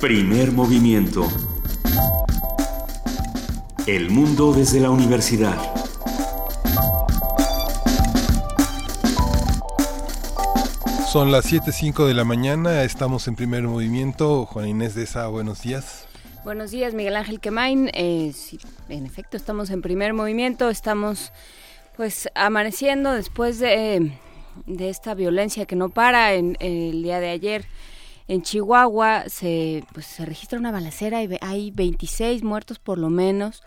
Primer movimiento. El mundo desde la universidad. Son las 7.05 de la mañana, estamos en primer movimiento. Juan Inés de esa, buenos días. Buenos días, Miguel Ángel Quemain. Eh, en efecto, estamos en primer movimiento, estamos pues amaneciendo después de, de esta violencia que no para. En, el día de ayer en Chihuahua se, pues, se registra una balacera y hay 26 muertos por lo menos.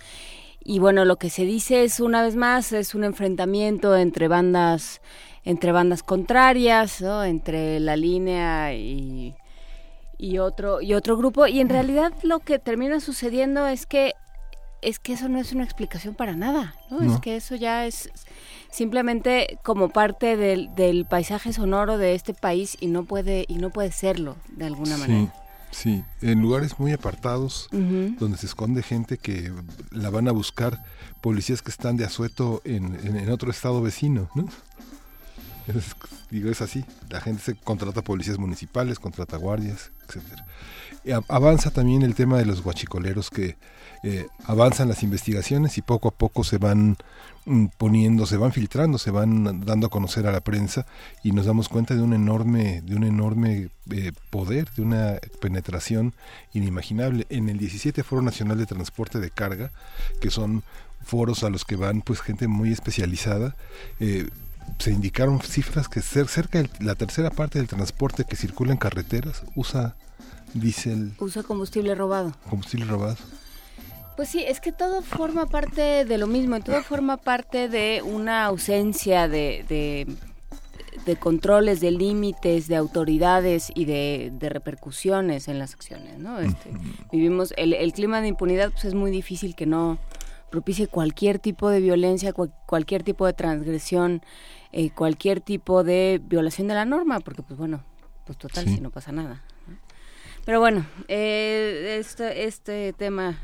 Y bueno, lo que se dice es una vez más es un enfrentamiento entre bandas entre bandas contrarias, ¿no? entre la línea y, y otro y otro grupo y en realidad lo que termina sucediendo es que es que eso no es una explicación para nada, ¿no? Es que eso ya es simplemente como parte del, del, paisaje sonoro de este país y no puede y no puede serlo de alguna manera. Sí, en lugares muy apartados donde se esconde gente que la van a buscar policías que están de asueto en, en otro estado vecino, ¿no? Es, digo, es así. La gente se contrata policías municipales, contrata guardias, etcétera. Avanza también el tema de los guachicoleros que eh, avanzan las investigaciones y poco a poco se van mm, poniendo, se van filtrando, se van dando a conocer a la prensa y nos damos cuenta de un enorme, de un enorme eh, poder, de una penetración inimaginable. En el 17 Foro Nacional de Transporte de Carga, que son foros a los que van pues gente muy especializada, eh, se indicaron cifras que cerca de la tercera parte del transporte que circula en carreteras usa diésel. Usa combustible robado. Combustible robado. Pues sí, es que todo forma parte de lo mismo, todo forma parte de una ausencia de, de, controles, de límites, de autoridades y de, repercusiones en las acciones, ¿no? Este, vivimos, el, el clima de impunidad pues es muy difícil que no propicie cualquier tipo de violencia, cualquier tipo de transgresión, eh, cualquier tipo de violación de la norma, porque pues bueno, pues total, si no pasa nada. Pero bueno, eh, este, este tema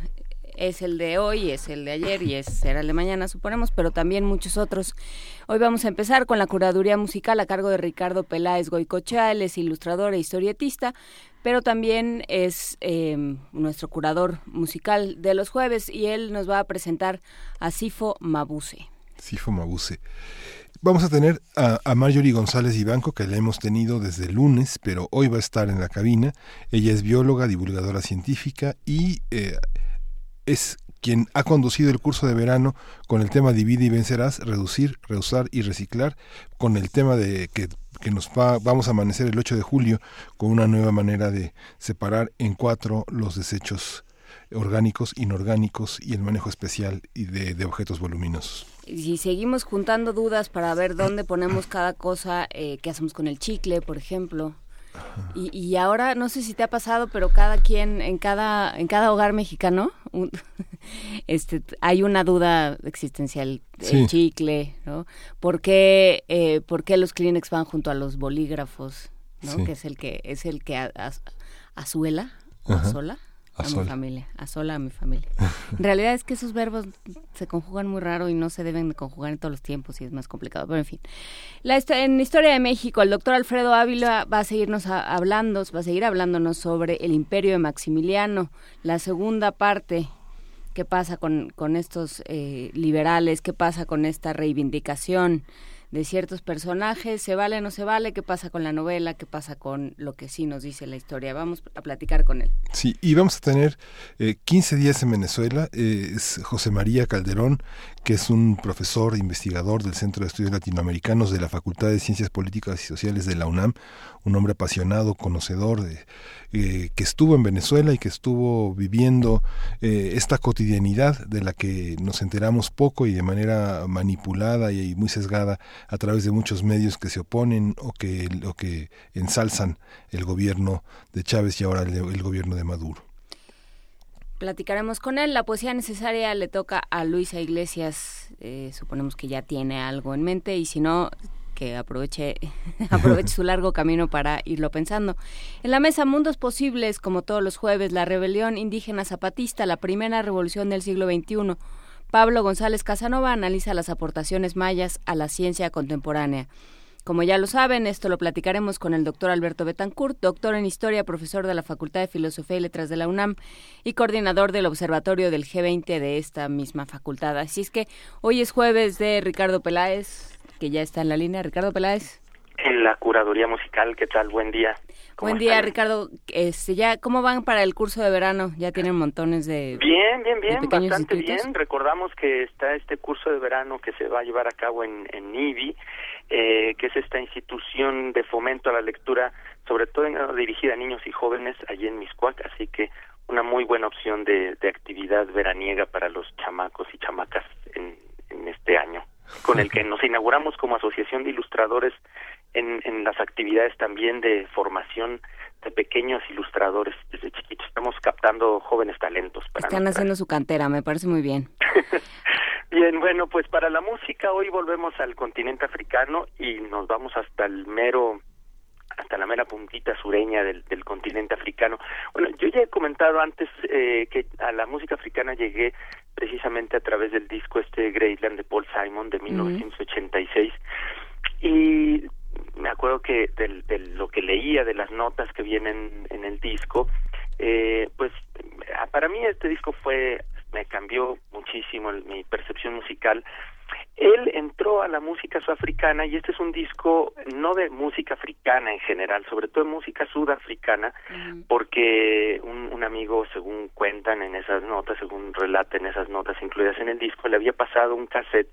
es el de hoy, es el de ayer y es, será el de mañana, suponemos, pero también muchos otros. Hoy vamos a empezar con la curaduría musical a cargo de Ricardo Peláez Goicochea, él es ilustrador e historietista, pero también es em, nuestro curador musical de los jueves y él nos va a presentar a Sifo Mabuse. Sifo Mabuse. Vamos a tener a, Marjorie González Ibanco, que la hemos tenido desde lunes, pero hoy va a estar en la cabina. Ella es bióloga, divulgadora científica y eh, es quien ha conducido el curso de verano con el tema Divide y vencerás, reducir, reusar y reciclar, con el tema de que, que nos va, vamos a amanecer el 8 de julio con una nueva manera de separar en cuatro los desechos orgánicos, inorgánicos y el manejo especial y de, de objetos voluminosos. Si seguimos juntando dudas para ver dónde ponemos cada cosa, eh, qué hacemos con el chicle, por ejemplo, y, y, ahora no sé si te ha pasado, pero cada quien en cada en cada hogar mexicano este hay una duda existencial el chicle, ¿no? ¿Por qué, eh, ¿Por qué los Kleenex van junto a los bolígrafos, ¿no? Que es el que es el que azuela, asola a, mi familia, a sola a mi familia. En realidad es que esos verbos se conjugan muy raro y no se deben de conjugar en todos los tiempos y es más complicado. Pero en fin, la, en Historia de México, el doctor Alfredo Ávila va a seguirnos hablando, va a seguir hablándonos sobre el imperio de Maximiliano, la segunda parte qué pasa con, con estos eh, liberales, qué pasa con esta reivindicación de ciertos personajes, se vale o no se vale, qué pasa con la novela, qué pasa con lo que sí nos dice la historia. Vamos a platicar con él. Sí, y vamos a tener eh, 15 días en Venezuela. Eh, es José María Calderón, que es un profesor investigador del Centro de Estudios Latinoamericanos de la Facultad de Ciencias Políticas y Sociales de la UNAM, un hombre apasionado, conocedor de eh, que estuvo en Venezuela y que estuvo viviendo eh, esta cotidianidad de la que nos enteramos poco y de manera manipulada y, muy sesgada a través de muchos medios que se oponen o que, que ensalzan el gobierno de Chávez y ahora el, gobierno de Maduro platicaremos con él. La poesía necesaria le toca a Luisa Iglesias. Eh, suponemos que ya tiene algo en mente y si no, que aproveche, aproveche su largo camino para irlo pensando. En la mesa Mundos Posibles, como todos los jueves, la rebelión indígena zapatista, la primera revolución del siglo XXI. Pablo González Casanova analiza las aportaciones mayas a la ciencia contemporánea. Como ya lo saben, esto lo platicaremos con el doctor Alberto Betancourt, doctor en Historia, profesor de la Facultad de Filosofía y Letras de la UNAM y coordinador del Observatorio del G20 de esta misma facultad. Así es que hoy es jueves de Ricardo Peláez, que ya está en la línea. Ricardo Peláez. En la curaduría musical, ¿qué tal? Buen día. Buen día, Ricardo. Este, ya, ¿Cómo van para el curso de verano? ¿Ya tienen montones de Bien, bien, bien, bastante bien. Recordamos que está este curso de verano que se va a llevar a cabo en, en IBI, eh, que es esta institución de fomento a la lectura, sobre todo dirigida a niños y jóvenes allí en Miscuac, así que una muy buena opción de, de actividad veraniega para los chamacos y chamacas en, en este año, con el que nos inauguramos como Asociación de Ilustradores en, en las actividades también de formación de pequeños ilustradores desde chiquitos. Estamos captando jóvenes talentos. Para Están haciendo su cantera, me parece muy bien. bien, bueno, pues para la música hoy volvemos al continente africano y nos vamos hasta el mero hasta la mera puntita sureña del, del continente africano. Bueno, yo ya he comentado antes eh, que a la música africana llegué precisamente a través del disco este Greatland de Paul Simon de 1986 y me acuerdo que de, lo que leía, de las notas que vienen en el disco, eh, pues para mí este disco fue, me cambió muchísimo mi percepción musical. Él entró a la música sudafricana y este es un disco no de música africana en general, sobre todo de música sudafricana, porque un, un amigo, según cuentan en esas notas, según relatan esas notas incluidas en el disco, le había pasado un cassette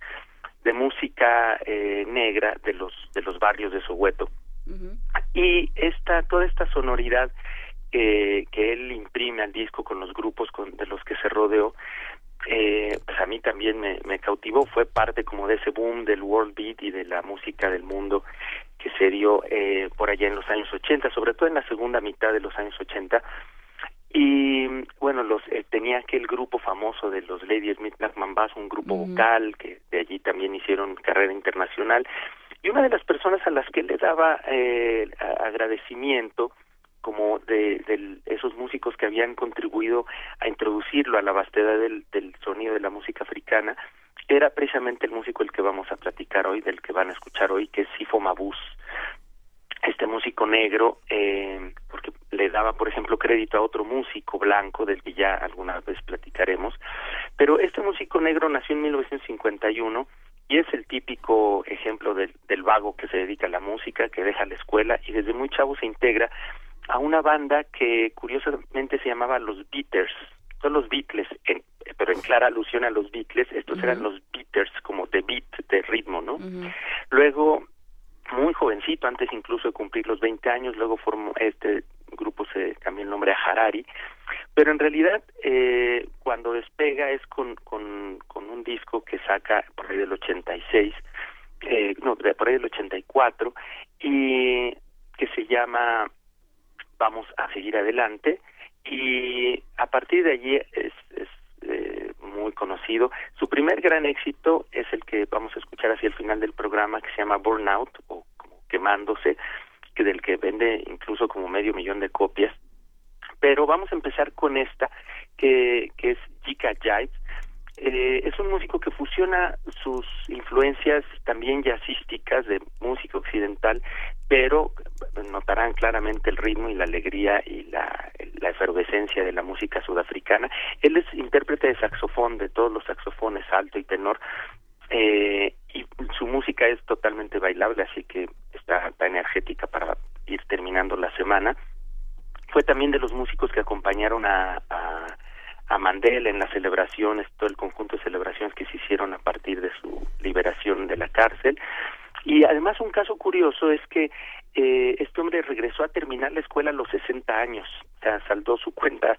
de música eh, negra de los de los barrios de Soweto. Y esta toda esta sonoridad que él imprime al disco con los grupos con, de los que se rodeó eh, pues a mí también me, me cautivó. Fue parte como de ese boom del world beat y de la música del mundo que se dio eh, por allá en los años 80 sobre todo en la segunda mitad de los años 80 y bueno los eh, tenía aquel grupo famoso de los Lady Smith Black Mambas un grupo vocal que de allí también hicieron carrera internacional. Y una de las personas a las que le daba eh, agradecimiento como de, de, esos músicos que habían contribuido a introducirlo a la vastedad del, del sonido de la música africana era precisamente el músico el que vamos a platicar hoy, del que van a escuchar hoy, que es Sifo Mabus este músico negro, eh, porque le daba, por ejemplo, crédito a otro músico blanco, del que ya alguna vez platicaremos, pero este músico negro nació en 1951 y es el típico ejemplo del, del vago que se dedica a la música, que deja la escuela y desde muy chavo se integra a una banda que curiosamente se llamaba los Beaters, son los Beatles, pero en clara alusión a los Beatles, estos eran los Beaters como de beat, de ritmo, ¿no? Luego muy jovencito, antes incluso de cumplir los 20 años, luego formó este grupo se cambió el nombre a Harari, pero en realidad eh, cuando despega es con, con, con un disco que saca por ahí del 86, eh, no, por ahí del 84, y que se llama Vamos a seguir adelante, y a partir de allí es, es muy conocido. Su primer gran éxito es el que vamos a escuchar hacia el final del programa, que se llama Burnout, o quemándose, que del que vende incluso como medio millón de copias. Pero vamos a empezar con esta, que, que es Jika Jive. Eh, es un músico que fusiona sus influencias también jazzísticas de música occidental, pero notarán claramente el ritmo y la alegría y la, la efervescencia de la música sudafricana. Él es intérprete de saxofón, de todos los saxofones alto y tenor, eh, y su música es totalmente bailable, así que está, está energética para ir terminando la semana. Fue también de los músicos que acompañaron a, a, a Mandela en las celebraciones, todo el conjunto de celebraciones que se hicieron a partir de su liberación de la cárcel. Y además un caso curioso es que eh, este hombre regresó a terminar la escuela a los 60 años, o sea, saldó su cuenta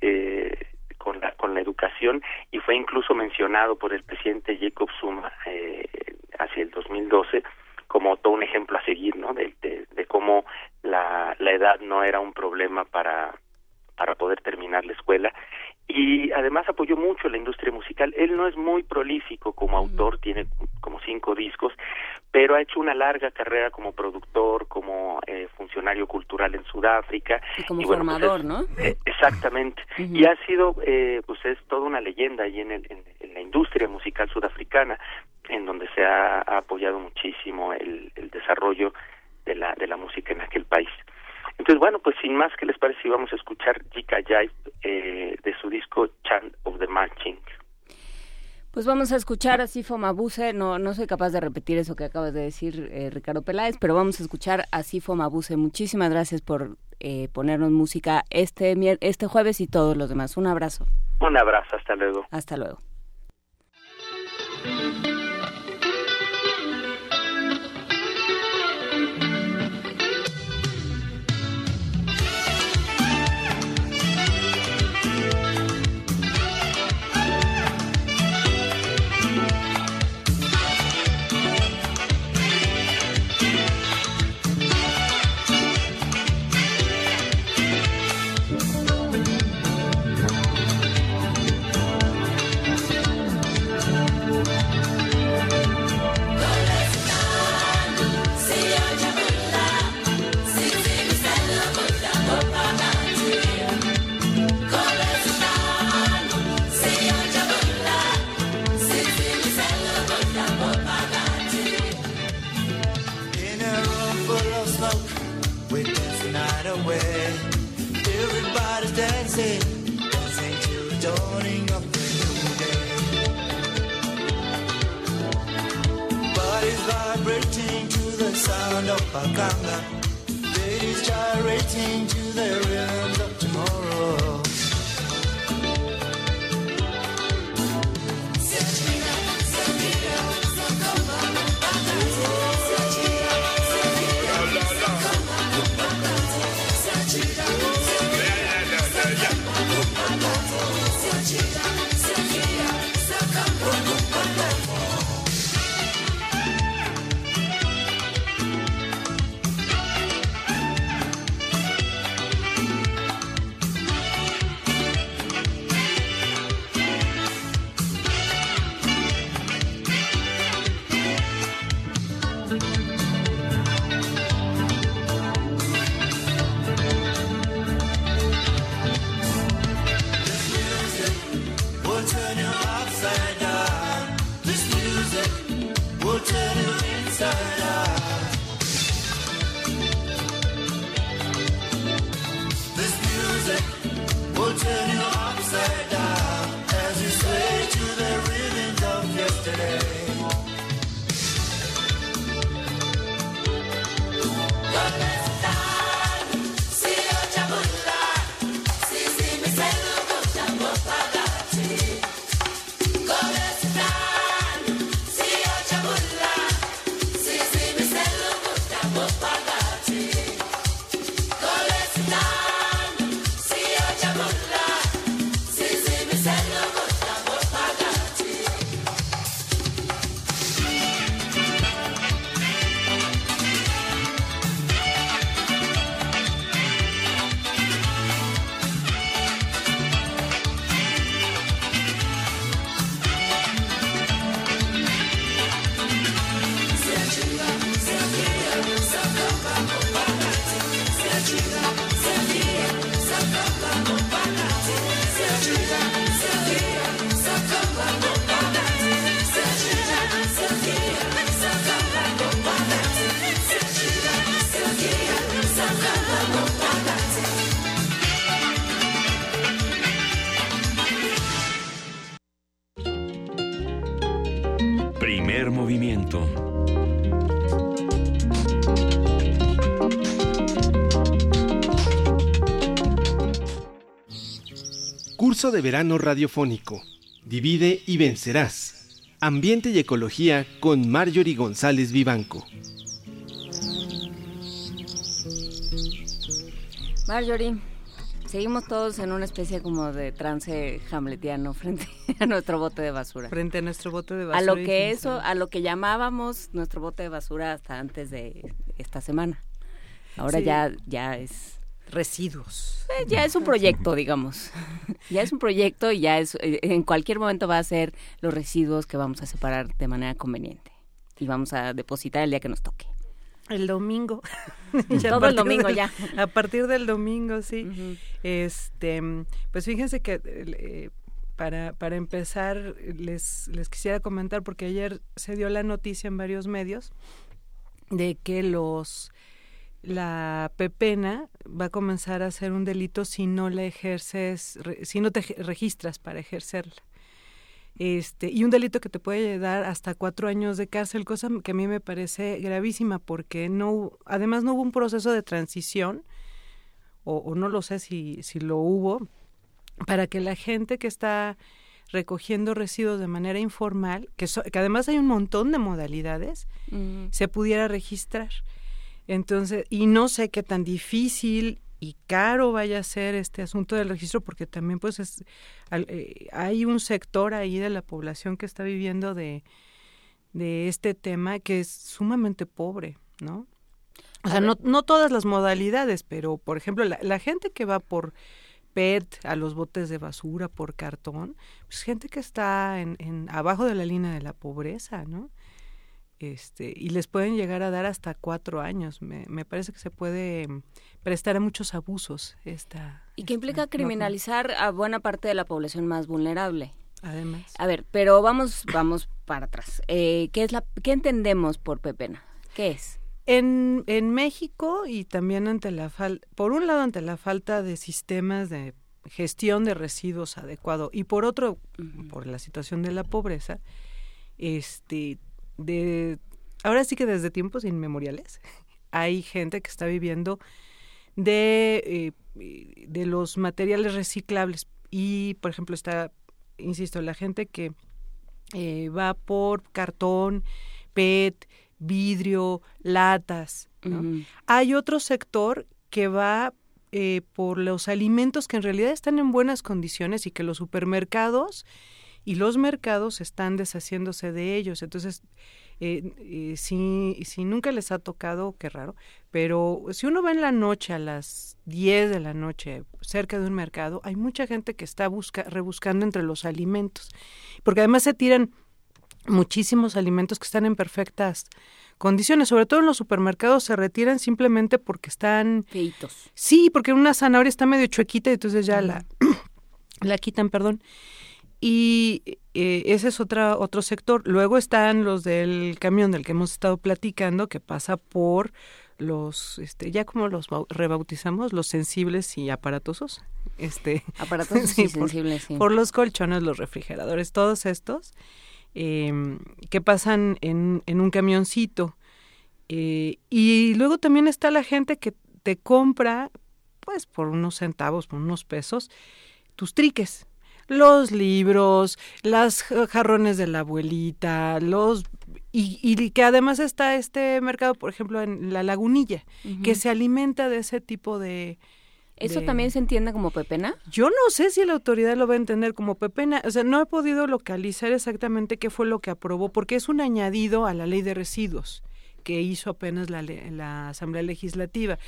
eh, con la con la educación y fue incluso mencionado por el presidente Jacob Zuma eh, hacia el 2012 como todo un ejemplo a seguir, ¿no? De, de, de cómo la, la edad no era un problema para para poder terminar la escuela y además apoyó mucho la industria musical. Él no es muy prolífico como autor, tiene como cinco discos, pero ha hecho una larga carrera como productor, como eh, funcionario cultural en Sudáfrica. Y como pues formador, ¿no? Eh, exactamente. Y ha sido, eh, pues es toda una leyenda ahí en, el, en, la industria musical sudafricana. en donde se ha, apoyado muchísimo el, el, desarrollo de la, de la música en aquel país. Entonces, bueno, pues sin más, ¿qué les parece si vamos a escuchar Jika Jive eh, de su disco Chant of the Marching? Pues vamos a escuchar a Sifo Mabuse, no, no soy capaz de repetir eso que acabas de decir, eh, Ricardo Peláez, pero vamos a escuchar a Sifo Mabuse. Muchísimas gracias por eh, ponernos música este, este jueves y todos los demás. Un abrazo. Un abrazo, hasta luego. Hasta luego. De verano radiofónico. Divide y vencerás. Ambiente y ecología con Marjorie González Vivanco. Marjorie, seguimos todos en una especie como de trance hamletiano frente a nuestro bote de basura. Frente a nuestro bote de basura. A lo que eso, a lo que llamábamos nuestro bote de basura hasta antes de esta semana. Ahora ya, ya es residuos. Eh, ya es un proyecto, digamos. ya es un proyecto y ya es eh, en cualquier momento va a ser los residuos que vamos a separar de manera conveniente y vamos a depositar el día que nos toque. El domingo. Todo el domingo ya. A partir del domingo, sí. Este, pues fíjense que eh, para, para empezar, les, les quisiera comentar, porque ayer se dio la noticia en varios medios de que los la pepena va a comenzar a ser un delito si no la ejerces, si no te registras para ejercerla. Este, y un delito que te puede dar hasta cuatro años de cárcel, cosa que a mí me parece gravísima porque no, además no hubo un proceso de transición, o, o no lo sé si, si lo hubo, para que la gente que está recogiendo residuos de manera informal, que, so- que además hay un montón de modalidades, se pudiera registrar. Entonces, y no sé qué tan difícil y caro vaya a ser este asunto del registro, porque también pues es, al- eh, hay un sector ahí de la población que está viviendo de, de este tema que es sumamente pobre, ¿no? O sea, no, no todas las modalidades, pero por ejemplo, la, la gente que va por PET a los botes de basura, por cartón, pues gente que está en, en abajo de la línea de la pobreza, ¿no? Este y les pueden llegar a dar hasta cuatro años. Me, me parece que se puede mm, prestar a muchos abusos esta Y que esta implica norma, criminalizar a buena parte de la población más vulnerable. además. A ver, pero vamos, vamos para atrás. Eh, ¿qué es la, qué entendemos por pepena? ¿Qué es? En, en México y también ante la falta, por un lado ante la falta de sistemas de gestión de residuos adecuado y por otro por la situación de la pobreza, este de ahora sí que desde tiempos inmemoriales hay gente que está viviendo de eh, de los materiales reciclables y por ejemplo está insisto la gente que eh, va por cartón, PET, vidrio, latas. ¿no? Hay otro sector que va eh, por los alimentos que en realidad están en buenas condiciones y que los supermercados y los mercados están deshaciéndose de ellos. Entonces, eh, eh, si, si nunca les ha tocado, qué raro, pero si uno va en la noche a las 10 de la noche cerca de un mercado, hay mucha gente que está busca, rebuscando entre los alimentos, porque además se tiran muchísimos alimentos que están en perfectas condiciones, sobre todo en los supermercados se retiran simplemente porque están Feitos. Sí, porque una zanahoria está medio chuequita y entonces ya la, la quitan, perdón. Y eh, ese es otra, otro sector. Luego están los del camión del que hemos estado platicando, que pasa por los, este, ya como los bau- rebautizamos, los sensibles y aparatosos. Este, Aparatos Sí, y por- sensibles, sí. por los colchones, los refrigeradores, todos estos eh, que pasan en, en un camioncito. Eh, y luego también está la gente que te compra, pues por unos centavos, por unos pesos, tus triques. Los libros, las ja- jarrones de la abuelita, los... Y, y que además está este mercado, por ejemplo, en la lagunilla, que se alimenta de ese tipo de... ¿Eso de- también se entiende como pepena? yo no sé si la autoridad lo va a entender como pepena, o sea, no he podido localizar exactamente qué fue lo que aprobó, porque es un añadido a la ley de residuos que hizo apenas la, la Asamblea Legislativa.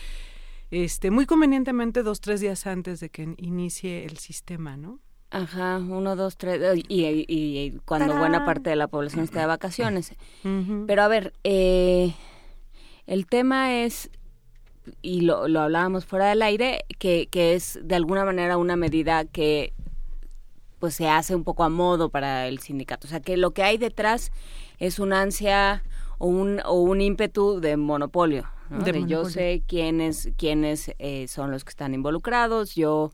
Este, muy convenientemente dos, tres días antes de que inicie el sistema, ¿no? Ajá, uno, dos, tres, eh, y, y- y- y cuando ¡Tarán! buena parte de la población está de vacaciones. Pero a ver, eh, el tema es, y lo, lo hablábamos fuera del aire, que, que es de alguna manera una medida que pues se hace un poco a modo para el sindicato. O sea, que lo que hay detrás es una ansia o un, o un ímpetu de monopolio. ¿no? De De yo monopolio. sé quiénes, quiénes eh, son los que están involucrados, yo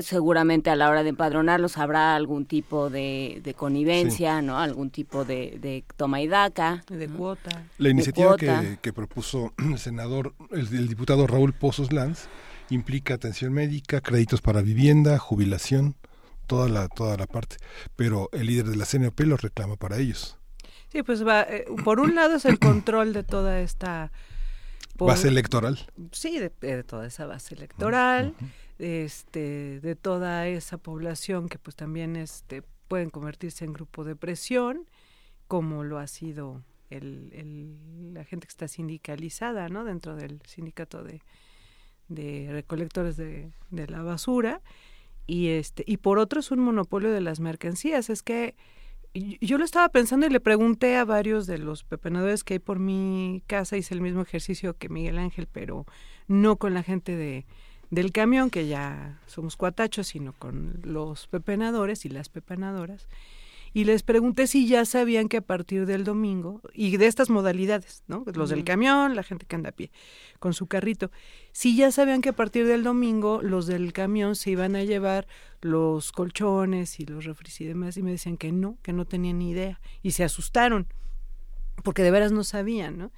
seguramente a la hora de empadronarlos habrá algún tipo de, de connivencia, ¿no? Algún tipo de, de toma y daca. de cuota. La iniciativa cuota. que, que propuso el senador, el, el diputado Raúl Pozos Lanz, implica atención médica, créditos para vivienda, jubilación, toda la, toda la parte. Pero el líder de la CNOP lo reclama para ellos. Sí, pues va, eh, por un lado es el control de toda esta... por- Base electoral. sí, de, de toda esa base electoral, este, de toda esa población que pues también este, pueden convertirse en grupo de presión, como lo ha sido la gente que está sindicalizada, ¿no? Dentro del sindicato de, recolectores de, la basura. Y este, y por otro es un monopolio de las mercancías. Es que yo lo estaba pensando y le pregunté a varios de los pepenadores que hay por mi casa, hice el mismo ejercicio que Miguel Ángel, pero no con la gente de, del camión, que ya somos cuatachos, sino con los pepenadores y las pepenadoras. Y les pregunté si ya sabían que a partir del domingo, y de estas modalidades, ¿no? Los del camión, la gente que anda a pie con su carrito, si ya sabían que a partir del domingo los del camión se iban a llevar los colchones y los refris y demás, y me decían que no, que no tenían ni idea, y se asustaron, porque de veras no sabían, ¿no?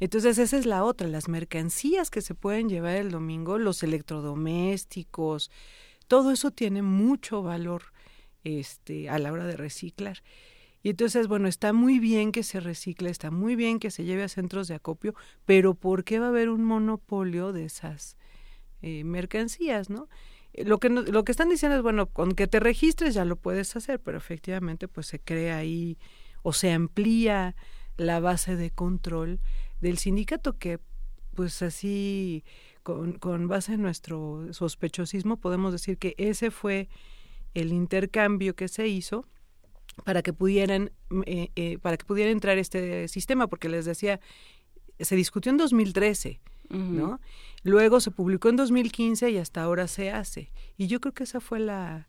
Entonces esa es la otra, las mercancías que se pueden llevar el domingo, los electrodomésticos, todo eso tiene mucho valor este, a la hora de reciclar. Y entonces, bueno, está muy bien que se recicle, está muy bien que se lleve a centros de acopio, pero ¿por qué va a haber un monopolio de esas eh, mercancías, no? Eh, Lo que, lo que están diciendo es, bueno, con que te registres ya lo puedes hacer, pero efectivamente pues se crea ahí o se amplía la base de control del sindicato que pues así con, con base en nuestro sospechosismo podemos decir que ese fue el intercambio que se hizo para que pudieran mm, eh, eh, para que pudiera entrar este sistema porque les decía se discutió en 2013 ¿no? Luego se publicó en 2015 y hasta ahora se hace. Y yo creo que esa fue la,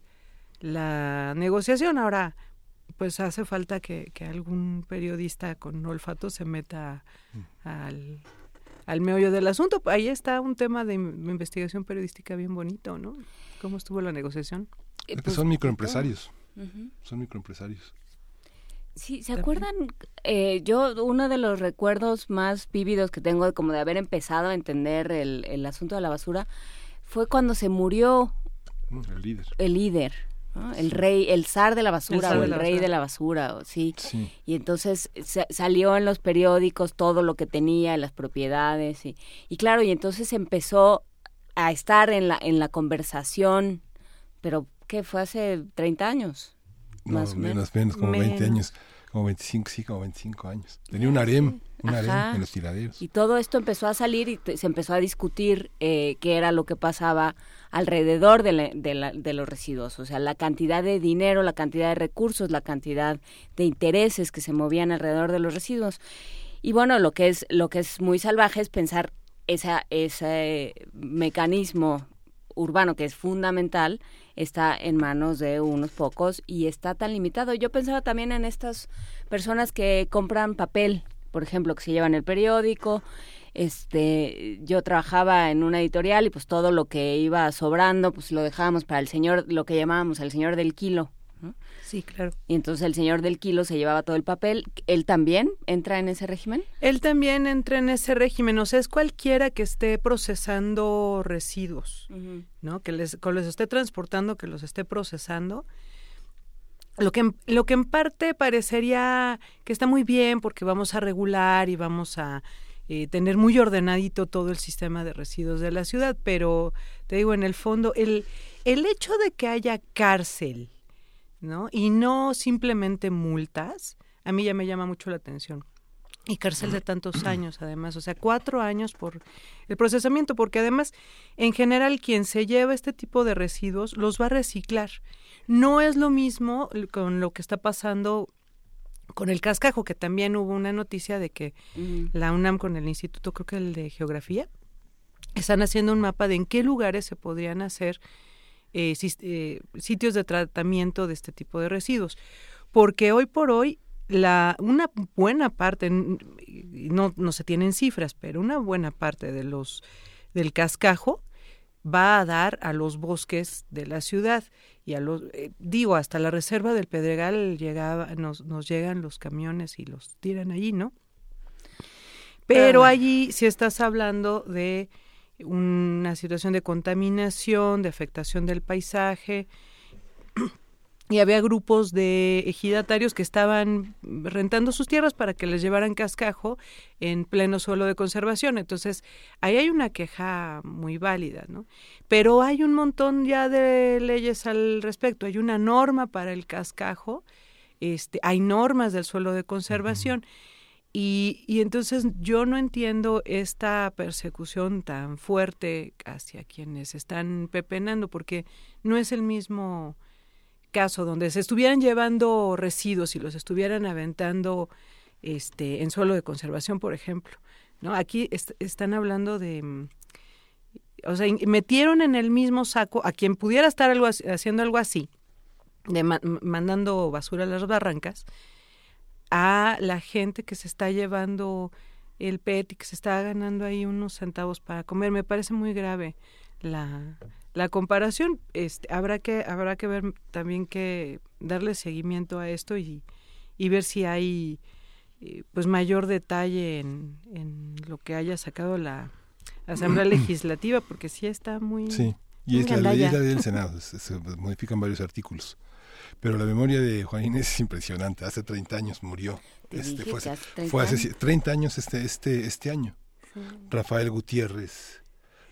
la negociación. Ahora, pues hace falta que, que algún periodista con olfato se meta al, al meollo del asunto. Ahí está un tema de in- investigación periodística bien bonito, ¿no? ¿Cómo estuvo la negociación? Eh, pues, son microempresarios, Ujú. son microempresarios. Sí, ¿se acuerdan? Eh, yo, uno de los recuerdos más vívidos que tengo de como de haber empezado a entender el, el asunto de la basura fue cuando se murió Mm, El líder. el líder, ¿no? el rey, el zar de la basura o el rey basura. de la basura, o, sí. Sí. Y entonces sa- salió en los periódicos todo lo que tenía, las propiedades y, y claro, y entonces empezó a estar en la en la conversación, pero ¿qué fue hace 30 años? No, Más o menos, menos, como 20 Menos. años. Como 25, sí, como 25 años. Tenía un harem, un harem en los tiraderos. Y todo esto empezó a salir y te- se empezó a discutir eh, qué era lo que pasaba alrededor de, la- de, la- de los residuos, o sea, la cantidad de dinero, la cantidad de recursos, la cantidad de intereses que se movían alrededor de los residuos. Y bueno, lo que es lo que es muy salvaje es pensar esa, ese mecanismo urbano que es fundamental está en manos de unos pocos y está tan limitado. Yo pensaba también en estas personas que compran papel, por ejemplo, que se llevan el periódico. Este, yo trabajaba en una editorial y pues todo lo que iba sobrando, pues lo dejábamos para el señor, lo que llamábamos el señor del kilo. ¿No? Sí, claro. Y entonces el señor del kilo se llevaba todo el papel. ¿Él también entra en ese régimen? Él también entra en ese régimen, o sea, es cualquiera que esté procesando residuos, ¿no? Que les, que los esté transportando, que los esté procesando. Lo que, en- lo que en parte parecería que está muy bien porque vamos a regular y vamos a eh, tener muy ordenadito todo el sistema de residuos de la ciudad, pero te digo, en el fondo, el, el hecho de que haya cárcel, ¿no? Y no simplemente multas, a mí ya me llama mucho la atención. Y cárcel de tantos años, además, o sea, cuatro años por el procesamiento, porque además, en general, quien se lleva este tipo de residuos los va a reciclar. No es lo mismo con lo que está pasando con el cascajo, que también hubo una noticia de que la UNAM con el Instituto, creo que el de Geografía, están haciendo un mapa de en qué lugares se podrían hacer eh, eh, sitios de tratamiento de este tipo de residuos. Porque hoy por hoy, la, una buena parte, no, no se tienen cifras, pero una buena parte de los del cascajo va a dar a los bosques de la ciudad. Y a los eh, digo hasta la reserva del Pedregal llegaba nos, nos llegan los camiones y los tiran allí no pero allí si estás hablando de una situación de contaminación de afectación del paisaje y había grupos de ejidatarios que estaban rentando sus tierras para que les llevaran cascajo en pleno suelo de conservación. Entonces, ahí hay una queja muy válida, ¿no? Pero hay un montón ya de leyes al respecto. Hay una norma para el cascajo, este, hay normas del suelo de conservación. Y, y entonces yo no entiendo esta persecución tan fuerte hacia quienes están pepenando, porque no es el mismo caso donde se estuvieran llevando residuos y los estuvieran aventando este en suelo de conservación, por ejemplo. ¿no? Aquí est- están hablando de mm, o sea, metieron en el mismo saco a quien pudiera estar algo haciendo algo así, de ma- mandando basura a las barrancas, a la gente que se está llevando el PET y que se está ganando ahí unos centavos para comer. Me parece muy grave la, la comparación. Este, habrá que habrá que ver también que darle seguimiento a esto y, y ver si hay eh, pues mayor detalle en, en lo que haya sacado la Asamblea Legislativa, porque sí está muy... Sí, y muy es la ley, la del Senado, se, se modifican varios artículos. Pero la memoria de Juan Inés es impresionante. Hace 30 años murió. Te Este, fue que hace, hace 30 fue hace años. 30 años este, este, este año. Rafael Gutiérrez.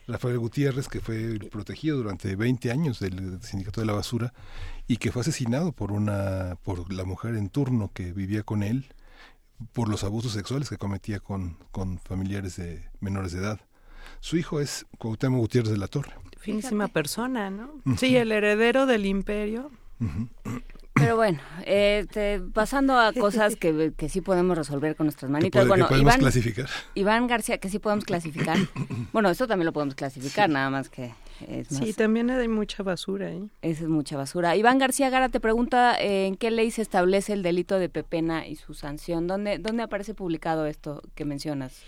Rafael Gutiérrez, que fue protegido durante 20 años del Sindicato de la Basura y que fue asesinado por una por la mujer en turno que vivía con él por los abusos sexuales que cometía con, con familiares de menores de edad. Su hijo es Cuauhtémoc Gutiérrez de la Torre. Finísima persona, ¿no? Sí, el heredero del imperio. Pero bueno, eh, te- pasando a cosas que, que sí podemos resolver con nuestras Que, manitas. puede- que bueno, podemos Iván, clasificar. Iván García, que sí podemos clasificar. bueno, esto también lo podemos clasificar, nada más que es más, Sí, también hay mucha basura ahí. esa es mucha basura. Iván García Gara te pregunta eh, en qué ley se establece el delito de pepena y su sanción. ¿Dónde, dónde aparece publicado esto que mencionas?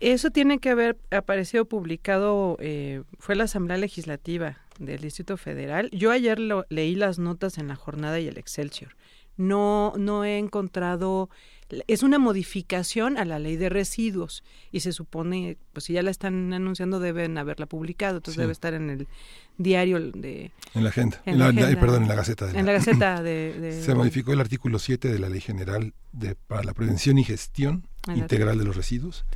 Eso tiene que haber aparecido publicado, eh, fue la Asamblea Legislativa del Distrito Federal. Yo ayer lo, leí las notas en la jornada y el Excelsior. No, no he encontrado, es una modificación a la ley de residuos y se supone, pues si ya la están anunciando deben haberla publicado, entonces Sí. debe estar en el diario de... En la agenda. En la la- agenda. perdón, en la Gaceta. de En la Gaceta de... de- Se modificó el artículo 7 de la Ley General de, para la Prevención y Gestión El Integral de los Residuos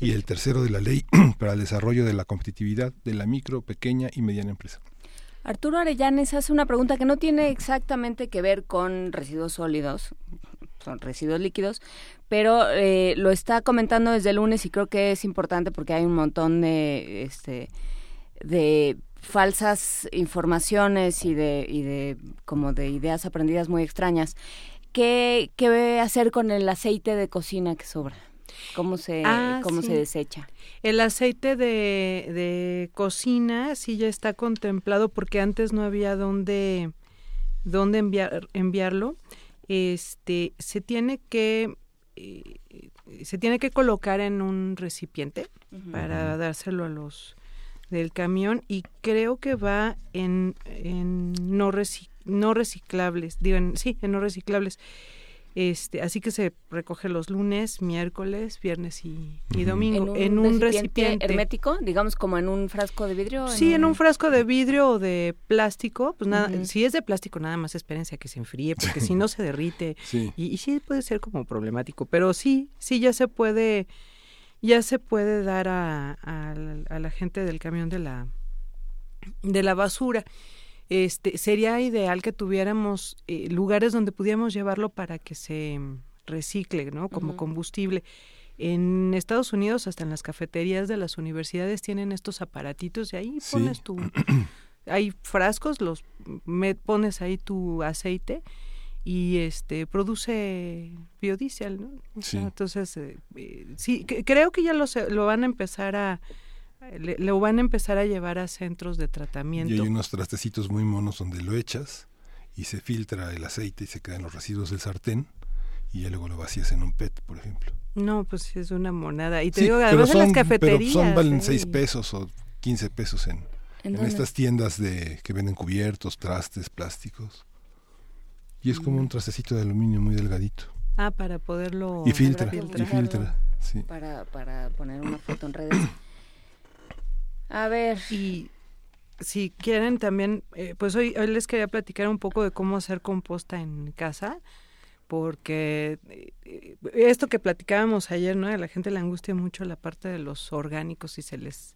y el tercero de la Ley para el Desarrollo de la Competitividad de la Micro, Pequeña y Mediana Empresa. Arturo Arellanes hace una pregunta que no tiene exactamente que ver con residuos sólidos, son residuos líquidos, pero eh, lo está comentando desde el lunes y creo que es importante porque hay un montón de, este, de falsas informaciones y de, y de como de ideas aprendidas muy extrañas. ¿Qué, qué hacer con el aceite de cocina que sobra? ¿Cómo se, Ah, cómo sí. se desecha? El aceite de, de cocina sí ya está contemplado porque antes no había dónde, dónde enviar, enviarlo. Este, se tiene que eh, se tiene que colocar en un recipiente para dárselo a los del camión y creo que va en, en no, reci- no reciclables, digo, en- sí, en no reciclables. Este, así que se recoge los lunes, miércoles, viernes y, y domingo en un, recipiente, hermético, digamos como en un frasco de vidrio. Sí, en un frasco de vidrio o de plástico, pues nada, si es de plástico nada más espérense a que se enfríe, porque si no se derrite Sí. y, y sí puede ser como problemático, pero sí, sí ya se puede, ya se puede dar a, a la gente del camión de la de la basura. Este sería ideal que tuviéramos eh, lugares donde pudiéramos llevarlo para que se recicle, ¿no? Como combustible. En Estados Unidos, hasta en las cafeterías de las universidades tienen estos aparatitos y ahí Sí. pones tu hay frascos, los me, pones ahí tu aceite y este produce biodiesel, ¿no? O sea, Sí. entonces eh, eh, sí que- creo que ya lo se- lo van a empezar a le, lo van a empezar a llevar a centros de Y tratamiento. hay unos trastecitos muy monos donde lo echas y se filtra el aceite y se quedan los residuos del sartén y ya luego lo vacías en un PET, por ejemplo. No, pues es una monada. Y te Sí, digo, pero además en son, las cafeterías. pero son valen ¿eh? 6 pesos o 15 pesos en, ¿En en estas tiendas de que venden cubiertos, trastes, plásticos. Y es como un trastecito de aluminio muy delgadito. Ah, para poderlo Y filtra, y filtra. Sí. para, para poner una foto en redes. A ver, Y si quieren también, eh, pues hoy, hoy les quería platicar un poco de cómo hacer composta en casa, porque eh, esto que platicábamos ayer, ¿no? A la gente le angustia mucho la parte de los orgánicos si se les,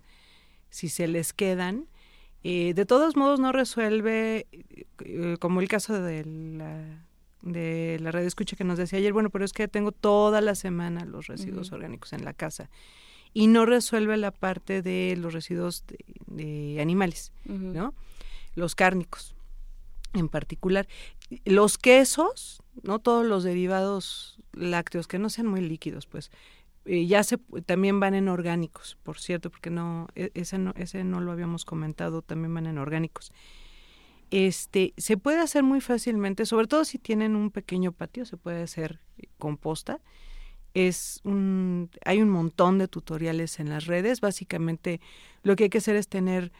si se les quedan. Eh, de todos modos no resuelve, eh, como el caso de la de la red escucha que nos decía ayer, bueno, pero es que tengo toda la semana los residuos orgánicos en la casa y no resuelve la parte de los residuos de, de animales. ¿no? Los cárnicos en particular. Los quesos, no todos los derivados lácteos que no sean muy líquidos, pues eh, ya se también van en orgánicos, por cierto, porque no e- ese no ese no lo habíamos comentado, también van en orgánicos. Este, se puede hacer muy fácilmente, sobre todo si tienen un pequeño patio, se puede hacer eh, composta. Es un, hay un montón de tutoriales en las redes. Básicamente, lo que hay que hacer es tener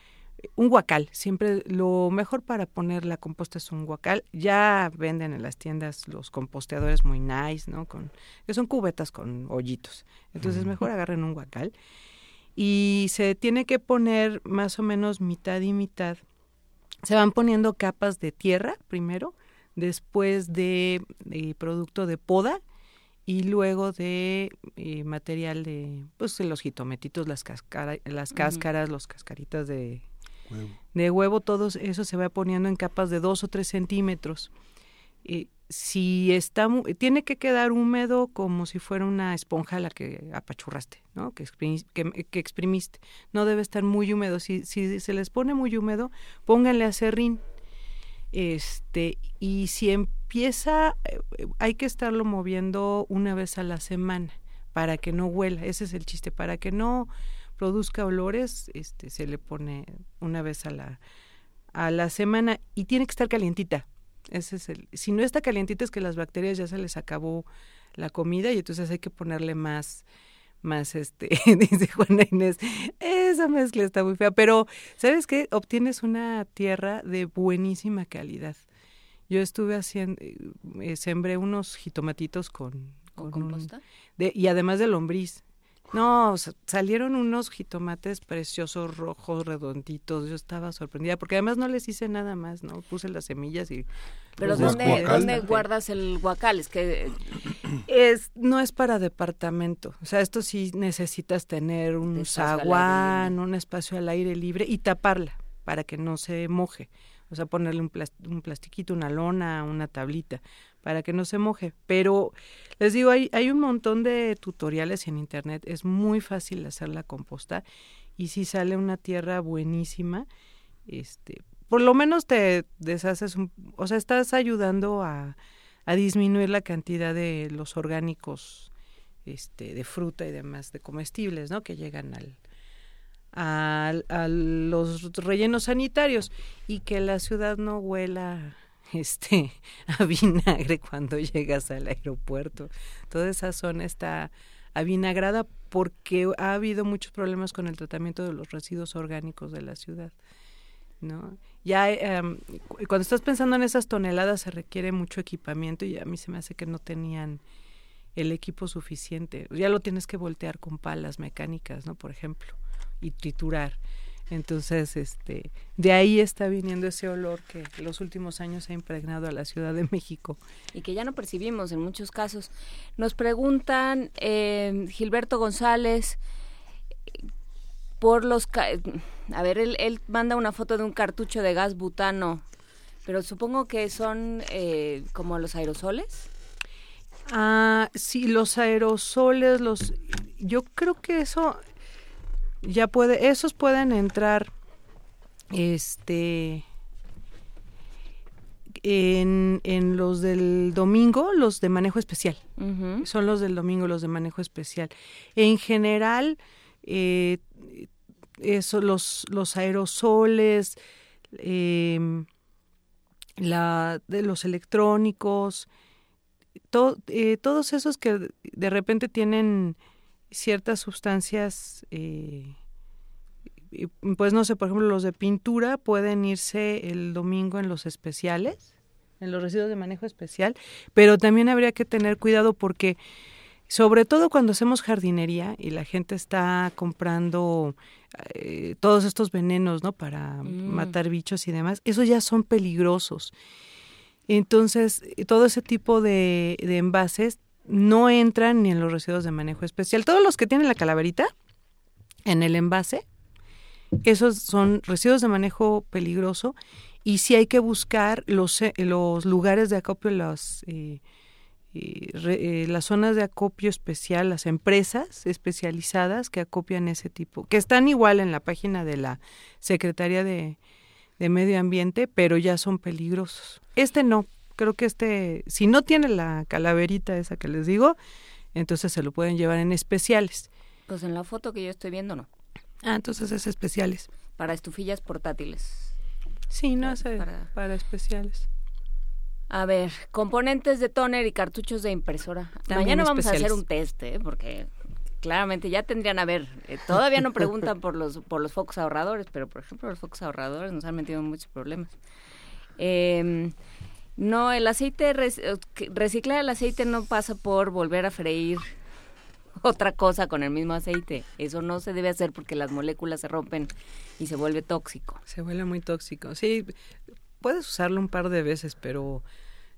un guacal. Siempre lo mejor para poner la composta es un guacal. Ya venden en las tiendas los composteadores muy nice, ¿no? Con, que son cubetas con hoyitos. Entonces, mejor agarren un guacal. Y se tiene que poner más o menos mitad y mitad. Se van poniendo capas de tierra primero, después de, de producto de poda y luego de eh, material de, pues, los jitometitos, las, cascara- las cáscaras, los cascaritas de, Huevo. de huevo, todo eso se va poniendo en capas de dos o tres centímetros. Eh, si está, mu- tiene que quedar húmedo como si fuera una esponja a la que apachurraste, ¿no? Que, exprimiste, que, que exprimiste. No debe estar muy húmedo. Si, si se les pone muy húmedo, pónganle acerrín. Este, y si empieza, eh, eh, hay que estarlo moviendo una vez a la semana para que no huela. Ese es el chiste, para que no produzca olores, este, se le pone una vez a la, a la semana y tiene que estar calientita. Ese es el, si no está calientita es que las bacterias ya se les acabó la comida y entonces hay que ponerle más, más este, dice Juana Inés, esa mezcla está muy fea, pero ¿sabes qué? Obtienes una tierra de buenísima calidad. Yo estuve haciendo, eh, sembré unos jitomatitos con, ¿Con con un- composta? de- y además de lombriz. No, salieron unos jitomates preciosos, rojos, redonditos. Yo estaba sorprendida, porque además no les hice nada más, ¿no? Puse las semillas y... Pero ¿dónde. ¿dónde guardas el guacal? Es que Es, no es para departamento. O sea, esto sí necesitas tener un Espacio zaguán, un espacio al aire libre y taparla para que no se moje. O sea, ponerle un, plas- un plastiquito, una lona, una tablita, para que no se moje. Pero les digo, hay, hay un montón de tutoriales en internet. Es muy fácil hacer la composta y si sale una tierra buenísima, este, por lo menos te deshaces un, o sea, estás ayudando a, a disminuir la cantidad de los orgánicos este, de fruta y demás, de comestibles, ¿no? Que llegan al, al- a los rellenos sanitarios y que la ciudad no huela este a vinagre cuando llegas al aeropuerto. Toda esa zona está avinagrada porque ha habido muchos problemas con el tratamiento de los residuos orgánicos de la ciudad. ¿no? Ya em, cu- cuando estás pensando en esas toneladas se requiere mucho equipamiento y a mí se me hace que no tenían el equipo suficiente. Ya lo tienes que voltear con palas mecánicas, ¿no? Por ejemplo, y triturar. Entonces, este, de ahí está viniendo ese olor que los últimos años ha impregnado a la Ciudad de México. y que ya no percibimos en muchos casos. Nos preguntan, eh, Gilberto González, por los... ca- A ver, él, él manda una foto de un cartucho de gas butano, pero supongo que son eh, como los aerosoles. Ah, sí, los aerosoles, los, yo creo que eso ya puede, esos pueden entrar, este, en, en los del domingo, los de manejo especial. Son los del domingo, los de manejo especial. En general, eh, eso, los, los aerosoles, em, la, de los electrónicos, to- eh, todos esos que de repente tienen ciertas sustancias, eh, pues no sé, por ejemplo, los de pintura pueden irse el domingo en los especiales, en los residuos de manejo especial, pero también habría que tener cuidado porque sobre todo cuando hacemos jardinería y la gente está comprando eh, todos estos venenos, ¿no? Para Mm. matar bichos y demás, esos ya son peligrosos. Entonces, todo ese tipo de, de envases no entran ni en los residuos de manejo especial. Todos los que tienen la calaverita en el envase, esos son residuos de manejo peligroso y sí hay que buscar los, eh, los lugares de acopio, las, eh, eh, las zonas de acopio especial, las empresas especializadas que acopian ese tipo, que están igual en la página de la Secretaría de, de Medio Ambiente, pero ya son peligrosos. Este no, creo que este, si no tiene la calaverita esa que les digo, entonces se lo pueden llevar en especiales. Pues en la foto que yo estoy viendo, no. Ah, entonces es especiales. Para estufillas portátiles. Sí, no, Para- es para- para, especiales. A ver, componentes de toner y cartuchos de impresora. También Mañana vamos a hacer un test, ¿eh? porque claramente ya tendrían a ver. eh, todavía no preguntan por los por los focos ahorradores, pero por ejemplo los focos ahorradores nos han metido en muchos problemas. Eh, no, el aceite eh, reciclar el aceite no pasa por volver a freír otra cosa con el mismo aceite. Eso no se debe hacer porque las moléculas se rompen y se vuelve tóxico. Se vuelve muy tóxico. Sí, puedes usarlo un par de veces, pero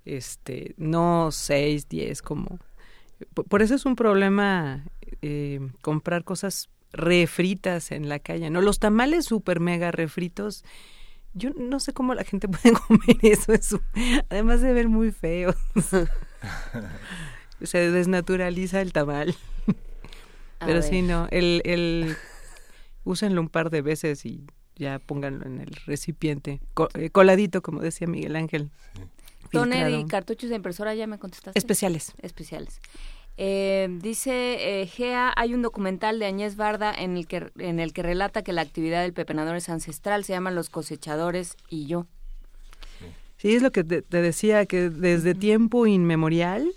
este no seis, diez, como... Por, por eso es un problema eh, comprar cosas refritas en la calle, ¿no? Los tamales super mega refritos, yo no sé cómo la gente puede comer eso, en su- además de ver muy feo. Se desnaturaliza el tamal. A Pero ver. sí, no, el, el úsenlo un par de veces y ya pónganlo en el recipiente, co- eh, coladito, como decía Miguel Ángel. Toner y cartuchos de impresora, ya me contestaste. Especiales. especiales. Eh, dice eh, Gea, hay un documental de Añez Barda en el que en el que relata que la actividad del pepenador es ancestral, se llama Los cosechadores y yo. Sí, es lo que te, te decía, que desde tiempo inmemorial,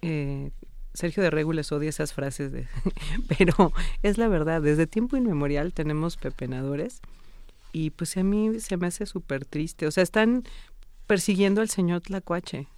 eh, Sergio de Regules odia esas frases, de, pero es la verdad, desde tiempo inmemorial tenemos pepenadores y pues a mí se me hace súper triste, o sea, están persiguiendo al señor Tlacuache,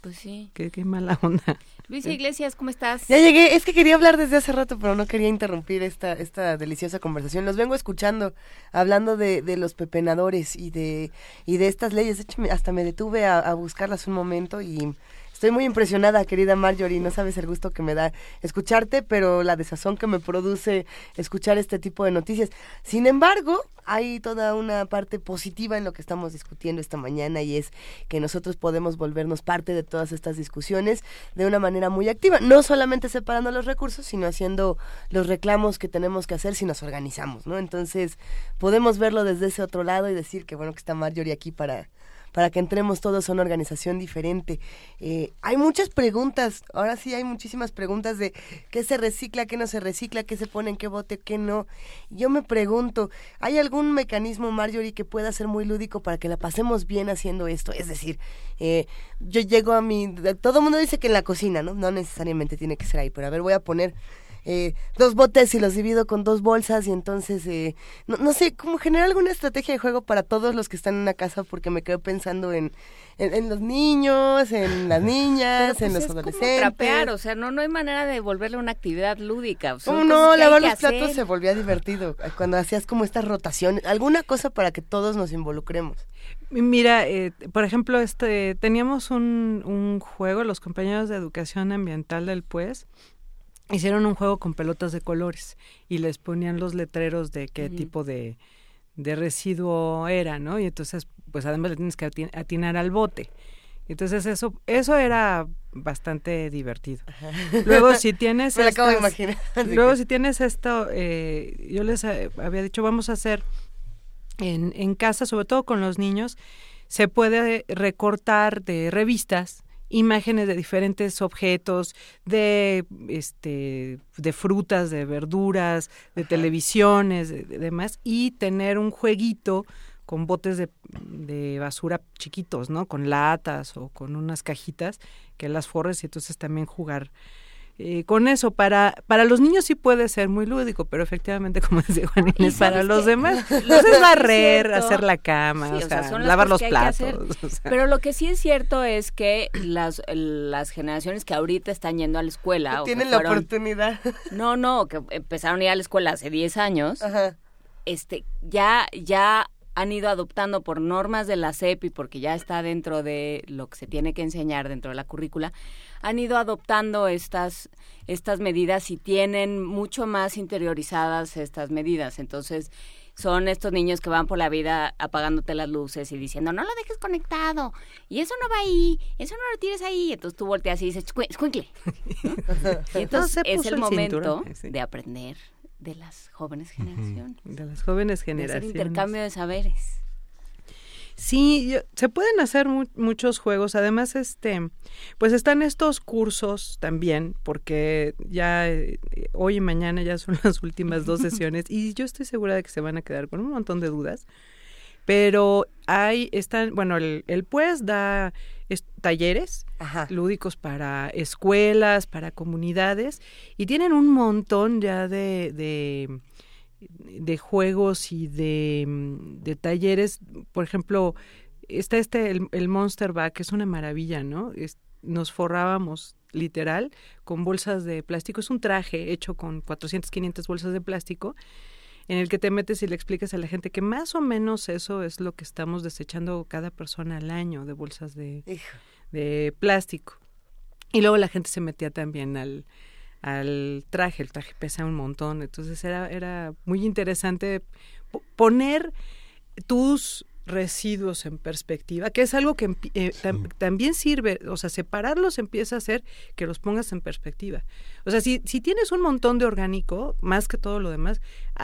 Pues sí. qué, qué mala onda. Luisa Iglesias, ¿cómo estás? Ya llegué, es que quería hablar desde hace rato, pero no quería interrumpir esta, esta deliciosa conversación. Los vengo escuchando, hablando de, de los pepenadores y de, y de estas leyes. De hecho, me- hasta me detuve a, a buscarlas un momento y estoy muy impresionada, querida Marjorie. No sabes el gusto que me da escucharte, pero la desazón que me produce escuchar este tipo de noticias. Sin embargo, hay toda una parte positiva en lo que estamos discutiendo esta mañana y es que nosotros podemos volvernos parte de todas estas discusiones de una manera muy activa, no solamente separando los recursos, sino haciendo los reclamos que tenemos que hacer si nos organizamos, ¿no? Entonces, podemos verlo desde ese otro lado y decir que bueno que está Marjorie aquí para para que entremos todos a una organización diferente. Eh, hay muchas preguntas, ahora sí hay muchísimas preguntas de qué se recicla, qué no se recicla, qué se pone en qué bote, qué no. Yo me pregunto, ¿hay algún mecanismo, Marjorie, que pueda ser muy lúdico para que la pasemos bien haciendo esto? Es decir, eh, yo llego a mi... Todo el mundo dice que en la cocina, ¿no? No necesariamente tiene que ser ahí, pero a ver, voy a poner eh, dos botes y los divido con dos bolsas y entonces, eh, no, no sé, como generar alguna estrategia de juego para todos los que están en una casa porque me quedo pensando en, en, en los niños, en las niñas, Pero, en pues, los es como adolescentes. trapear, o sea, no, no hay manera de volverle una actividad lúdica. ¿Cómo cosas no? Lavar los platos hacer. se volvía divertido eh, cuando hacías como estas rotaciones, alguna cosa para que todos nos involucremos. Mira, eh, por ejemplo, este teníamos un, un juego, los compañeros de educación ambiental del PUES hicieron un juego con pelotas de colores y les ponían los letreros de qué tipo de, de residuo era, ¿no? Y entonces, pues además le tienes que ati- atinar al bote. Entonces eso eso era bastante divertido. Luego si tienes Me lo acabo de estas- imaginar. Luego, que- si tienes esto, eh, yo les eh, había dicho, vamos a hacer en, en casa, sobre todo con los niños, se puede recortar de revistas imágenes de diferentes objetos, de este, de frutas, de verduras, de televisiones, de, de demás, y tener un jueguito con botes de, de basura chiquitos, ¿no? Con latas o con unas cajitas que las forres y entonces también jugar eh, con eso. Para, para los niños sí puede ser muy lúdico, pero efectivamente, como decía Juan Inés, para ¿sabes los qué? demás, pues es barrer, hacer la cama, Sí, o o sea, sea, son las lavar los platos. hacer. o sea. Pero lo que sí es cierto es que las, las generaciones que ahorita están yendo a la escuela... o Tienen la oportunidad. No, no, que empezaron a ir a la escuela hace 10 años, Ajá. este, ya, ya han ido adoptando por normas de la SEP y porque ya está dentro de lo que se tiene que enseñar dentro de la currícula, han ido adoptando estas, estas medidas y tienen mucho más interiorizadas estas medidas. Entonces, son estos niños que van por la vida apagándote las luces y diciendo, no lo dejes conectado, y eso no va ahí, eso no lo tires ahí. Entonces tú volteas y dices, "Escu- escuincle. ¿no? Y entonces es el el momento cinturón, sí. de aprender de las jóvenes generaciones. de las jóvenes De generaciones. intercambio de saberes. Sí, yo- se pueden hacer mu- muchos juegos. Además, este, pues están estos cursos también, porque ya eh, hoy y mañana ya son las últimas dos sesiones y yo estoy segura de que se van a quedar con un montón de dudas. Pero hay, están, bueno, el, el pues da talleres Ajá. lúdicos para escuelas, para comunidades, y tienen un montón ya de, de, de juegos y de, de talleres. Por ejemplo, está este, el, el Monster Bag, que es una maravilla, ¿no? Es- nos forrábamos literal con bolsas de plástico. Es un traje hecho con 400, 500 bolsas de plástico en el que te metes y le explicas a la gente que más o menos eso es lo que estamos desechando cada persona al año de bolsas de, Hijo. de plástico. Y luego la gente se metía también al, al traje, el traje pesa un montón, entonces era, era muy interesante po- poner tus residuos en perspectiva, que es algo que eh, tam- también sirve, o sea, separarlos empieza a hacer que los pongas en perspectiva. O sea, si, si tienes un montón de orgánico, más que todo lo demás,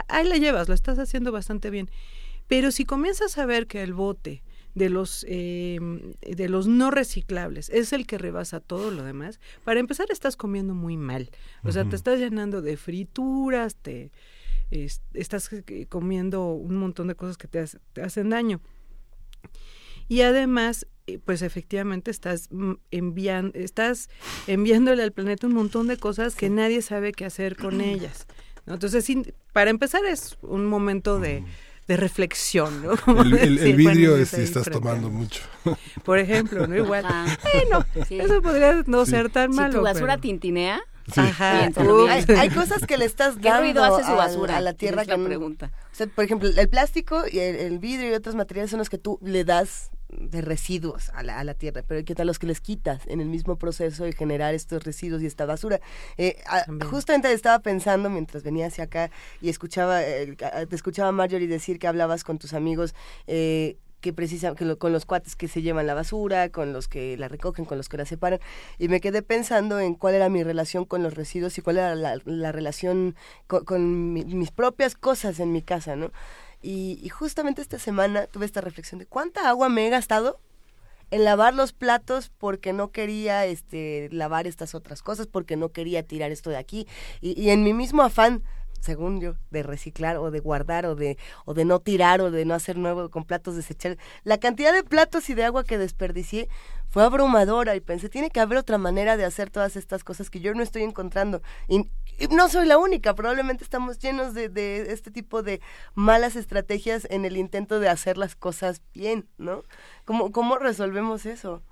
ahí la llevas, lo estás haciendo bastante bien. Pero si comienzas a ver que el bote de los eh, de los no reciclables es el que rebasa todo lo demás, para empezar estás comiendo muy mal. O sea, te estás llenando de frituras, te es- estás eh, comiendo un montón de cosas que te, hace- te hacen daño. Y además, eh, pues efectivamente estás enviando, estás enviándole al planeta un montón de cosas que nadie sabe qué hacer con ellas. ¿no? Entonces, para empezar es un momento de, de reflexión, ¿no? Como El, el- el decir, vidrio bueno, es si estás frente tomando mucho. Por ejemplo, ¿no? Igual. Ajá. Bueno, Sí. eso podría no Sí. ser tan Si malo. tu basura pero- tintinea, Sí. Ajá. Hay, hay cosas que le estás ¿qué dando ruido hace su al- basura? a la tierra es que la pregunta. O sea, por ejemplo, el plástico y el, el vidrio y otros materiales son los que tú le das de residuos a la, a la tierra, pero ¿qué tal los que les quitas en el mismo proceso de generar estos residuos y esta basura? Eh, a- También. justamente estaba pensando mientras venía hacia acá y escuchaba, eh, a- te escuchaba Marjorie decir que hablabas con tus amigos eh, que precisa, que con los cuates que se llevan la basura, con los que la recogen, con los que la separan, y me quedé pensando en cuál era mi relación con los residuos y cuál era la, la relación con, con mi- mis propias cosas en mi casa, ¿no? Y, justamente esta semana tuve esta reflexión de cuánta agua me he gastado en lavar los platos porque no quería este lavar estas otras cosas, porque no quería tirar esto de aquí, y en mi mismo afán según yo, de reciclar o de guardar o de, o de no tirar o de no hacer nuevo con platos desechables. La cantidad de platos y de agua que desperdicié fue abrumadora y pensé, tiene que haber otra manera de hacer todas estas cosas que yo no estoy encontrando. Y, no soy la única, probablemente estamos llenos de, de este tipo de malas estrategias en el intento de hacer las cosas bien, ¿no? ¿Cómo, cómo resolvemos eso?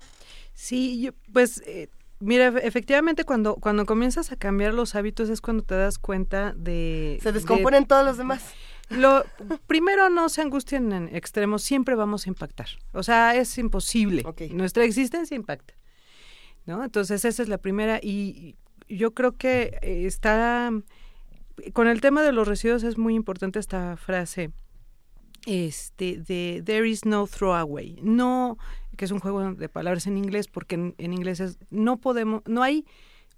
Sí, yo- pues eh, mira, efe- efectivamente cuando, cuando comienzas a cambiar los hábitos es cuando te das cuenta de... Se de- descomponen todos los demás. Lo, primero, no se angustien en extremos, siempre vamos a impactar. O sea, es imposible. Nuestra existencia impacta. ¿No? Entonces, esa es la primera. Y yo creo que eh, está. Con el tema de los residuos es muy importante esta frase este de there is no throwaway no que es un juego de palabras en inglés porque en, en inglés es no podemos no hay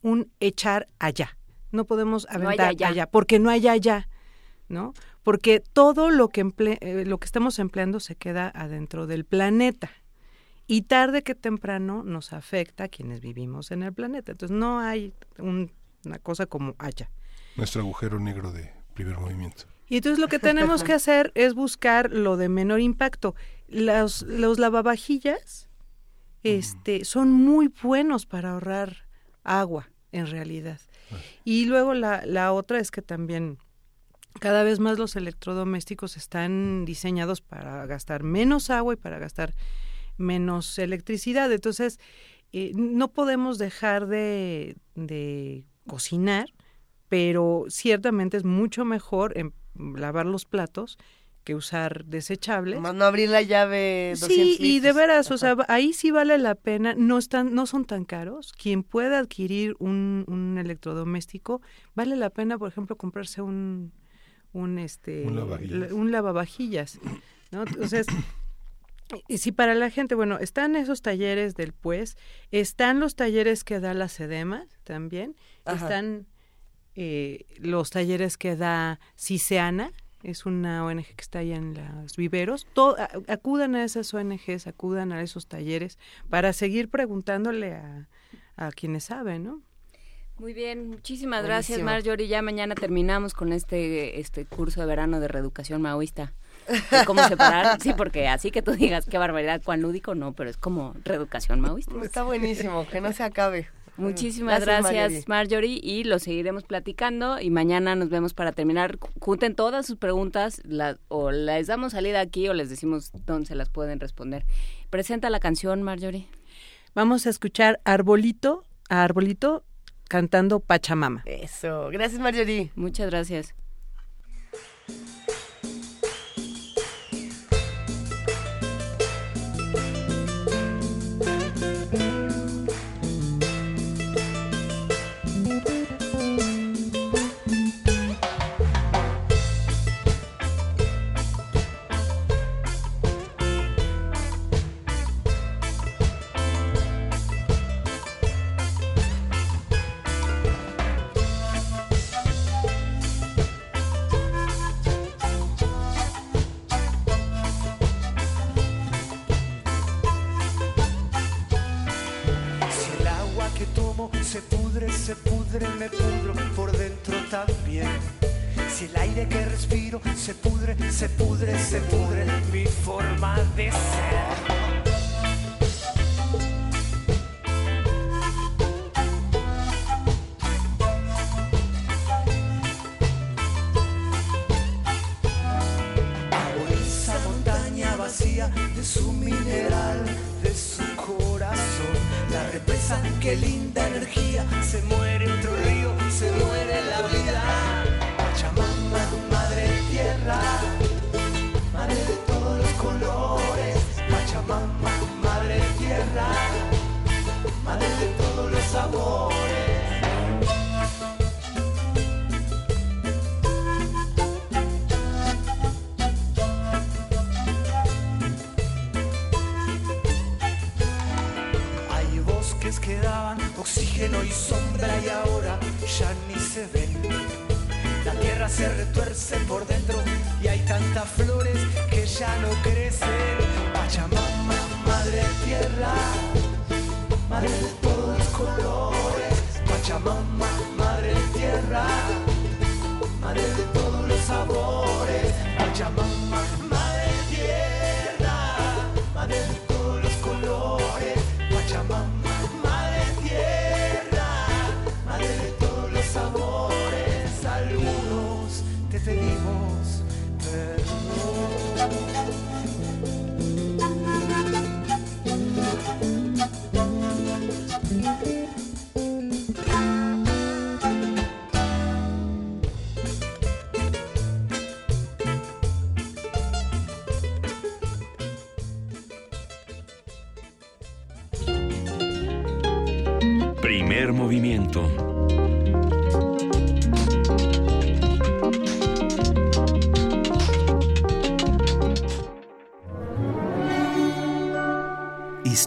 un echar allá no podemos No aventar allá. allá porque no hay allá ¿no? Porque todo lo que emple- eh, lo que estamos empleando se queda adentro del planeta. Y tarde que temprano nos afecta a quienes vivimos en el planeta. Entonces no hay un- una cosa como haya. Nuestro agujero negro de primer movimiento. Y entonces lo que tenemos que hacer es buscar lo de menor impacto. Los, los lavavajillas este, son muy buenos para ahorrar agua, en realidad. Y luego la, la otra es que también cada vez más los electrodomésticos están diseñados para gastar menos agua y para gastar menos electricidad. Entonces, eh, no podemos dejar de, de cocinar, pero ciertamente es mucho mejor em, lavar los platos que usar desechables. Más no abrir la llave 200 Sí, y de veras, o sea, ahí sí vale la pena, no están, no son tan caros. Quien pueda adquirir un, un electrodoméstico, vale la pena, por ejemplo, comprarse un, un este, Un lavavajillas. un lavavajillas, ¿no? Entonces, y si para la gente, bueno, están esos talleres del pues, están los talleres que da la SEDEMA también, Ajá. están eh, los talleres que da CISEANA, es una ONG que está allá en los viveros. To- a- acudan a esas ONGs, acudan a esos talleres para seguir preguntándole a, a quienes saben, ¿no? Muy bien, muchísimas gracias Buenísimo. Marjorie. Ya mañana terminamos con este este curso de verano de reeducación maoísta. De ¿Cómo separar? Sí, porque así que tú digas qué barbaridad, cuán lúdico, no, pero es como reeducación maoísta. Está buenísimo, que no se acabe. Muchísimas Gracias, gracias, Marjorie. y lo seguiremos platicando y mañana nos vemos para terminar. Junten todas sus preguntas la- o les damos salida aquí o les decimos dónde se las pueden responder. Presenta la canción, Marjorie. Vamos a escuchar Arbolito, a Arbolito cantando Pachamama. Eso. Gracias, Marjorie. Muchas gracias.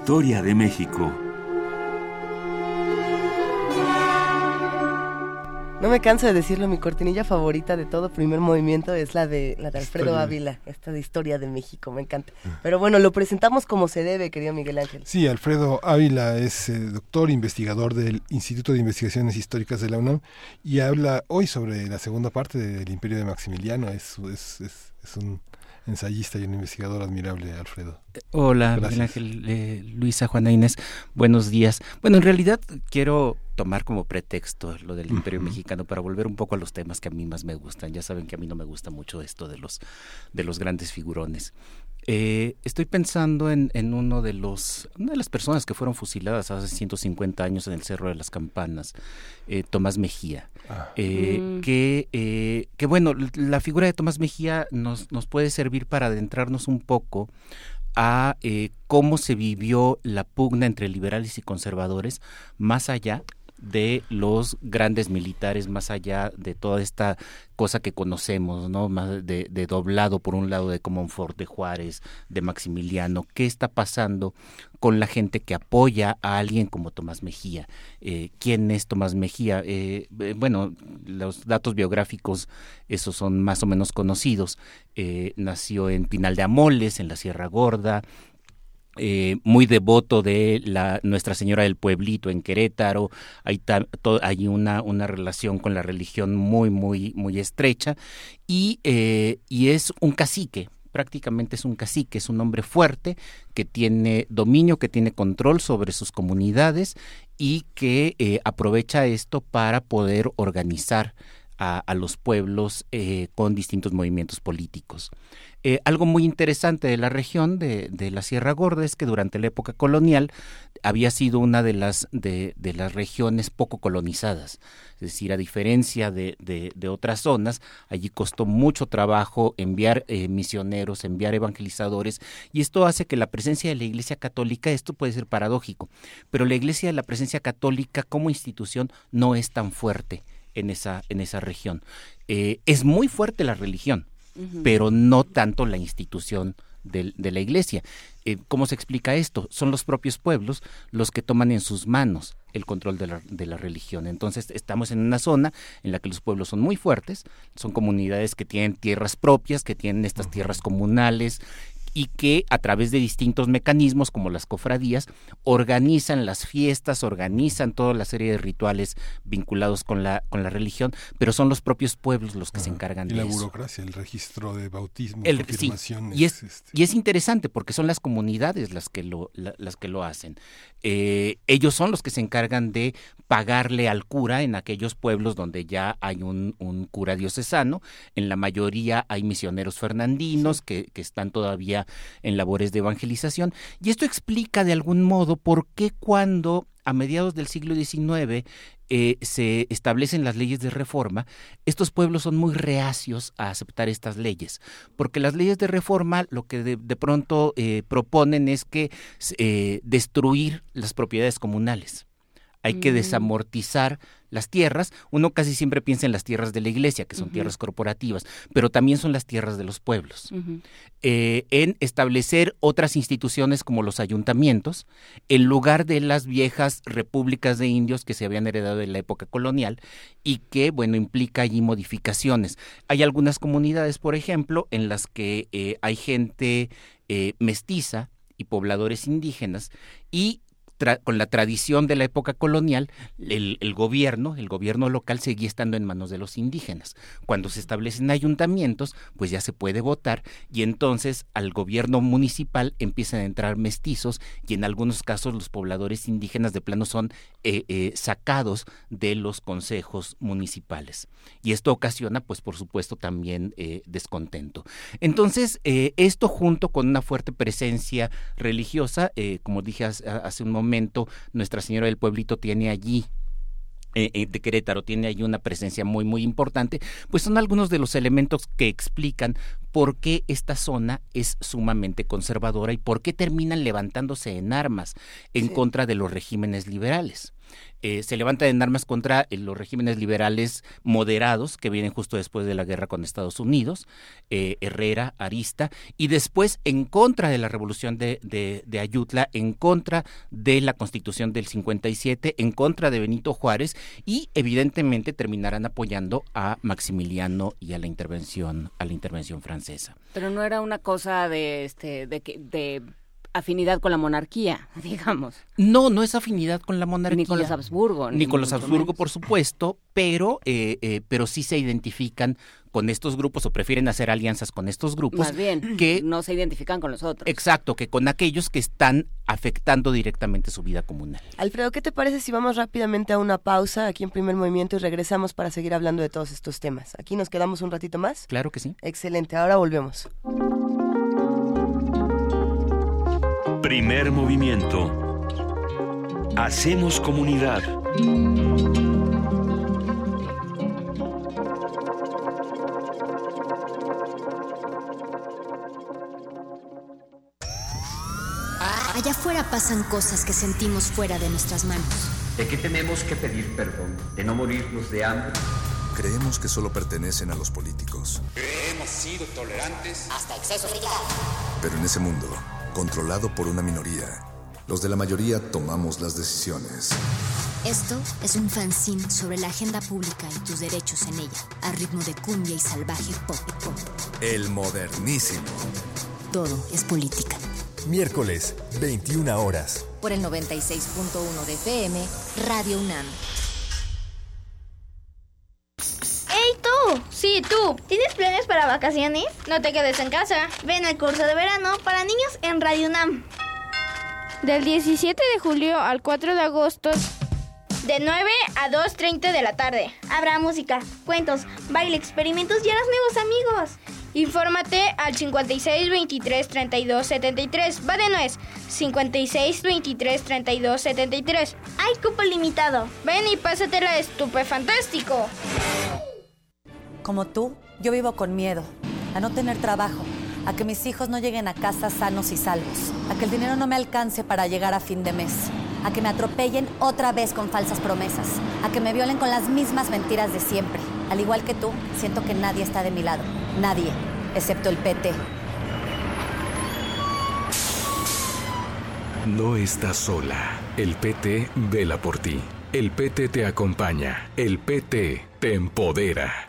Historia de México. No me canso de decirlo, mi cortinilla favorita de todo primer movimiento es la de la de Alfredo Historia. Ávila, esta de Historia de México, me encanta. Pero bueno, lo presentamos como se debe, querido Miguel Ángel. Sí, Alfredo Ávila es eh, doctor investigador del Instituto de Investigaciones Históricas de la UNAM y habla hoy sobre la segunda parte del Imperio de Maximiliano. Es, es, es, es un ensayista y un investigador admirable, Alfredo. Hola. Miguel Ángel, eh, Luisa, Juana Inés, buenos días. Bueno, en realidad quiero tomar como pretexto lo del Imperio. Mexicano para volver un poco a los temas que a mí más me gustan. Ya saben que a mí no me gusta mucho esto de los, de los grandes figurones. Eh, estoy pensando en, en uno de los, una de las personas que fueron fusiladas hace 150 años en el Cerro de las Campanas, eh, Tomás Mejía. Ah, Eh, Mm. que, eh, que bueno, l- la figura de Tomás Mejía nos, nos puede servir para adentrarnos un poco a eh, cómo se vivió la pugna entre liberales y conservadores más allá de los grandes militares más allá de toda esta cosa que conocemos, ¿no? Más de, doblado por un lado de Comonfort, de Juárez, de Maximiliano. ¿Qué está pasando con la gente que apoya a alguien como Tomás Mejía? Eh, ¿Quién es Tomás Mejía? Eh, eh, bueno, los datos biográficos, esos son más o menos conocidos. nació en Pinal de Amoles, en la Sierra Gorda, eh, muy devoto de la Nuestra Señora del Pueblito en Querétaro, hay, hay una, una relación con la religión muy, muy, muy estrecha y, eh, y es un cacique, prácticamente es un cacique, es un hombre fuerte que tiene dominio, que tiene control sobre sus comunidades y que eh, aprovecha esto para poder organizar a, a los pueblos con distintos movimientos políticos. Eh, algo muy interesante de la región de, la Sierra Gorda es que durante la época colonial había sido una de las, de, las regiones poco colonizadas. Es decir, a diferencia de, otras zonas, allí costó mucho trabajo enviar eh, misioneros, enviar evangelizadores, y esto hace que la presencia de la Iglesia Católica, esto puede ser paradójico, pero la Iglesia, la presencia católica como institución no es tan fuerte en esa, en esa región. Eh, es muy fuerte la religión, pero no tanto la institución de, la iglesia. Eh, ¿Cómo se explica esto? Son los propios pueblos los que toman en sus manos el control de la, de la, religión. Entonces estamos en una zona en la que los pueblos son muy fuertes, son comunidades que tienen tierras propias, que tienen estas tierras comunales, y que a través de distintos mecanismos como las cofradías organizan las fiestas, organizan toda la serie de rituales vinculados con la con la religión, pero son los propios pueblos los que se encargan y de la eso. la burocracia, el registro de bautismo, el, y es este. y es interesante porque son las comunidades las que lo las que lo hacen. Eh, ellos son los que se encargan de pagarle al cura en aquellos pueblos donde ya hay un, un cura diocesano. En la mayoría hay misioneros fernandinos que, que están todavía en labores de evangelización. Y esto explica de algún modo por qué cuando a mediados del siglo XIX eh, se establecen las leyes de reforma, estos pueblos son muy reacios a aceptar estas leyes, porque las leyes de reforma lo que de, pronto eh, proponen es que eh, destruir las propiedades comunales. Hay que desamortizar las tierras, uno casi siempre piensa en las tierras de la iglesia, que son tierras corporativas, pero también son las tierras de los pueblos. Eh, en establecer otras instituciones como los ayuntamientos, en lugar de las viejas repúblicas de indios que se habían heredado de la época colonial y que, bueno, implica allí modificaciones. Hay algunas comunidades, por ejemplo, en las que eh, hay gente eh, mestiza y pobladores indígenas y con la tradición de la época colonial, el, gobierno, el gobierno local seguía estando en manos de los indígenas. Cuando se establecen ayuntamientos, pues ya se puede votar y entonces al gobierno municipal empiezan a entrar mestizos y en algunos casos los pobladores indígenas de plano son eh, eh, sacados de los consejos municipales. Y esto ocasiona, pues por supuesto, también eh, descontento. Entonces, esto junto con una fuerte presencia religiosa, como dije hace un momento, Nuestra Señora del Pueblito tiene allí eh, eh, de Querétaro tiene allí una presencia muy muy importante, pues son algunos de los elementos que explican por qué esta zona es sumamente conservadora y por qué terminan levantándose en armas en contra de los regímenes liberales. Eh, se levanta en armas contra eh, los regímenes liberales moderados que vienen justo después de la guerra con Estados Unidos, eh, Herrera, Arista, y después en contra de la revolución de, de, Ayutla, en contra de la constitución del 57, en contra de Benito Juárez y evidentemente terminarán apoyando a Maximiliano y a la intervención, a la intervención francesa. Pero no era una cosa de, este, de, de afinidad con la monarquía, digamos. No, no es afinidad con la monarquía. Ni con los Habsburgo. Ni, con los Habsburgo, por supuesto, pero, eh, eh, pero sí se identifican con estos grupos o prefieren hacer alianzas con estos grupos. Más bien, que no se identifican con los otros. Exacto, que con aquellos que están afectando directamente su vida comunal. Alfredo, ¿qué te parece si vamos rápidamente a una pausa aquí en primer movimiento y regresamos para seguir hablando de todos estos temas? Aquí nos quedamos un ratito más. Claro que sí. Excelente, ahora volvemos. Primer movimiento. Hacemos comunidad. Allá afuera pasan cosas que sentimos fuera de nuestras manos ¿De qué tenemos que pedir perdón? ¿De no morirnos de hambre? Creemos que solo pertenecen a los políticos. Hemos sido tolerantes hasta exceso de Pero en ese mundo, controlado por una minoría, los de la mayoría tomamos las decisiones. Esto es un fanzine sobre la agenda pública y tus derechos en ella, a ritmo de cumbia y salvaje pop. pop. El modernísimo. Todo es política. Miércoles, 21 horas. Por el 96.1 de FM, Radio UNAM. Tú. ¿Tienes planes para vacaciones? No te quedes en casa. Ven al curso de verano para niños en Radio UNAM. Del 17 de julio al 4 de agosto. De 9 a 2.30 de la tarde. Habrá música, cuentos, baile, experimentos y harás nuevos amigos. Infórmate al 56 23 32 73. Va de nuez. 56 23 32 73. Hay cupo limitado. Ven y pásatela estupe fantástico. Como tú, yo vivo con miedo a no tener trabajo, a que mis hijos no lleguen a casa sanos y salvos, a que el dinero no me alcance para llegar a fin de mes, a que me atropellen otra vez con falsas promesas, a que me violen con las mismas mentiras de siempre. Al igual que tú, siento que nadie está de mi lado. Nadie, excepto el PT. No estás sola. El PT vela por ti. El PT te acompaña. El PT te empodera.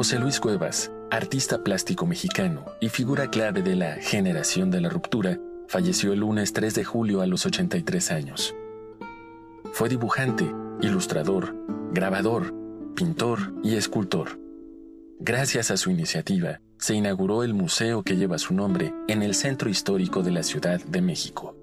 José Luis Cuevas, artista plástico mexicano y figura clave de la generación de la ruptura, falleció el lunes 3 de julio a los 83 años. Fue dibujante, ilustrador, grabador, pintor y escultor. Gracias a su iniciativa, se inauguró el museo que lleva su nombre en el centro histórico de la Ciudad de México.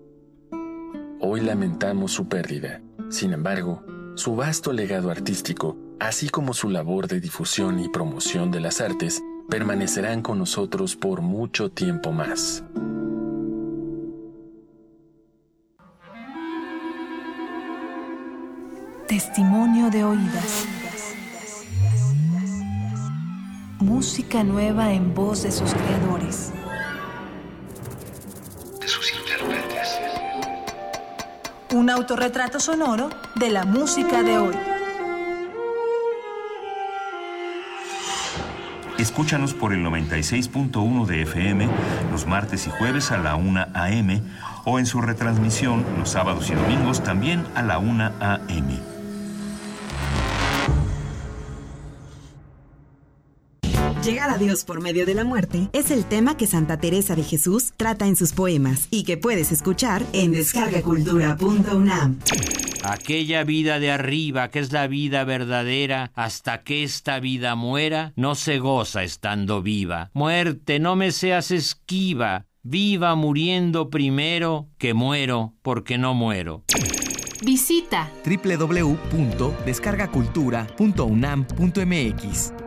Hoy lamentamos su pérdida. Sin embargo, su vasto legado artístico, así como su labor de difusión y promoción de las artes, permanecerán con nosotros por mucho tiempo más. Testimonio de oídas. Música nueva en voz de sus creadores. De sus intérpretes. Un autorretrato sonoro de la música de hoy. Escúchanos por el 96.1 de FM los martes y jueves a la 1 a.m. o en su retransmisión los sábados y domingos también a la 1 a.m. Llegar a Dios por medio de la muerte es el tema que Santa Teresa de Jesús trata en sus poemas y que puedes escuchar en descargacultura.unam. Aquella vida de arriba, que es la vida verdadera, hasta que esta vida muera, no se goza estando viva. Muerte, no me seas esquiva, viva muriendo primero, que muero porque no muero. Visita www.descargacultura.unam.mx.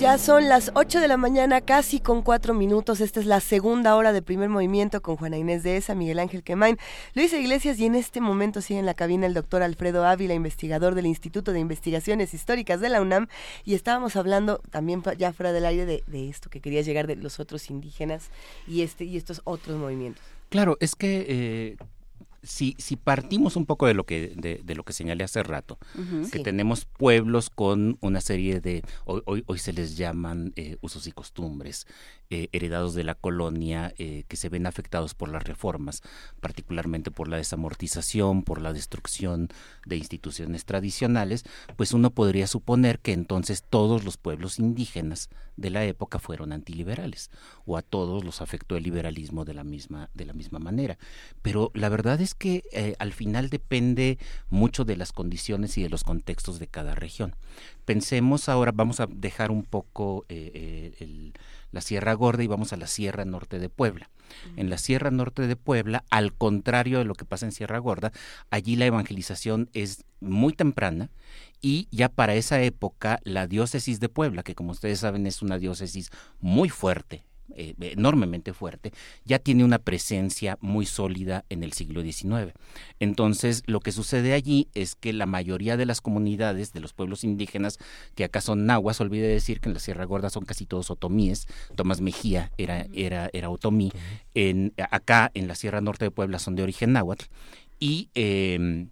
Ya son las 8 de la mañana, casi con 4 minutos. Esta es la segunda hora de primer movimiento con Juana Inés de Esa, Miguel Ángel Quemain, Luisa Iglesias y en este momento sigue en la cabina el doctor Alfredo Ávila, investigador del Instituto de Investigaciones Históricas de la UNAM. Y estábamos hablando también ya fuera del aire de, esto que quería llegar de los otros indígenas y, este, y estos otros movimientos. Claro, es que eh, si, si partimos un poco de lo que, de, de lo que señalé hace rato, que Sí. tenemos pueblos con una serie de, hoy, hoy, hoy se les llaman eh, usos y costumbres, eh, heredados de la colonia, eh, que se ven afectados por las reformas, particularmente por la desamortización, por la destrucción de instituciones tradicionales, pues uno podría suponer que entonces todos los pueblos indígenas de la época fueron antiliberales, o a todos los afectó el liberalismo de la misma, de la misma manera. Pero la verdad es que eh, al final depende mucho de las condiciones y de los contextos de cada región. Pensemos ahora, vamos a dejar un poco el- la Sierra Gorda y vamos a la Sierra Norte de Puebla. En la Sierra Norte de Puebla, al contrario de lo que pasa en Sierra Gorda, allí la evangelización es muy temprana y ya para esa época la diócesis de Puebla, que como ustedes saben es una diócesis muy fuerte, eh, enormemente fuerte, ya tiene una presencia muy sólida en el siglo XIX. Entonces, lo que sucede allí es que la mayoría de las comunidades de los pueblos indígenas, que acá son nahuas, olvide decir que en la Sierra Gorda son casi todos otomíes, Tomás Mejía era, era, era otomí, en, acá en la Sierra Norte de Puebla son de origen náhuatl, y, eh,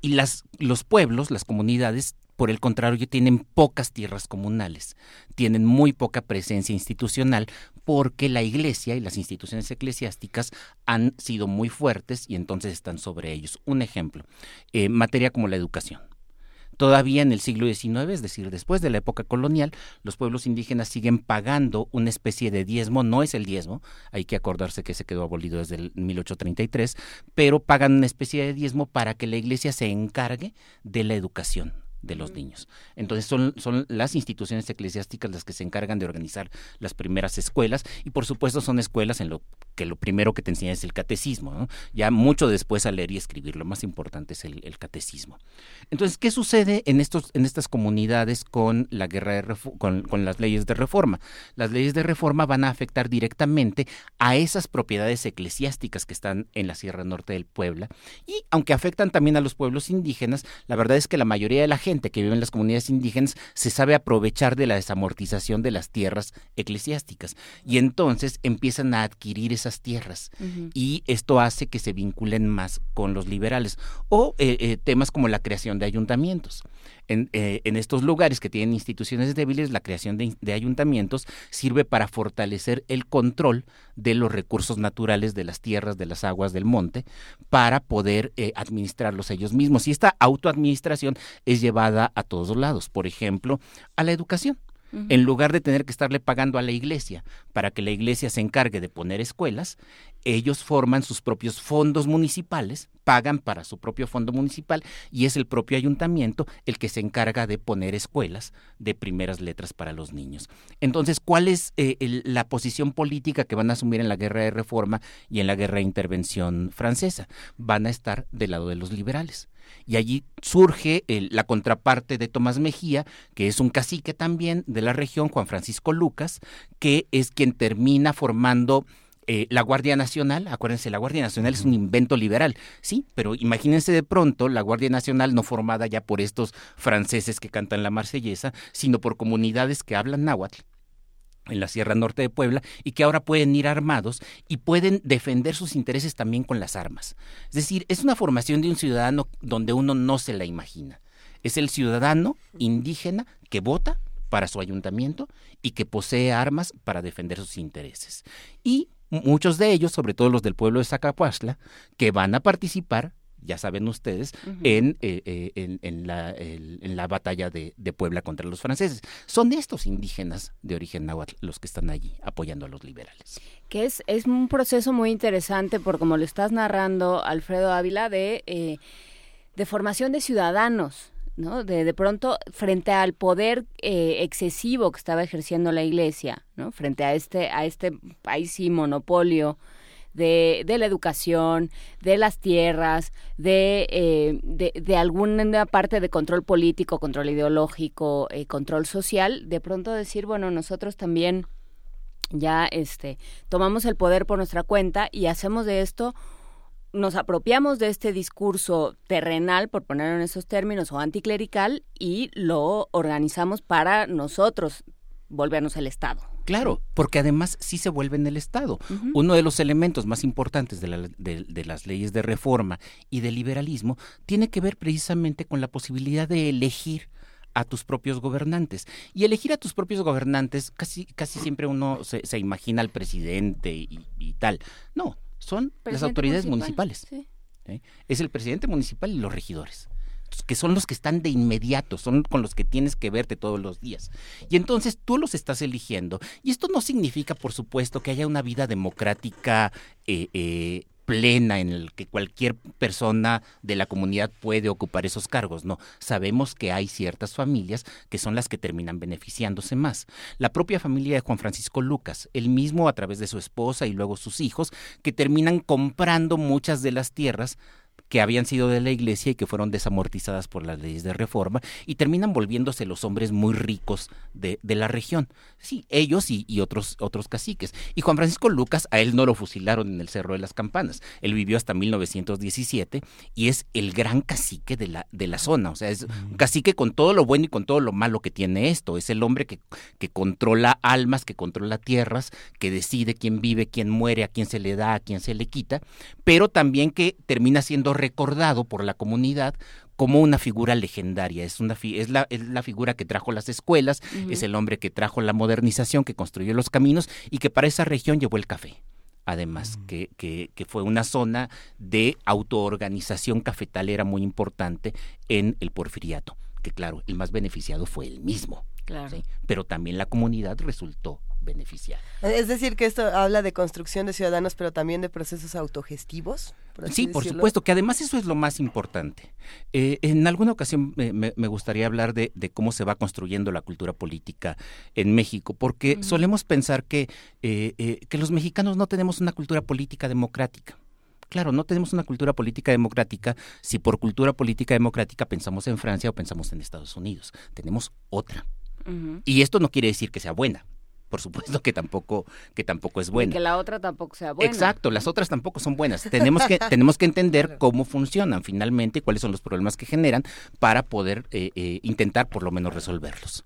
y las, los pueblos, las comunidades, por el contrario, tienen pocas tierras comunales, tienen muy poca presencia institucional porque la iglesia y las instituciones eclesiásticas han sido muy fuertes y entonces están sobre ellos. Un ejemplo, eh, materia como la educación. Todavía en el siglo XIX, es decir, después de la época colonial, los pueblos indígenas siguen pagando una especie de diezmo, no es el diezmo, hay que acordarse que se quedó abolido desde el 1833, pero pagan una especie de diezmo para que la iglesia se encargue de la educación de los niños. Entonces son, son las instituciones eclesiásticas las que se encargan de organizar las primeras escuelas y por supuesto son escuelas en lo que lo primero que te enseña es el catecismo. Ya mucho después a leer y escribir, lo más importante es el, catecismo. Entonces, ¿qué sucede en, estos, en estas comunidades con, la guerra de con, con las leyes de reforma? Las leyes de reforma van a afectar directamente a esas propiedades eclesiásticas que están en la Sierra Norte del Puebla y aunque afectan también a los pueblos indígenas, la verdad es que la mayoría de la gente que vive en las comunidades indígenas se sabe aprovechar de la desamortización de las tierras eclesiásticas y entonces empiezan a adquirir esas tierras. Y esto hace que se vinculen más con los liberales. O eh, eh, temas como la creación de ayuntamientos. Eh, en, estos lugares que tienen instituciones débiles, la creación de, ayuntamientos sirve para fortalecer el control de los recursos naturales de las tierras, de las aguas, del monte, para poder eh, administrarlos ellos mismos. Y esta autoadministración es llevada a todos lados, por ejemplo, a la educación en lugar de tener que estarle pagando a la iglesia para que la iglesia se encargue de poner escuelas, ellos forman sus propios fondos municipales, pagan para su propio fondo municipal y es el propio ayuntamiento el que se encarga de poner escuelas de primeras letras para los niños. Entonces, ¿cuál es eh, la posición política que van a asumir en la guerra de reforma y en la guerra de intervención francesa? Van a estar del lado de los liberales y allí surge la contraparte de Tomás Mejía, que es un cacique también de la región, Juan Francisco Lucas, que es quien termina formando eh, la Guardia Nacional, acuérdense, la Guardia Nacional es un invento liberal, sí, pero imagínense de pronto la Guardia Nacional no formada ya por estos franceses que cantan la marsellesa, sino por comunidades que hablan náhuatl en la Sierra Norte de Puebla y que ahora pueden ir armados y pueden defender sus intereses también con las armas. Es decir, es una formación de un ciudadano donde uno no se la imagina. Es el ciudadano indígena que vota para su ayuntamiento y que posee armas para defender sus intereses. Y muchos de ellos, sobre todo los del pueblo de Zacapuazla, que van a participar ya saben ustedes, en, eh, eh, en, la, en, la, batalla de, Puebla contra los franceses. Son estos indígenas de origen náhuatl los que están allí apoyando a los liberales. Que es, es un proceso muy interesante, por como lo estás narrando, Alfredo Ávila, de, eh, de formación de ciudadanos. ¿no? De, de pronto, frente al poder excesivo que estaba ejerciendo la Iglesia, ¿no? Frente a este, a este país y monopolio de, de la educación, de las tierras, de, eh, de, de, alguna parte de control político, control ideológico, eh, control social, de pronto decir, bueno, nosotros también ya este, tomamos el poder por nuestra cuenta y hacemos de esto nos apropiamos de este discurso terrenal, por ponerlo en esos términos, o anticlerical, y lo organizamos para nosotros volvernos el Estado. Claro, porque además sí se vuelve en el Estado. Uno de los elementos más importantes de, de, las leyes de reforma y de liberalismo tiene que ver precisamente con la posibilidad de elegir a tus propios gobernantes. Y elegir a tus propios gobernantes, casi, casi siempre uno se, se imagina al presidente y, tal. No, son las autoridades municipales. ¿eh? Es el presidente municipal y los regidores que son los que están de inmediato, son con los que tienes que verte todos los días. Y entonces tú los estás eligiendo. Y esto no significa, por supuesto, que haya una vida democrática eh, eh, plena en el que cualquier persona de la comunidad puede ocupar esos cargos. No, sabemos que hay ciertas familias que son las que terminan beneficiándose más. La propia familia de Juan Francisco Lucas, él mismo a través de su esposa y luego sus hijos, que terminan comprando muchas de las tierras que habían sido de la iglesia y que fueron desamortizadas por las leyes de reforma y terminan volviéndose los hombres muy ricos de, de la región. Sí, ellos y, y, otros, otros caciques. Y Juan Francisco Lucas, a él no lo fusilaron en el Cerro de las Campanas. Él vivió hasta 1917 y es el gran cacique de la, de la zona. O sea, es un cacique con todo lo bueno y con todo lo malo que tiene esto. Es el hombre que, que controla almas, que controla tierras, que decide quién vive, quién muere, a quién se le da, a quién se le quita, pero también que termina siendo recordado por la comunidad como una figura legendaria, es, una es, la, es la figura que trajo las escuelas, uh -huh. es el hombre que trajo la modernización, que construyó los caminos y que para esa región llevó el café. Además, uh -huh. que, que, que, fue una zona de autoorganización cafetalera muy importante en el porfiriato, que claro, el más beneficiado fue él mismo. Claro. ¿sí? Pero también la comunidad resultó beneficiada. Es decir, que esto habla de construcción de ciudadanos, pero también de procesos autogestivos. Por sí, por supuesto, que además eso es lo más importante. Eh, en alguna ocasión me, me, gustaría hablar de, de, cómo se va construyendo la cultura política en México, porque uh -huh. solemos pensar que, eh, eh, que los mexicanos no tenemos una cultura política democrática. Claro, no tenemos una cultura política democrática si por cultura política democrática pensamos en Francia o pensamos en Estados Unidos. Tenemos otra. Uh -huh. Y esto no quiere decir que sea buena por supuesto que tampoco que tampoco es buena. Y que la otra tampoco sea buena. Exacto, las otras tampoco son buenas. Tenemos que tenemos que entender cómo funcionan finalmente y cuáles son los problemas que generan para poder eh, eh, intentar por lo menos resolverlos.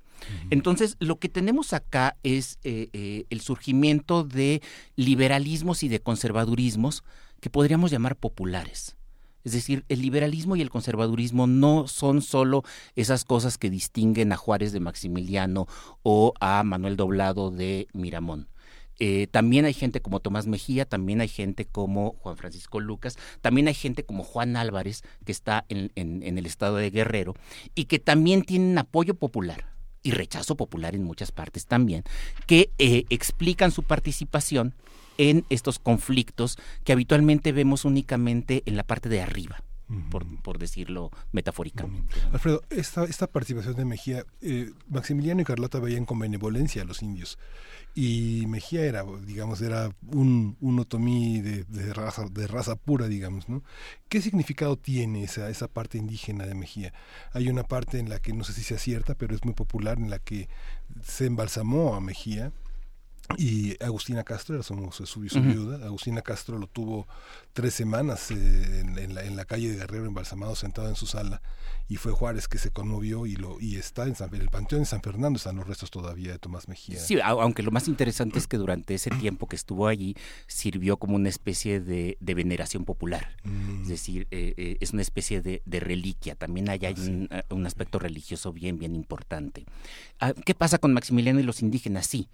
Entonces, lo que tenemos acá es eh, eh, el surgimiento de liberalismos y de conservadurismos que podríamos llamar populares. Es decir, el liberalismo y el conservadurismo no son solo esas cosas que distinguen a Juárez de Maximiliano o a Manuel Doblado de Miramón. Eh, también hay gente como Tomás Mejía, también hay gente como Juan Francisco Lucas, también hay gente como Juan Álvarez, que está en, el estado de Guerrero, y que también tienen apoyo popular y rechazo popular en muchas partes también, que eh, explican su participación en estos conflictos que habitualmente vemos únicamente en la parte de arriba. Por, por, decirlo metafóricamente. Alfredo, esta, esta participación de Mejía, eh, Maximiliano y Carlota veían con benevolencia a los indios y Mejía era, digamos, era un, un otomí de, de, raza, de raza pura, digamos, ¿no? ¿Qué significado tiene esa, esa parte indígena de Mejía? Hay una parte en la que no sé si sea cierta, pero es muy popular, en la que se embalsamó a Mejía, y Agustina Castro era su, su, su, su uh -huh. viuda. Agustina Castro lo tuvo tres semanas eh, en, en, la, en, la, calle de Guerrero, embalsamado, sentado en su sala. Y fue Juárez que se conmovió y lo y está en, San, el Panteón de San Fernando, están los restos todavía de Tomás Mejía. Sí, aunque lo más interesante es que durante ese tiempo que estuvo allí sirvió como una especie de, de veneración popular. Mm. Es decir, eh, eh, es una especie de, de, reliquia. También hay, hay ah, un, sí. un, aspecto religioso bien, bien importante. Ah, ¿Qué pasa con Maximiliano y los indígenas? Sí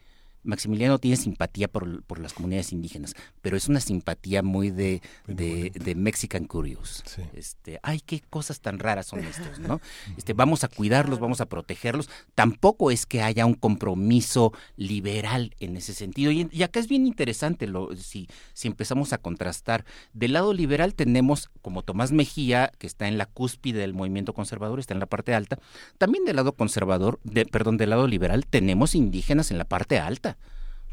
Maximiliano tiene simpatía por, por, las comunidades indígenas, pero es una simpatía muy de, de, de Mexican Curious. Sí. Este, ay, qué cosas tan raras son estos, ¿no? Este, vamos a cuidarlos, vamos a protegerlos. Tampoco es que haya un compromiso liberal en ese sentido. Y, y acá es bien interesante lo, si, si empezamos a contrastar. Del lado liberal tenemos como Tomás Mejía, que está en la cúspide del movimiento conservador, está en la parte alta. También del lado conservador, de, perdón, del lado liberal tenemos indígenas en la parte alta.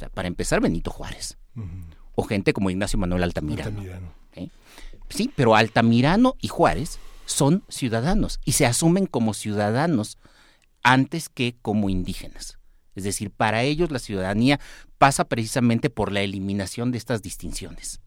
Sea, para empezar, Benito Juárez. Uh -huh. O gente como Ignacio Manuel Altamirano. Altamirano. ¿eh? Sí, pero Altamirano y Juárez son ciudadanos y se asumen como ciudadanos antes que como indígenas. Es decir, para ellos la ciudadanía pasa precisamente por la eliminación de estas distinciones.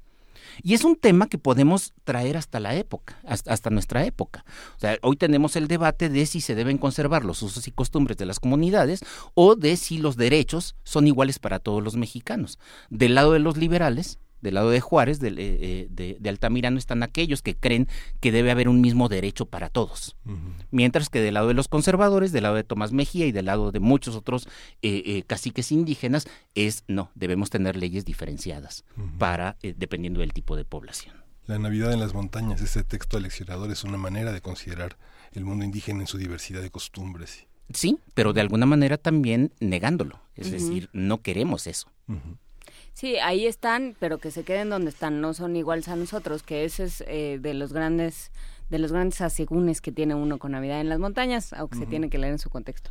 Y es un tema que podemos traer hasta la época, hasta, nuestra época. O sea, hoy tenemos el debate de si se deben conservar los usos y costumbres de las comunidades o de si los derechos son iguales para todos los mexicanos. Del lado de los liberales, del lado de Juárez, de, eh, de, de, Altamirano, están aquellos que creen que debe haber un mismo derecho para todos. Uh -huh. Mientras que del lado de los conservadores, del lado de Tomás Mejía y del lado de muchos otros eh, eh, caciques indígenas, es no, debemos tener leyes diferenciadas uh -huh. para, eh, dependiendo del tipo de población. La Navidad en las montañas, ese texto aleccionador es una manera de considerar el mundo indígena en su diversidad de costumbres. Sí, pero de alguna manera también negándolo. Es uh -huh. decir, no queremos eso. Sí, ahí están, pero que se queden donde están, no son iguales a nosotros, que ese es eh, de los grandes de los grandes asegúnes que tiene uno con Navidad en las montañas, aunque uh -huh. se tiene que leer en su contexto.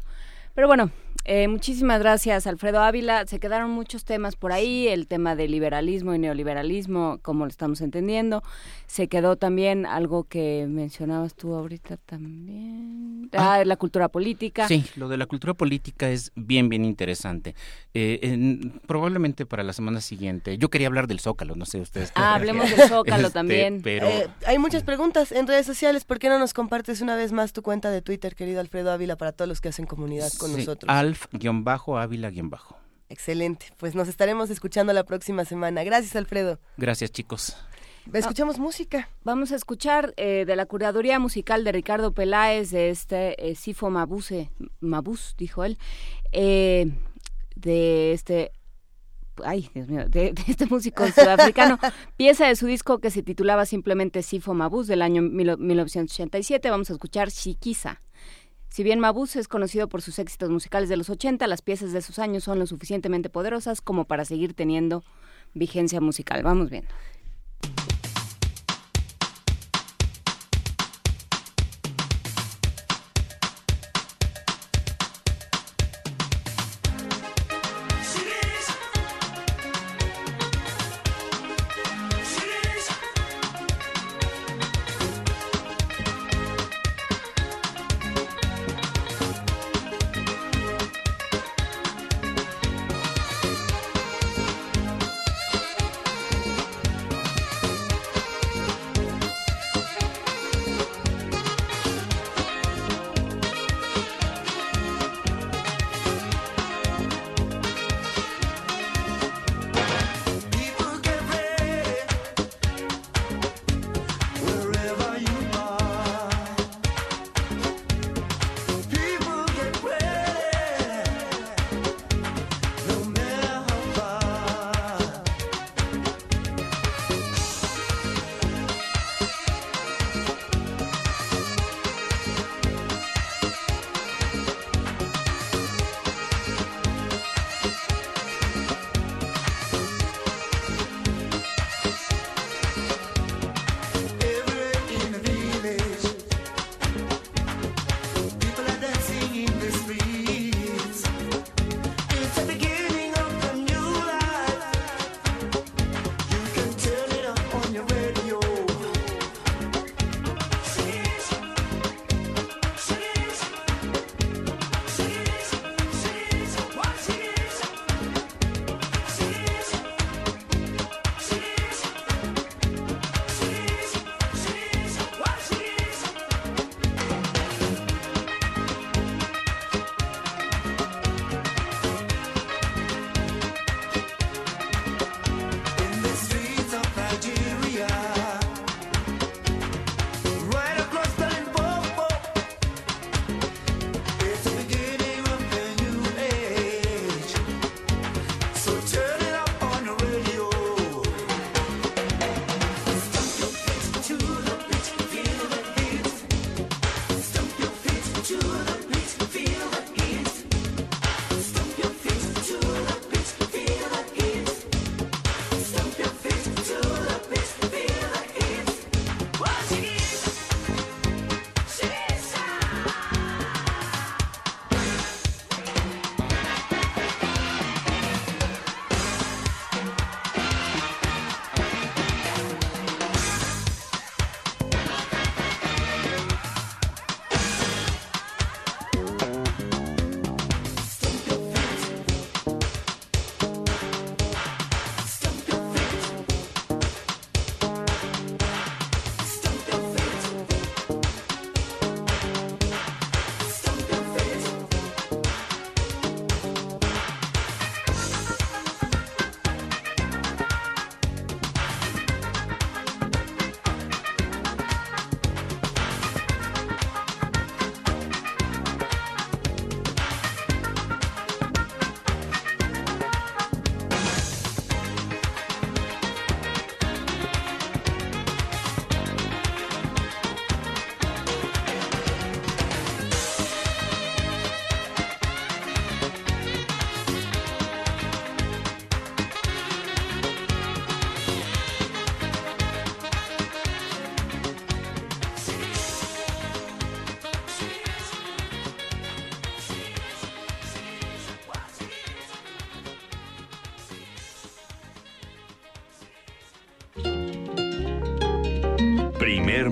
Pero bueno, eh, muchísimas gracias, Alfredo Ávila. Se quedaron muchos temas por ahí, el tema del liberalismo y neoliberalismo, como lo estamos entendiendo. Se quedó también algo que mencionabas tú ahorita también, ah, ah. la cultura política. Sí, lo de la cultura política es bien, bien interesante. Eh, probablemente para la semana siguiente, yo quería hablar del Zócalo, no sé ustedes. Ah, hablemos del Zócalo este, también. Pero... Eh, hay muchas preguntas en redes sociales, ¿por qué no nos compartes una vez más tu cuenta de Twitter, querido Alfredo Ávila, para todos los que hacen comunidad con nosotros? Alf-Ávila-Bajo. Excelente. Pues nos estaremos escuchando la próxima semana. Gracias, Alfredo. Gracias, chicos. Escuchamos música. Vamos a escuchar eh, de la curaduría musical de Ricardo Peláez, de este eh, Sifo Mabuse, Mabus, dijo él, eh, de este ay, Dios mío, de, este músico sudafricano, pieza de su disco que se titulaba simplemente Sifo Mabus del año 1987. Vamos a escuchar Chiquiza. Si bien Mabuse es conocido por sus éxitos musicales de los 80, las piezas de sus años son lo suficientemente poderosas como para seguir teniendo vigencia musical. Vamos viendo.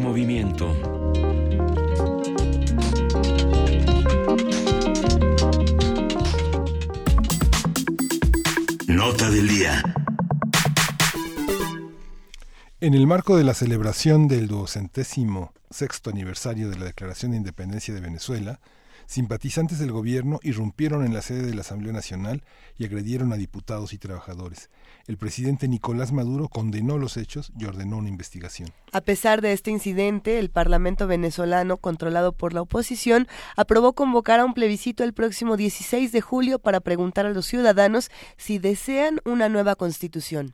Movimiento. Nota del día. En el marco de la celebración del duocentésimo sexto aniversario de la Declaración de Independencia de Venezuela, simpatizantes del gobierno irrumpieron en la sede de la Asamblea Nacional y agredieron a diputados y trabajadores. El presidente Nicolás Maduro condenó los hechos y ordenó una investigación. A pesar de este incidente, el Parlamento venezolano, controlado por la oposición, aprobó convocar a un plebiscito el próximo 16 de julio para preguntar a los ciudadanos si desean una nueva constitución.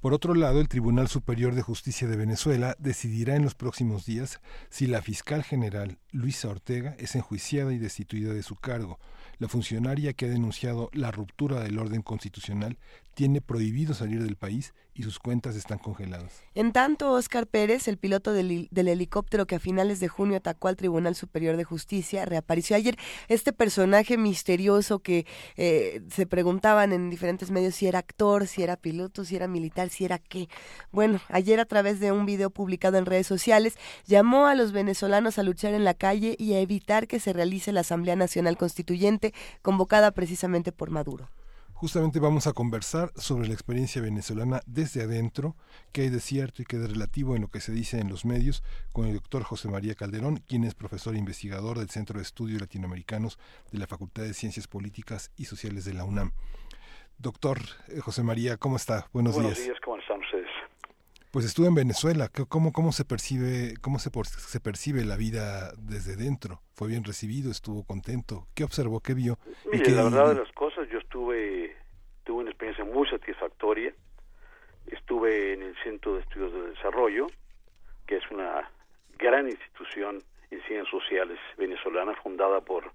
Por otro lado, el Tribunal Superior de Justicia de Venezuela decidirá en los próximos días si la fiscal general Luisa Ortega es enjuiciada y destituida de su cargo. La funcionaria que ha denunciado la ruptura del orden constitucional tiene prohibido salir del país y sus cuentas están congeladas. En tanto, Óscar Pérez, el piloto del, del, helicóptero que a finales de junio atacó al Tribunal Superior de Justicia, reapareció ayer. Este personaje misterioso que eh, se preguntaban en diferentes medios si era actor, si era piloto, si era militar, si era qué. Bueno, ayer a través de un video publicado en redes sociales, llamó a los venezolanos a luchar en la calle y a evitar que se realice la Asamblea Nacional Constituyente convocada precisamente por Maduro. Justamente vamos a conversar sobre la experiencia venezolana desde adentro, qué hay de cierto y qué de relativo en lo que se dice en los medios, con el doctor José María Calderón, quien es profesor e investigador del Centro de Estudios Latinoamericanos de la Facultad de Ciencias Políticas y Sociales de la UNAM. Doctor eh, José María, ¿cómo está? Buenos, Buenos días. días, ¿cómo están ustedes? Pues estuve en Venezuela. ¿Cómo, cómo se percibe, cómo se, se percibe la vida desde dentro? ¿Fue bien recibido? ¿Estuvo contento? ¿Qué observó? ¿Qué vio? Mire, qué, la verdad de las cosas, yo estuve, tuve una experiencia muy satisfactoria. Estuve en el Centro de Estudios de Desarrollo, que es una gran institución en ciencias sociales venezolana, fundada por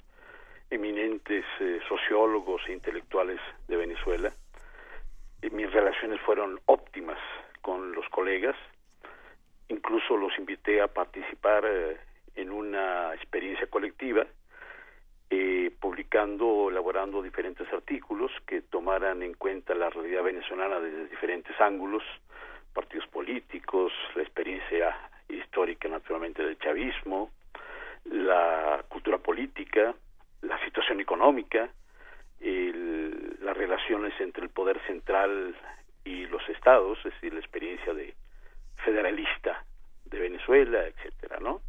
eminentes eh, sociólogos e intelectuales de Venezuela. Y mis relaciones fueron óptimas con los colegas. Incluso los invité a participar eh, en una experiencia colectiva, eh, publicando, elaborando diferentes artículos que tomaran en cuenta la realidad venezolana desde diferentes ángulos, partidos políticos, la experiencia histórica naturalmente del chavismo, la cultura política, la situación económica, el, las relaciones entre el poder central y los estados, es decir, la experiencia de federalista de Venezuela, etcétera, ¿no?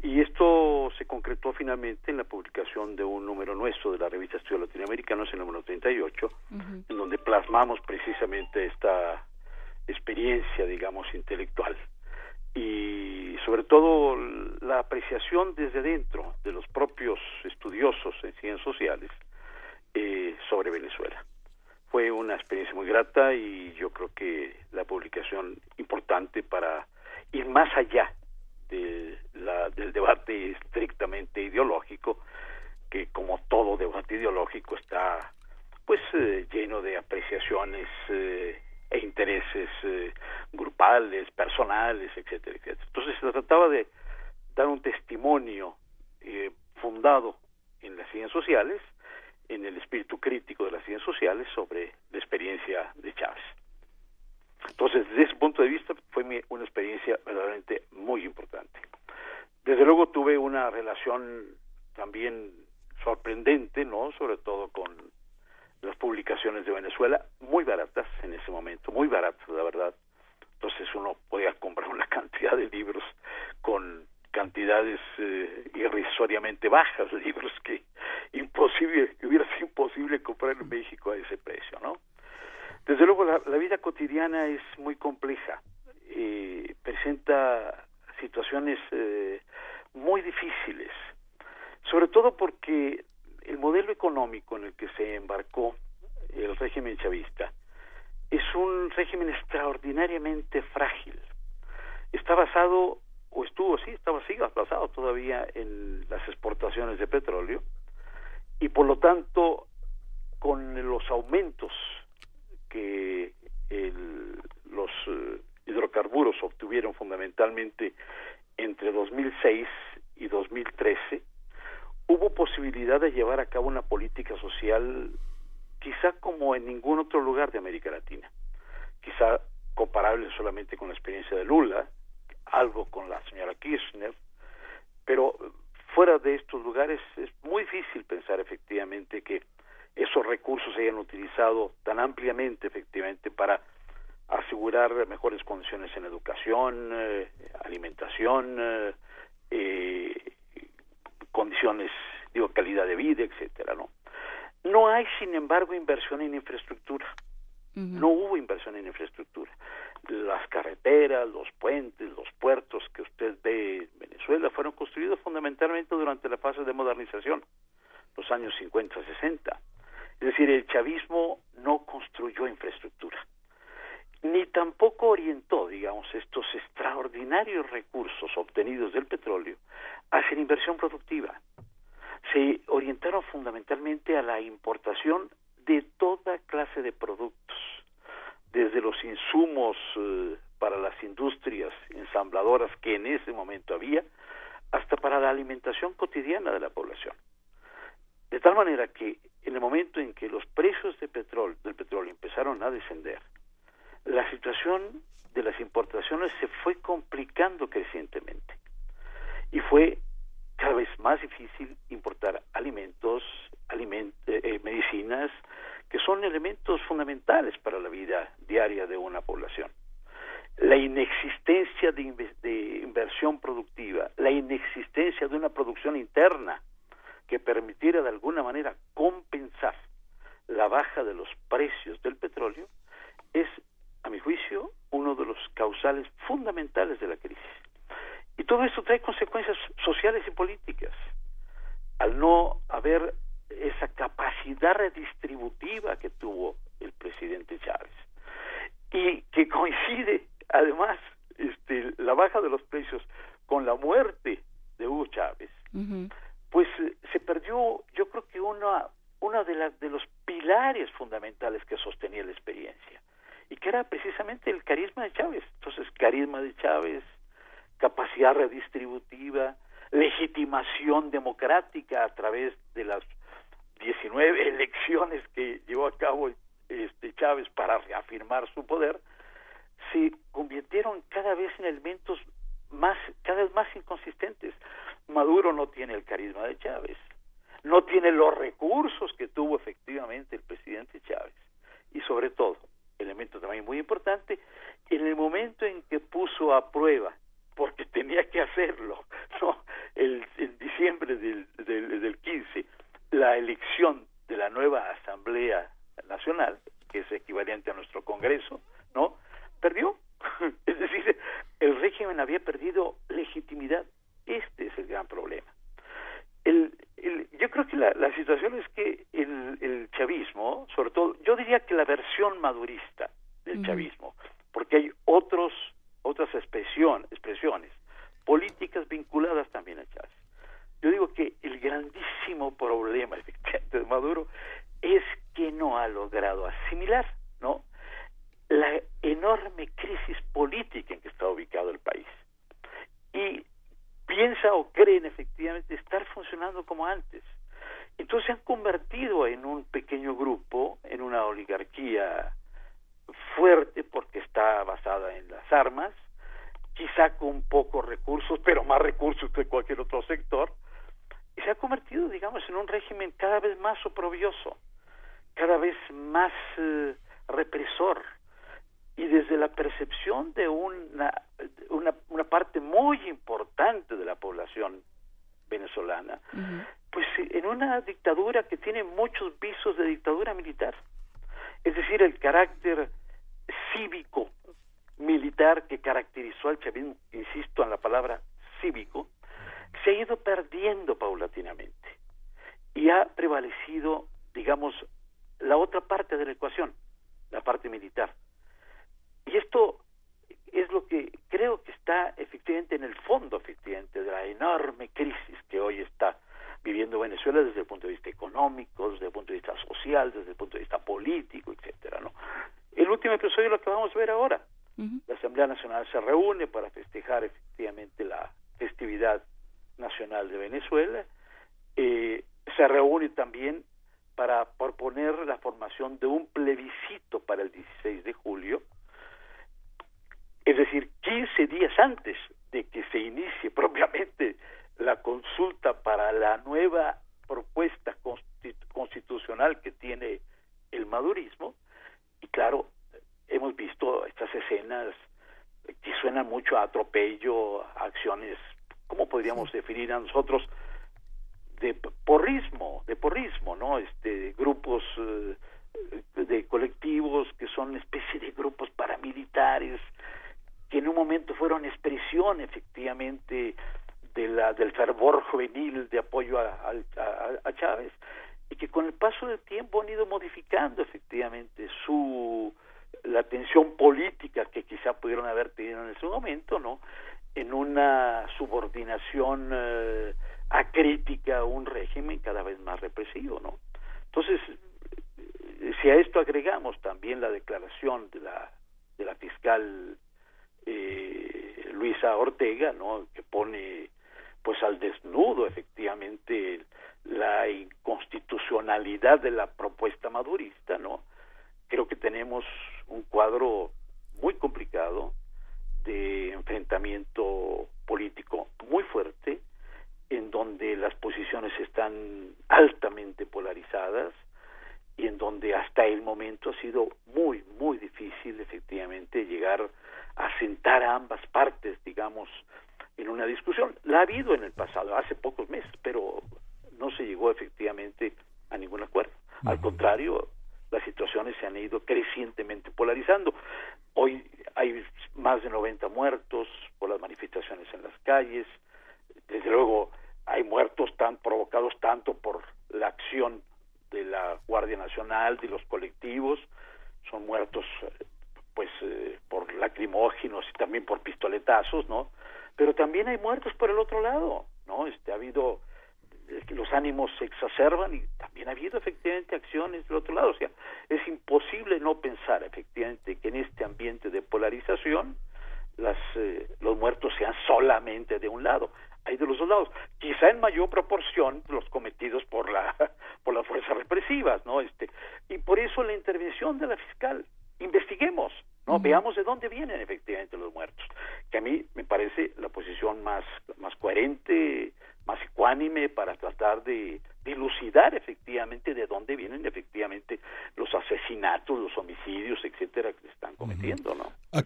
Y esto se concretó finalmente en la publicación de un número nuestro de la revista Estudios Latinoamericanos, el número 38, uh -huh. en donde plasmamos precisamente esta experiencia, digamos, intelectual y sobre todo la apreciación desde dentro de los propios estudiosos en ciencias sociales eh, sobre Venezuela. Fue una experiencia muy grata y yo creo que la publicación importante para ir más allá de la, del debate estrictamente ideológico, que como todo debate ideológico está pues eh, lleno de apreciaciones eh, e intereses eh, grupales, personales, etcétera, etcétera. Entonces se trataba de dar un testimonio fundado en las ciencias sociales,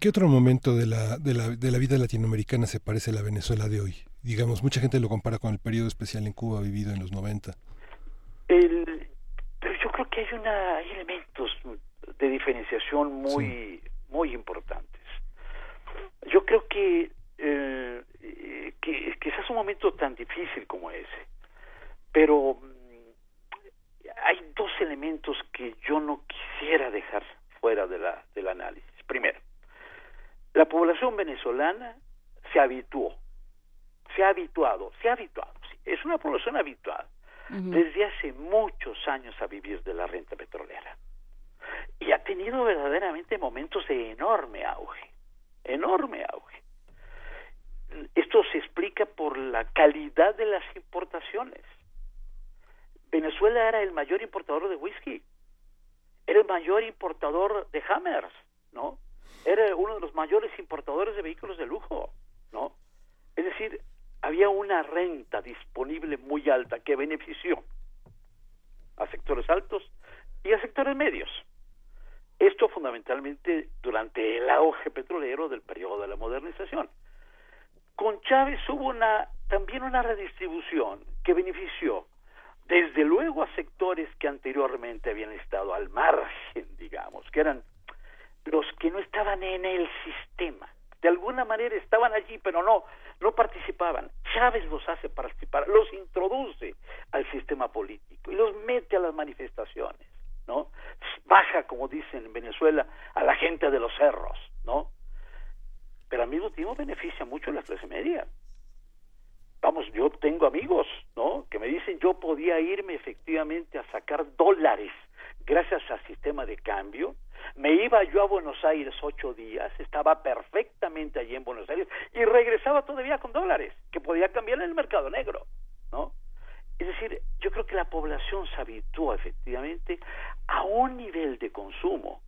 qué otro momento de la, de la, de la vida latinoamericana se parece la Venezuela de hoy? Digamos, mucha gente lo compara con el periodo especial en Cuba vivido en los 90. El, pero yo creo que hay, una, hay elementos de diferenciación muy, muy importantes. Yo creo que, eh, que quizás un momento tan difícil como ese, pero mm, hay dos elementos que yo no quisiera dejar fuera de la, del análisis. Primero, la población venezolana se habituó, se ha habituado, se ha habituado, es una población habituada desde hace muchos años a vivir de la renta petrolera y ha tenido verdaderamente momentos de enorme auge, enorme auge. Esto se explica por la calidad de las importaciones. Venezuela era el mayor importador de whisky, era el mayor importador de hammers, ¿no? Era uno de los mayores importadores de vehículos de lujo, ¿no? Es decir, había una renta disponible muy alta que benefició a sectores altos y a sectores medios. Esto fundamentalmente durante el auge petrolero del periodo de la modernización. Con Chávez hubo una, también una redistribución que benefició desde luego a sectores que anteriormente habían estado al margen, digamos, que eran los que no estaban en el sistema. De alguna manera estaban allí, pero no, no participaban. Chávez los hace participar, los introduce al sistema político y los mete a las manifestaciones. ¿No? Baja, como dicen en Venezuela, a la gente de los cerros, ¿no? Pero al mismo tiempo beneficia mucho a la clase media. Vamos, yo tengo amigos, ¿no? Que me dicen yo podía irme efectivamente a sacar dólares gracias al sistema de cambio. Me iba yo a Buenos Aires ocho días, estaba perfectamente allí en Buenos Aires y regresaba todavía con dólares que podía cambiar en el mercado negro, ¿no? Es decir, yo creo que la población se habituó efectivamente a un nivel de consumo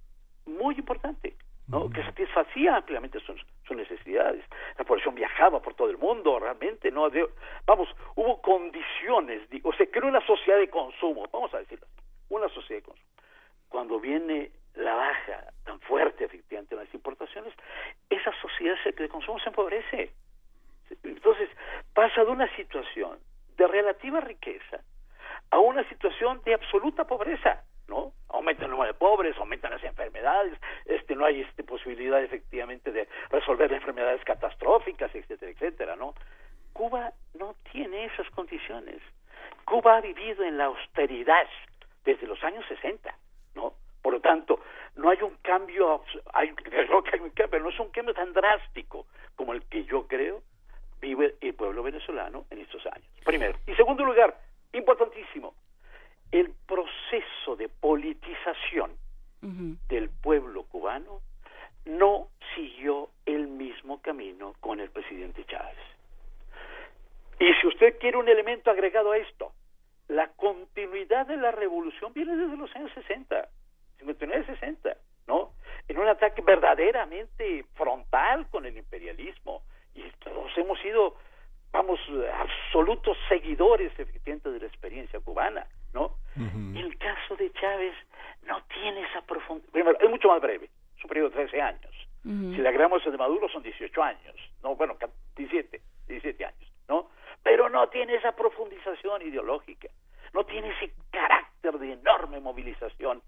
muy importante, ¿no? que satisfacía ampliamente sus, sus necesidades. La población viajaba por todo el mundo, realmente, ¿no? vamos, hubo condiciones, o se creó una sociedad de consumo, vamos a decirlo una sociedad de consumo. Cuando viene la baja tan fuerte, efectivamente, en las importaciones, esa sociedad de consumo se empobrece. Entonces, pasa de una situación de relativa riqueza a una situación de absoluta pobreza. ¿no? Aumenta el número de pobres, aumentan las enfermedades, este no hay este posibilidad efectivamente de resolver enfermedades catastróficas, etcétera, etcétera, ¿no? Cuba no tiene esas condiciones. Cuba ha vivido en la austeridad desde los años 60, ¿no? Por lo tanto, no hay un cambio, hay, creo que hay un cambio, pero no es un cambio tan drástico como el que yo creo vive el pueblo venezolano en estos años. Primero. Y segundo lugar, importantísimo, el proceso de politización del pueblo cubano no siguió el mismo camino con el presidente Chávez. Y si usted quiere un elemento agregado a esto, la continuidad de la revolución viene desde los años 60, 59 60, ¿no? En un ataque verdaderamente frontal con el imperialismo. Y todos hemos sido, vamos, absolutos seguidores efectivamente de la experiencia cubana, ¿no? El caso de Chávez no tiene esa profundidad. Primero, es mucho más breve, es un periodo de 13 años. Si le agregamos el de Maduro son 18 años, no, bueno, 17, 17 años, ¿no? Pero no tiene esa profundización ideológica, no tiene ese carácter de enorme movilización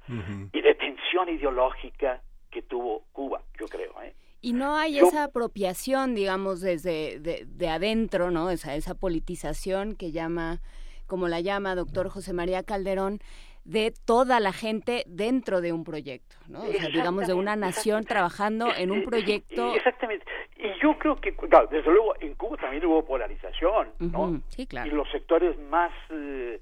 y de tensión ideológica que tuvo Cuba, yo creo, ¿eh? Y no hay esa apropiación, digamos, desde de, de adentro, ¿no? Esa, esa politización que llama como la llama doctor José María Calderón, de toda la gente dentro de un proyecto, ¿no? O sea, digamos, de una nación trabajando en un proyecto. Exactamente. Y yo creo que, desde luego, en Cuba también hubo polarización, ¿no? Sí, claro. Y los sectores más eh,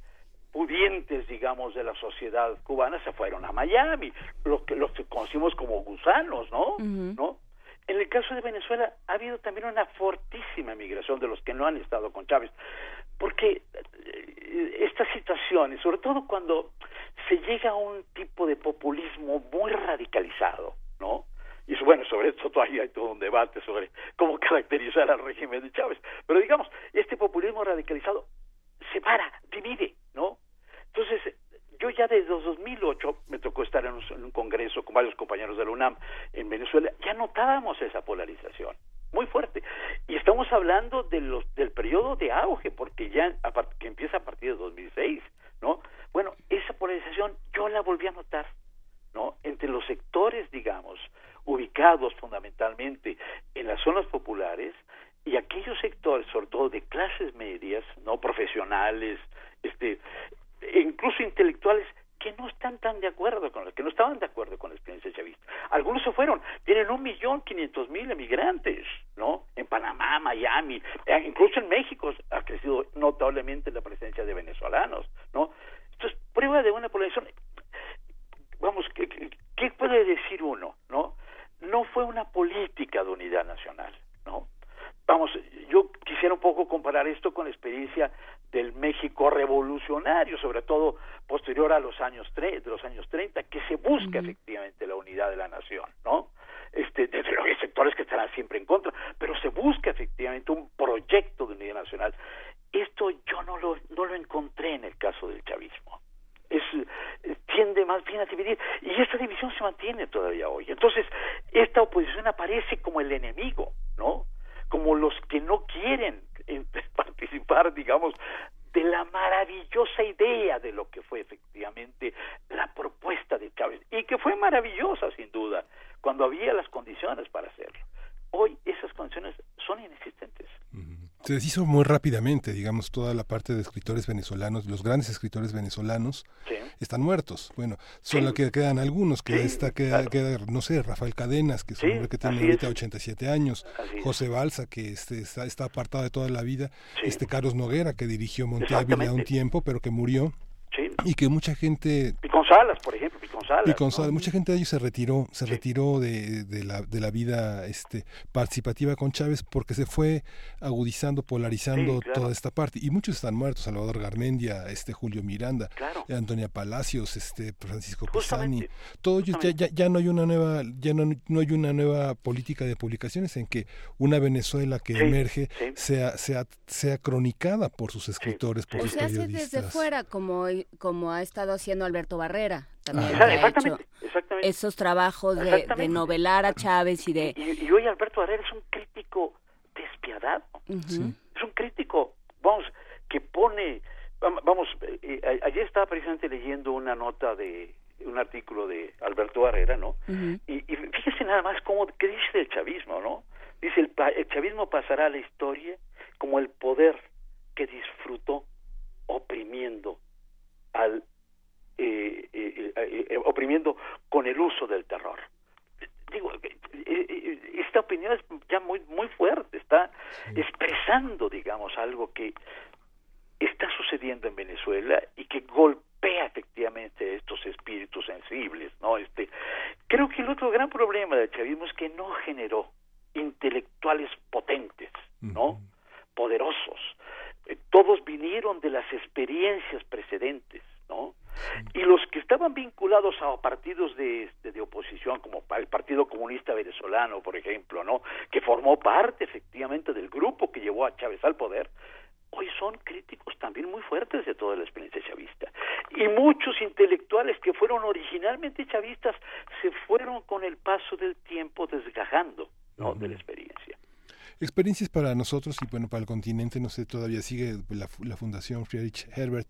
pudientes, digamos, de la sociedad cubana se fueron a Miami, los que, los que conocimos como gusanos, ¿no? ¿no? En el caso de Venezuela ha habido también una fortísima migración de los que no han estado con Chávez, porque eh, estas situaciones, sobre todo cuando se llega a un tipo de populismo muy radicalizado, ¿no? Y bueno, sobre esto todavía hay todo un debate sobre cómo caracterizar al régimen de Chávez. Pero digamos, este populismo radicalizado separa, divide, ¿no? Entonces, yo ya desde 2008 me tocó estar en un, congreso con varios compañeros de la UNAM en Venezuela, ya notábamos esa polarización muy fuerte. Y estamos hablando de los, del periodo de auge, porque ya que empieza a partir de 2006, ¿no? Bueno, esa polarización yo la volví a notar, ¿no? Entre los sectores, digamos, ubicados fundamentalmente en las zonas populares y aquellos sectores, sobre todo de clases medias, no profesionales, este, incluso intelectuales que no están tan de acuerdo con que no estaban de acuerdo con la experiencia chavista. Algunos se fueron, tienen un millón quinientos mil emigrantes, ¿no? En Panamá, Miami, eh, incluso en México ha crecido notablemente la presencia de venezolanos, ¿no? Esto es prueba de una población. Vamos, ¿qué, qué puede decir uno, no? No fue una política de unidad nacional, ¿no? Vamos, yo quisiera un poco comparar esto con la experiencia del México revolucionario, sobre todo posterior a los años de los años 30, que se busca efectivamente la unidad de la nación, ¿no? Este, desde luego hay sectores que estarán siempre en contra, pero se busca efectivamente un proyecto de unidad nacional. Esto yo no lo, no lo encontré en el caso del chavismo. Es, tiende más bien a dividir y esta división se mantiene todavía hoy. Entonces, esta oposición aparece como el enemigo, ¿no? Como los que no quieren participar, digamos, de la maravillosa idea de lo que fue efectivamente la propuesta de Chávez, y que fue maravillosa sin duda, cuando había las condiciones para hacerlo. Hoy esas condiciones son inexistentes se deshizo muy rápidamente, digamos, toda la parte de escritores venezolanos, los grandes escritores venezolanos están muertos. Bueno, solo que quedan algunos, que está queda, queda, no sé, Rafael Cadenas, que es un hombre que tiene ahorita 87 años, José Balsa, que este, está, está, apartado de toda la vida, este Carlos Noguera, que dirigió Monte Ávila un tiempo, pero que murió y que mucha gente Piconzalas, por ejemplo, Piconzalas. Piconzalas, mucha gente de ellos se retiró, se retiró de, de, la, de la vida este participativa con Chávez porque se fue agudizando, polarizando Sí, claro. toda esta parte y muchos están muertos, Salvador Garmendia, este Julio Miranda, Claro. Antonia Palacios, este Francisco Pisani, todos ellos ya, ya, ya no hay una nueva ya no, no hay una nueva política de publicaciones en que una Venezuela que Sí, emerge sí. sea sea sea cronicada por sus escritores, por O sus se hace periodistas. desde fuera, como, como ha estado haciendo Alberto Barrera. También Ah. ha Exactamente, hecho exactamente. esos trabajos de, de novelar a Chávez y de... Y, y hoy Alberto Barrera es un crítico despiadado. Es un crítico, vamos, que pone, vam- vamos, eh, ayer estaba precisamente leyendo una nota de un artículo de Alberto Barrera, ¿no? Y, y fíjese nada más cómo, qué dice el chavismo, ¿no? Dice, el, pa- el chavismo pasará a la historia como el poder que disfrutó oprimiendo al, eh, eh, eh, eh, oprimiendo con el uso del terror. Digo, esta opinión es ya muy, muy fuerte, está expresando, digamos, algo que está sucediendo en Venezuela y que golpea efectivamente estos espíritus sensibles, ¿no? Este, creo que el otro gran problema del chavismo es que no generó intelectuales potentes, ¿no? Poderosos. Eh, todos vinieron de las experiencias precedentes, ¿no? Y los que estaban vinculados a partidos de, de, de oposición, como el Partido Comunista Venezolano, por ejemplo, ¿no? Que formó parte efectivamente del grupo que llevó a Chávez al poder, hoy son críticos también muy fuertes de toda la experiencia chavista. Y muchos intelectuales que fueron originalmente chavistas se fueron con el paso del tiempo desgajando ¿no? de la experiencia. Experiencias para nosotros y bueno, para el continente, no sé, todavía sigue la, la Fundación Friedrich Herbert,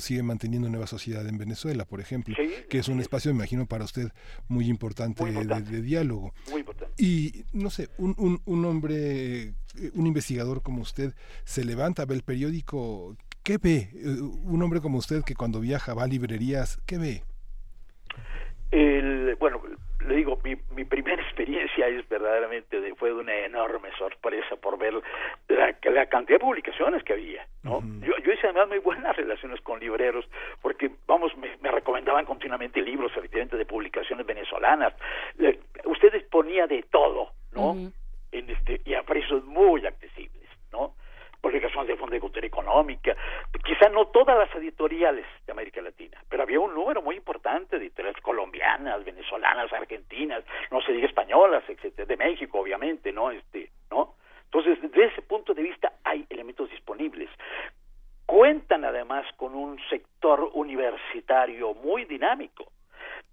sigue manteniendo Nueva Sociedad en Venezuela, por ejemplo, Sí, que es un espacio, me imagino, para usted muy importante, Muy importante. De, de diálogo. Muy importante. Y no sé, un, un, un hombre, eh, un investigador como usted, se levanta, ve el periódico, ¿qué ve? Eh, Un hombre como usted que cuando viaja va a librerías, ¿qué ve? El, bueno, le digo, mi, mi primera experiencia es verdaderamente, de, fue de una enorme sorpresa por ver la, la cantidad de publicaciones que había. ¿no? yo, yo hice además muy buenas relaciones con libreros, porque, vamos, me, me recomendaban continuamente libros, efectivamente, de publicaciones venezolanas. Le- usted disponía de todo, ¿no? en este, y a precios muy accesibles. Publicaciones de Fondo de Cultura Económica, quizá no todas las editoriales de América Latina, pero había un número muy importante de editoriales colombianas, venezolanas, argentinas, no se diga españolas, etcétera, de México, obviamente, ¿no? Este, ¿no? Entonces, desde ese punto de vista hay elementos disponibles. Cuentan además con un sector universitario muy dinámico,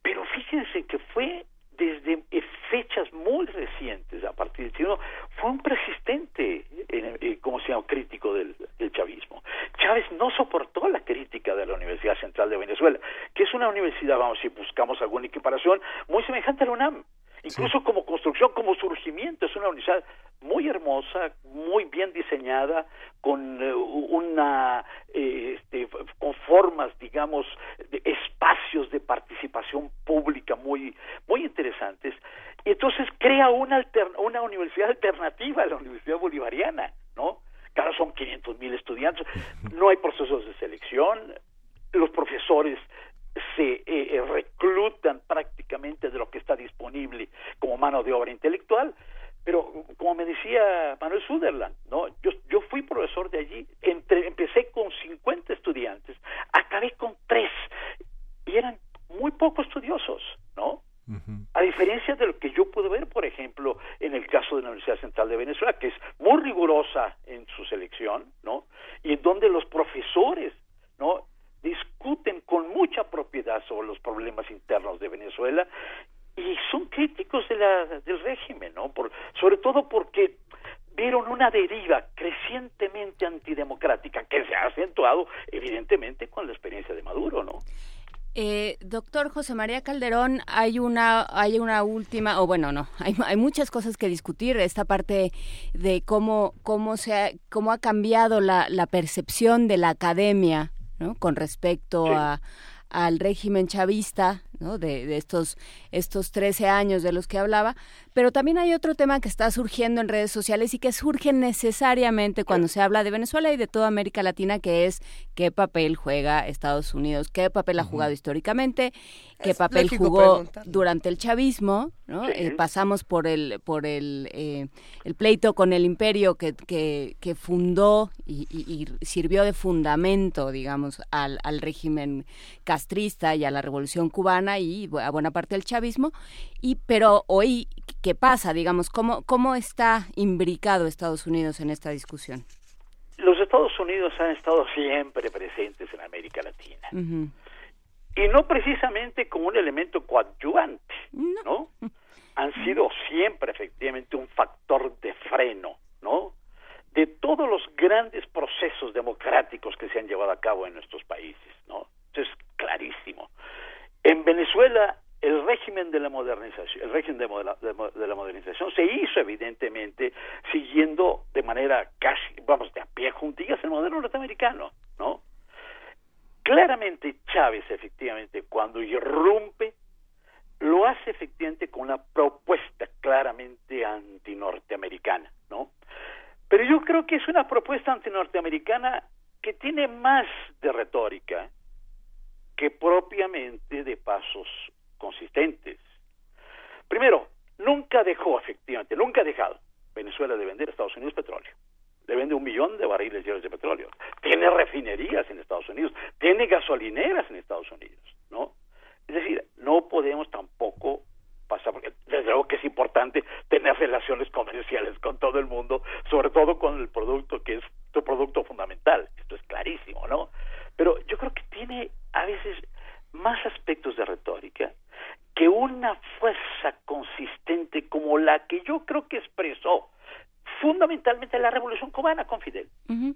pero fíjense que fue desde eh, fechas muy recientes, a partir del siglo, fue un persistente, eh, eh, como se llama, crítico del, del chavismo. Chávez no soportó la crítica de la Universidad Central de Venezuela, que es una universidad, vamos, si buscamos alguna equiparación, muy semejante a la UNAM. Incluso como construcción, como surgimiento, es una universidad muy hermosa, muy bien diseñada, con eh, una, eh, este, con formas, digamos, de espacios de participación pública muy, muy interesantes. Y entonces crea una, alter- una universidad alternativa a la Universidad Bolivariana, ¿no? Cada son 500 mil estudiantes, no hay procesos de selección, los profesores se eh, eh, reclutan prácticamente de lo que está disponible como mano de obra intelectual, pero como me decía Manuel Suderland, ¿no? Yo, yo fui profesor de allí, entre, empecé con 50 estudiantes, acabé con tres y eran muy poco estudiosos, ¿no? A diferencia de lo que yo puedo ver, por ejemplo, en el caso de la Universidad Central de Venezuela, que es muy rigurosa en su selección, ¿no? Y en donde los profesores, ¿no? Discuten con mucha propiedad sobre los problemas internos de Venezuela y son críticos de la, del régimen, ¿no? Por, sobre todo porque vieron una deriva crecientemente antidemocrática que se ha acentuado evidentemente con la experiencia de Maduro, ¿no? Eh, doctor José María Calderón, hay una, hay una última, o bueno, no, hay, hay muchas cosas que discutir. Esta parte de cómo, cómo se ha, cómo ha cambiado la, la percepción de la academia, ¿no? Con respecto a al régimen chavista, ¿no? de, de, estos, estos 13 años de los que hablaba, pero también hay otro tema que está surgiendo en redes sociales y que surge necesariamente cuando se habla de Venezuela y de toda América Latina, que es qué papel juega Estados Unidos, qué papel ha jugado históricamente, qué papel jugó durante el chavismo, ¿no? Eh, pasamos por el, por el, eh, el pleito con el imperio que, que, que fundó y, y, sirvió de fundamento, digamos, al, al régimen castrista y a la revolución cubana y a buena parte del chavismo, y pero hoy qué pasa, digamos, cómo, cómo está imbricado Estados Unidos en esta discusión. Los Estados Unidos han estado siempre presentes en América Latina. Y no precisamente como un elemento coadyuvante, ¿no? Han sido siempre efectivamente un factor de freno, ¿no? De todos los grandes procesos democráticos que se han llevado a cabo en nuestros países, ¿no? Eso es clarísimo. En Venezuela el régimen de la modernización, el régimen de, la modernización se hizo evidentemente siguiendo de manera casi, vamos, de a pie juntillas el modelo norteamericano, ¿no? Claramente Chávez, efectivamente, cuando irrumpe, lo hace efectivamente con una propuesta claramente antinorteamericana, ¿no? Pero yo creo que es una propuesta antinorteamericana que tiene más de retórica que propiamente de pasos consistentes. Primero, nunca dejó efectivamente, nunca ha dejado Venezuela de vender a Estados Unidos petróleo. Le vende un millón de barriles diarios de petróleo. Tiene refinerías en Estados Unidos, tiene gasolineras en Estados Unidos, ¿no? Es decir, no podemos tampoco pasar, porque desde luego que es importante tener relaciones comerciales con todo el mundo, sobre todo con el producto que es tu producto fundamental. Esto es clarísimo, ¿no? Pero yo creo que tiene a veces más aspectos de retórica que una fuerza consistente como la que yo creo que expresó fundamentalmente la revolución cubana con Fidel,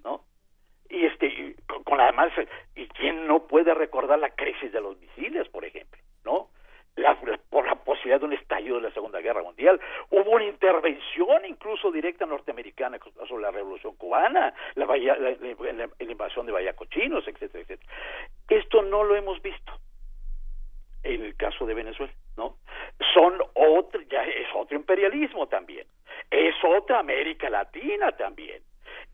¿no? Y este, con, además, y quién no puede recordar la crisis de los misiles, por ejemplo, ¿no? Por la posibilidad de un estallido de la Segunda Guerra Mundial. Hubo una intervención incluso directa norteamericana sobre la Revolución Cubana, la, invasión de Bahía Cochinos, etcétera, etcétera. Esto no lo hemos visto en el caso de Venezuela, ¿no? Son otro, ya es otro imperialismo también, es otra América Latina también,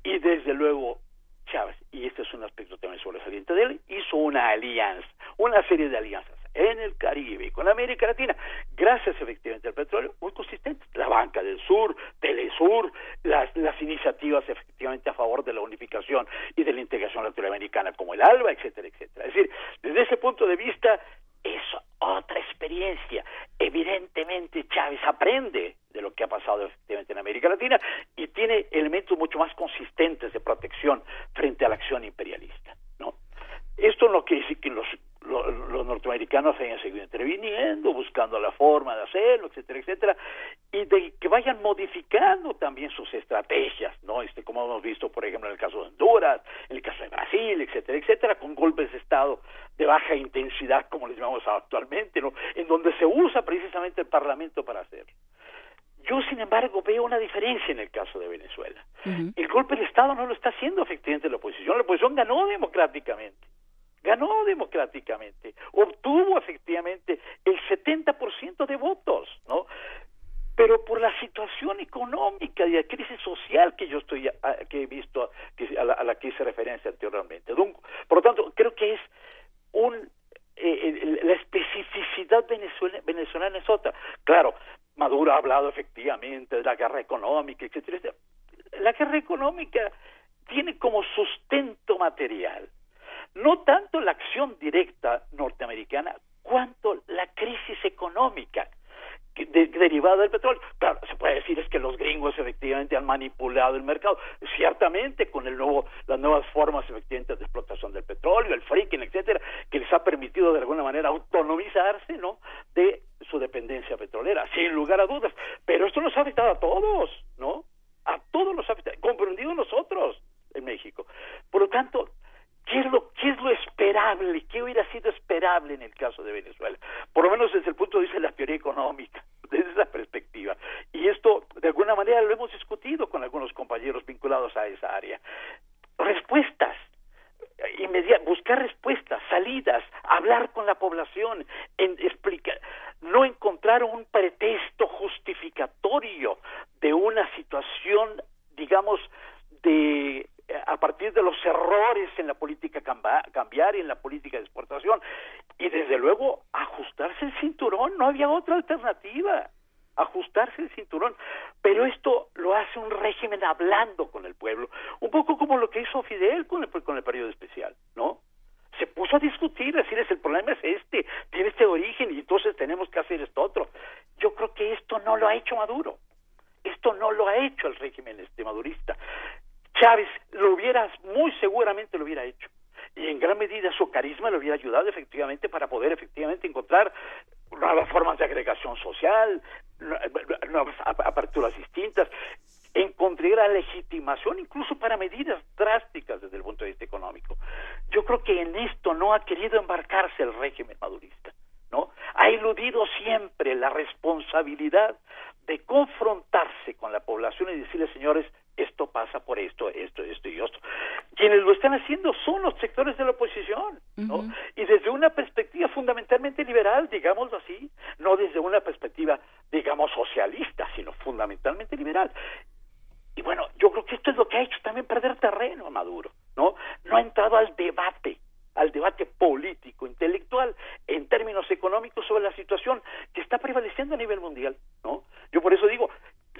y desde luego Chávez, y este es un aspecto también sobresaliente de él, hizo una alianza, una serie de alianzas en el Caribe y con América Latina, gracias efectivamente al petróleo, muy consistentes. La Banca del Sur, Telesur, las, las iniciativas efectivamente a favor de la unificación y de la integración latinoamericana como el ALBA, etcétera, etcétera. Es decir, desde ese punto de vista, es otra experiencia. Evidentemente Chávez aprende de lo que ha pasado efectivamente en América Latina y tiene elementos mucho más consistentes de protección frente a la acción imperialista. ¿no? Esto no quiere decir que los, los, norteamericanos hayan seguido interviniendo, buscando la forma de hacerlo, etcétera, etcétera, y de que vayan modificando también sus estrategias, ¿no? Este, como hemos visto, por ejemplo, en el caso de Honduras, en el caso de Brasil, etcétera, etcétera, con golpes de Estado de baja intensidad, como les llamamos actualmente, ¿no? En donde se usa precisamente el Parlamento para hacerlo. Yo, sin embargo, veo una diferencia en el caso de Venezuela. El golpe de Estado no lo está haciendo efectivamente la oposición. La oposición ganó democráticamente. Ganó democráticamente. Obtuvo efectivamente el 70% de votos, ¿no? Pero por la situación económica y la crisis social que yo estoy que he visto a, la, que hice referencia anteriormente. Por lo tanto, creo que es un eh, la especificidad venezolana es otra. Claro, Maduro ha hablado efectivamente de la guerra económica, etcétera, La guerra económica tiene como sustento material no tanto la acción directa norteamericana, cuanto la crisis económica derivada del petróleo. Claro, se puede decir es que los gringos efectivamente han manipulado el mercado, ciertamente con el nuevo, las nuevas formas efectivamente de explotación del petróleo, el fracking, etcétera, que les ha permitido de alguna manera autonomizarse, ¿no? De su dependencia petrolera, sin lugar a dudas. Pero esto nos ha afectado a todos, ¿no? A todos nos ha afectado, comprendido nosotros en México. Por lo tanto, ¿Qué es, lo, ¿Qué es lo esperable? ¿Qué hubiera sido esperable en el caso de Venezuela? Por lo menos desde el punto de vista de la teoría económica, desde esa perspectiva. Y esto, de alguna manera, lo hemos discutido con algunos compañeros vinculados a esa área. Respuestas media, buscar respuestas, salidas, hablar con la población, no encontrar un pretexto justificatorio de una situación, digamos, de a partir de los errores en la política cambiar y en la política de exportación y desde luego ajustarse el cinturón, no había otra alternativa ajustarse el cinturón, pero esto lo hace un régimen hablando con el pueblo, un poco como lo que hizo Fidel con el, con el periodo especial, ¿no? Se puso a discutir, decirles el problema es este, tiene este origen y entonces tenemos que hacer esto otro. Yo creo que esto no lo ha hecho Maduro, esto no lo ha hecho el régimen este madurista. Chávez lo hubiera, muy seguramente lo hubiera hecho y en gran medida su carisma le hubiera ayudado efectivamente para poder efectivamente encontrar nuevas formas de agregación social, nuevas aperturas distintas, encontrar legitimación incluso para medidas drásticas desde el punto de vista económico. Yo creo que en esto no ha querido embarcarse el régimen madurista, ¿no? Ha eludido siempre la responsabilidad de confrontarse con la población y decirle, señores, esto pasa por esto, esto, esto y esto. Quienes lo están haciendo son los sectores de la oposición, ¿no? Y desde una perspectiva fundamentalmente liberal, digámoslo así, no desde una perspectiva, digamos, socialista, sino fundamentalmente liberal. Y bueno, yo creo que esto es lo que ha hecho también perder terreno a Maduro, ¿no? No ha entrado al debate, al debate político, intelectual, en términos económicos sobre la situación que está prevaleciendo a nivel mundial, ¿no? Yo por eso digo,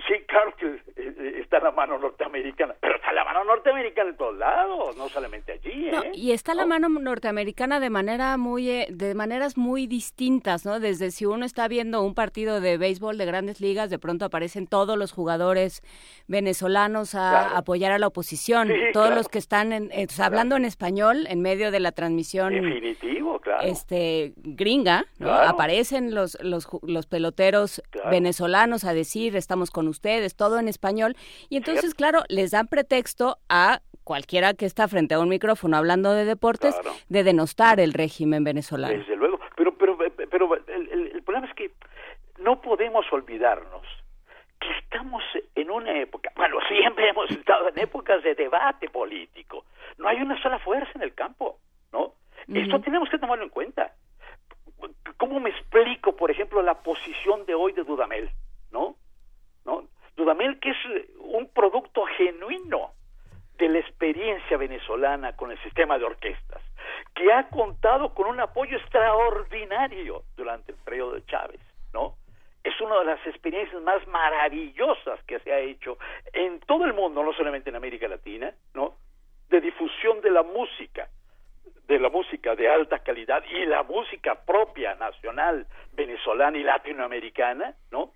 Sí, claro que eh, eh, está la mano norteamericana, pero está la mano norteamericana en todos lados, no solamente allí. ¿eh? y está la mano norteamericana de manera muy, de maneras muy distintas, ¿no? Desde si uno está viendo un partido de béisbol de grandes ligas, de pronto aparecen todos los jugadores venezolanos a apoyar a la oposición, todos los que están hablando en español en medio de la transmisión. Definitivo, claro. Este gringa, ¿no? Aparecen los los, los peloteros venezolanos a decir estamos con ustedes, todo en español. Y entonces, claro, les dan pretexto a cualquiera que está frente a un micrófono hablando de deportes de denostar el régimen venezolano. Desde luego, pero pero pero el, problema es que no podemos olvidarnos que estamos en una época, bueno, siempre hemos estado en épocas de debate político. No hay una sola fuerza en el campo, ¿no? Esto tenemos que tomarlo en cuenta. ¿Cómo me explico, por ejemplo, la posición de hoy de Dudamel, ¿no? Dudamel, que es un producto genuino de la experiencia venezolana con el sistema de orquestas, que ha contado con un apoyo extraordinario durante el periodo de Chávez, ¿no? Es una de las experiencias más maravillosas que se ha hecho en todo el mundo, no solamente en América Latina, ¿no? De difusión de la música, de la música de alta calidad y la música propia nacional venezolana y latinoamericana, ¿no?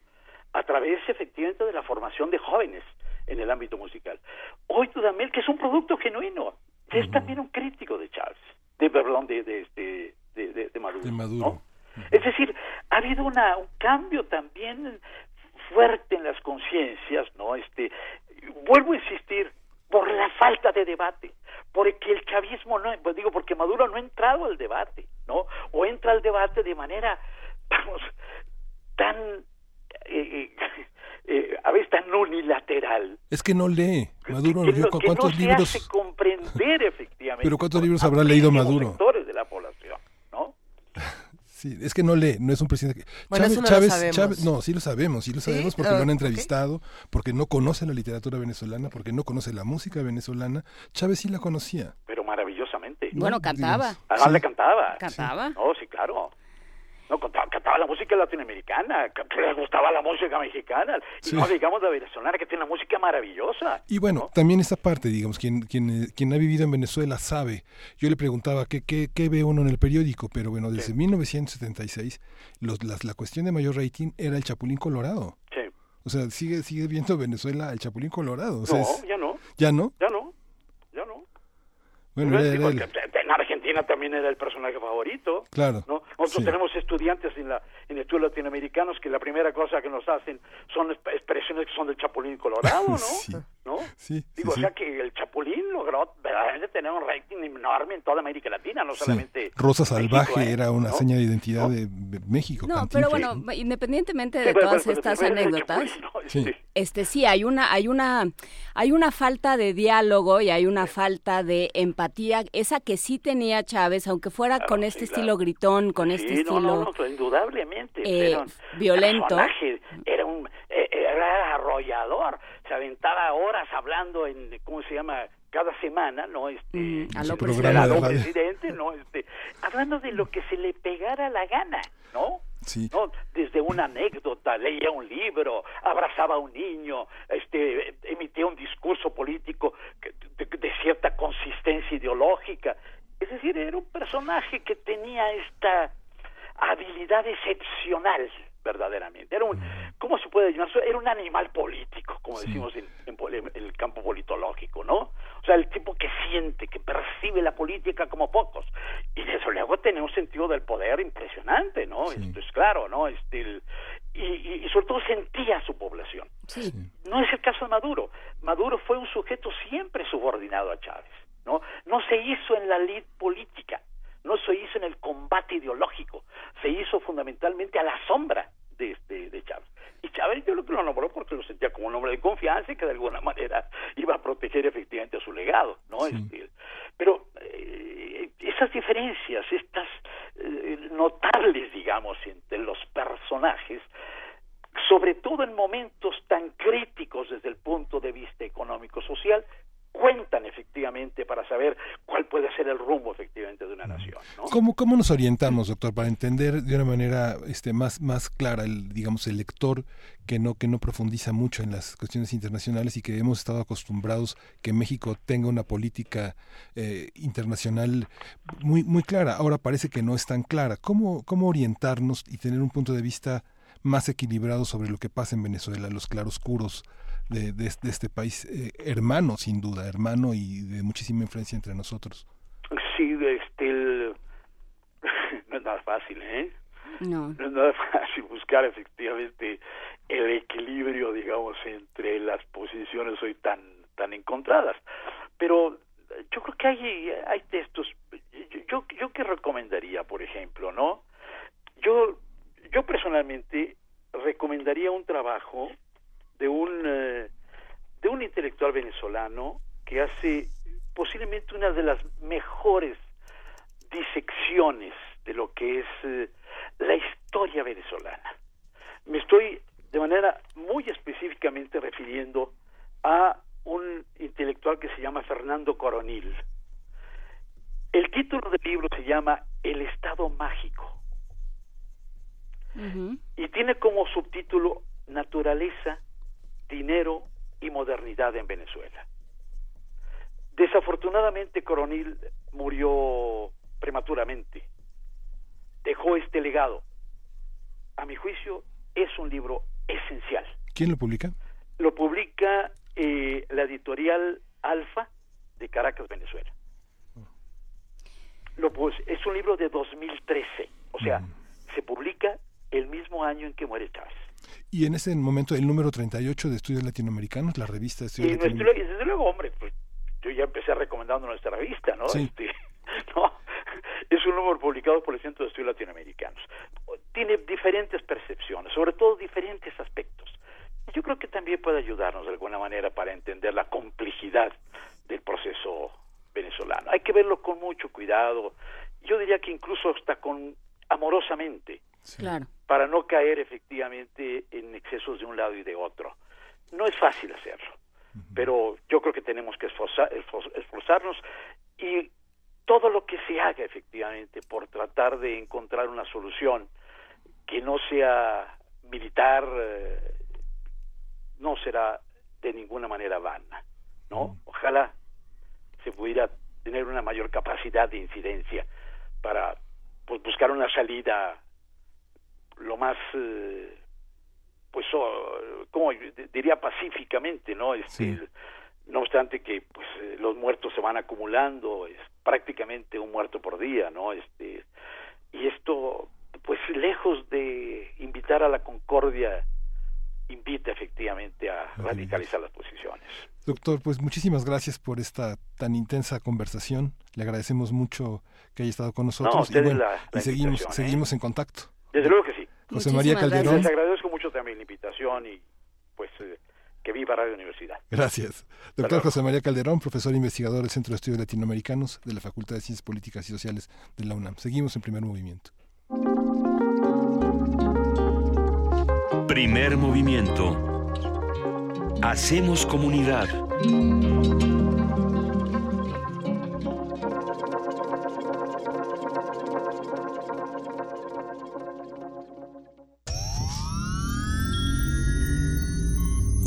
A través efectivamente de la formación de jóvenes en el ámbito musical. Hoy Dudamel, que es un producto genuino, es también un crítico de Charles, de perdón, de, de, este, de, Maduro. Es decir, ha habido una, un cambio también fuerte en las conciencias, ¿no? Este, vuelvo a insistir, por la falta de debate, porque el chavismo no, pues digo, porque Maduro no ha entrado al debate, ¿no? O entra al debate de manera, vamos, tan eh, eh, eh, a veces tan unilateral. Es que no lee. Maduro que, que ¿cuántos no libros? Se hace comprender efectivamente. Pero ¿cuántos libros habrá leído Maduro? Sectores de la población, ¿no? Sí, es que no lee, no es un presidente. Bueno, Chávez, eso no Chávez, lo sabemos. Chávez, no, sí lo sabemos, sí lo sabemos porque Ah, lo han entrevistado, porque no conoce la literatura venezolana, porque no conoce la música venezolana. Chávez sí la conocía. Pero maravillosamente. Bueno, cantaba. Además Sí. le cantaba. Cantaba. No, sí, claro. No, cantaba, la música latinoamericana, ca- le gustaba la música mexicana, y Sí. no digamos la venezolana que tiene una música maravillosa. Y bueno, también esta parte, digamos, quien, quien, eh, quien ha vivido en Venezuela sabe. Yo le preguntaba qué, qué, qué ve uno en el periódico, pero bueno, desde 1976 los, las, la cuestión de mayor rating era el Chapulín Colorado. Sí. O sea, sigue sigue viendo Venezuela el Chapulín Colorado. O sea, no, es- ya no, ¿Ya no? ya no, ya no. Bueno, Pero era- sí, era el- porque en Argentina también era el personaje favorito. Claro. ¿no? Nosotros sí. tenemos estudiantes en, la, en estudios latinoamericanos que la primera cosa que nos hacen son exp- expresiones que son del Chapulín Colorado, ¿no? Sí. ¿No? Sí, Digo, sí. o sea que el Chapulín logró verdaderamente tener un rating enorme en toda América Latina, no solamente. Rosa Salvaje ¿eh? era una seña de identidad de México. No, pero bueno, independientemente de todas estas anécdotas, este sí hay una hay una hay una falta de diálogo y hay una falta de empatía, esa que sí tenía Chávez, aunque fuera con este estilo gritón, con este estilo no, no, indudablemente, eh, violento. Era un eh, era arrollador, se aventaba horas hablando en cómo se llama cada semana, ¿no? Este, mm, a lo presidente, ¿no? Este, hablando de lo que se le pegara la gana, ¿no? Sí. ¿no? Desde una anécdota, leía un libro, abrazaba a un niño, este, emitía un discurso político de, de cierta consistencia ideológica. Es decir, era un personaje que tenía esta habilidad excepcional, verdaderamente. Era un, ¿cómo se puede llamar? Era un animal político, como decimos en, el campo politológico, ¿no? O sea, el tipo que siente, que percibe la política como pocos. Y desde luego tenía un sentido del poder impresionante, ¿no? Esto es claro, ¿no? Este, y, y, sobre todo sentía a su población. No es el caso de Maduro. Maduro fue un sujeto siempre subordinado a Chávez, ¿no? No se hizo en la lid política no se hizo en el combate ideológico, se hizo fundamentalmente a la sombra de, este, de Chávez. Y Chávez yo lo que lo nombró porque lo sentía como un hombre de confianza y que de alguna manera iba a proteger efectivamente a su legado, ¿no? Este, pero eh, esas diferencias, estas eh, notables, digamos, entre los personajes, sobre todo en momentos tan críticos desde el punto de vista económico-social, cuentan efectivamente para saber cuál puede ser el rumbo efectivamente de una nación. ¿no? ¿Cómo, ¿Cómo nos orientamos, doctor, para entender de una manera este, más, más clara, el, digamos, el lector que no, que no profundiza mucho en las cuestiones internacionales y que hemos estado acostumbrados que México tenga una política eh, internacional muy, muy clara? Ahora parece que no es tan clara. ¿Cómo, ¿Cómo orientarnos y tener un punto de vista más equilibrado sobre lo que pasa en Venezuela, los claroscuros de, de, este país eh, hermano, sin duda, hermano y de muchísima influencia entre nosotros. Sí, este, nada fácil, ¿eh? No. No es nada fácil buscar efectivamente el equilibrio, digamos, entre las posiciones hoy tan, tan encontradas. Pero yo creo que hay, hay textos, yo, yo que recomendaría, por ejemplo, ¿no? Yo, yo personalmente recomendaría un trabajo de un, eh, de un intelectual venezolano que hace posiblemente una de las mejores disecciones de lo que es eh, la historia venezolana. Me estoy de manera muy específicamente refiriendo a un intelectual que se llama Fernando Coronil. El título del libro se llama El Estado Mágico y tiene como subtítulo Naturaleza dinero y modernidad en Venezuela. Desafortunadamente, Coronil murió prematuramente. Dejó este legado. A mi juicio, es un libro esencial. ¿Quién lo publica? Lo publica eh, la editorial Alfa de Caracas, Venezuela. Lo, pues, es un libro de 2013, o sea, mm. se publica el mismo año en que muere Chávez. Y en ese momento el número 38 de Estudios Latinoamericanos, la revista de Estudios y Latinoamericanos. desde luego, hombre, pues yo ya empecé recomendando nuestra revista, ¿no? Este, no, es un número publicado por el Centro de Estudios Latinoamericanos. Tiene diferentes percepciones, sobre todo diferentes aspectos. Yo creo que también puede ayudarnos de alguna manera para entender la complejidad del proceso venezolano. Hay que verlo con mucho cuidado. Yo diría que incluso hasta con amorosamente Claro. Para no caer efectivamente en excesos de un lado y de otro. No es fácil hacerlo, pero yo creo que tenemos que esforzarnos y todo lo que se haga efectivamente por tratar de encontrar una solución que no sea militar eh, no será de ninguna manera vana, ¿no? Ojalá se pudiera tener una mayor capacidad de incidencia para pues, buscar una salida lo más eh, pues como diría pacíficamente no este no obstante que pues eh, los muertos se van acumulando es prácticamente un muerto por día no este y esto pues lejos de invitar a la concordia invita efectivamente a radicalizar las posiciones Doctor, pues muchísimas gracias por esta tan intensa conversación. Le agradecemos mucho que haya estado con nosotros. y, seguimos, ¿eh? seguimos en contacto. Desde luego que sí. José María Calderón. Les agradezco mucho también la invitación y pues eh, que viva Radio Universidad. Gracias. Doctor José María Calderón, profesor investigador del Centro de Estudios Latinoamericanos de la Facultad de Ciencias Políticas y Sociales de la UNAM. Seguimos en primer movimiento. Primer movimiento. Hacemos comunidad.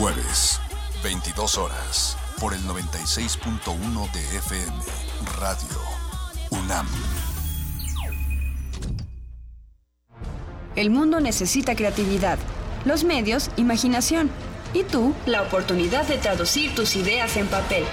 Jueves, 22 horas, por el 96.1 de FM, Radio UNAM. El mundo necesita creatividad, los medios, imaginación y tú, la oportunidad de traducir tus ideas en papel.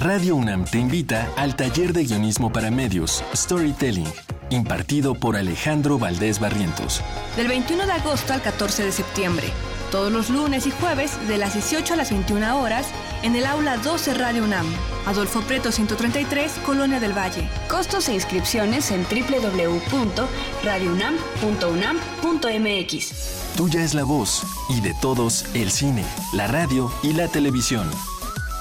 Radio UNAM te invita al taller de guionismo para medios, Storytelling, impartido por Alejandro Valdés Barrientos. Del 21 de agosto al 14 de septiembre, todos los lunes y jueves de las 18 a las 21 horas en el aula 12 Radio UNAM, Adolfo Preto 133, Colonia del Valle. Costos e inscripciones en www.radiounam.unam.mx. Tuya es la voz y de todos el cine, la radio y la televisión.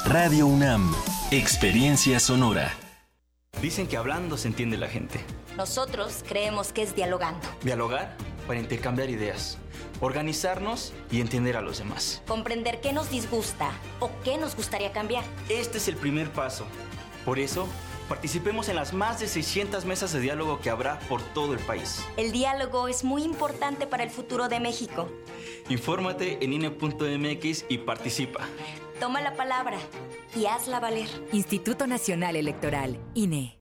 Radio UNAM, experiencia sonora. Dicen que hablando se entiende la gente. Nosotros creemos que es dialogando. Dialogar para intercambiar ideas organizarnos y entender a los demás. Comprender qué nos disgusta o qué nos gustaría cambiar. Este es el primer paso. Por eso, participemos en las más de 600 mesas de diálogo que habrá por todo el país. El diálogo es muy importante para el futuro de México. Infórmate en INE.mx y participa. Toma la palabra y hazla valer. Instituto Nacional Electoral, INE.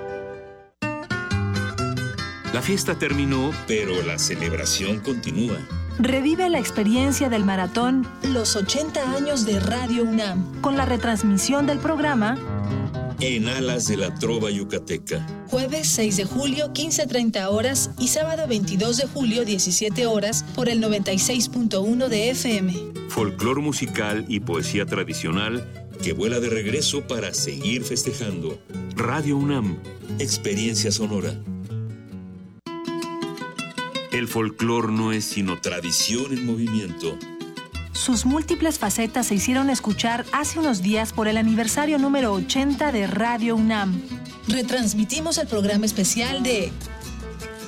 La fiesta terminó, pero la celebración continúa. Revive la experiencia del maratón Los 80 años de Radio UNAM con la retransmisión del programa En Alas de la Trova Yucateca. Jueves 6 de julio 15.30 horas y sábado 22 de julio 17 horas por el 96.1 de FM. Folclor musical y poesía tradicional que vuela de regreso para seguir festejando. Radio UNAM, experiencia sonora. El folclor no es sino tradición en movimiento. Sus múltiples facetas se hicieron escuchar hace unos días por el aniversario número 80 de Radio UNAM. Retransmitimos el programa especial de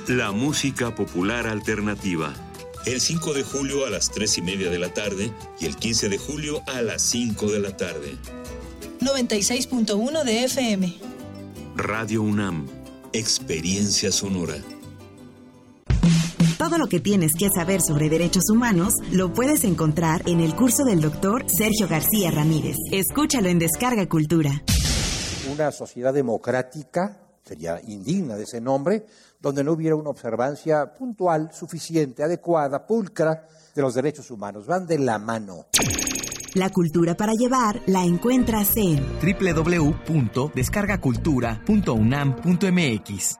La música popular alternativa. El 5 de julio a las 3 y media de la tarde y el 15 de julio a las 5 de la tarde. 96.1 de FM. Radio UNAM. Experiencia sonora. Todo lo que tienes que saber sobre derechos humanos lo puedes encontrar en el curso del doctor Sergio García Ramírez. Escúchalo en Descarga Cultura. Una sociedad democrática, sería indigna de ese nombre, donde no hubiera una observancia puntual, suficiente, adecuada, pulcra de los derechos humanos. Van de la mano. La cultura para llevar la encuentras en www.descargacultura.unam.mx.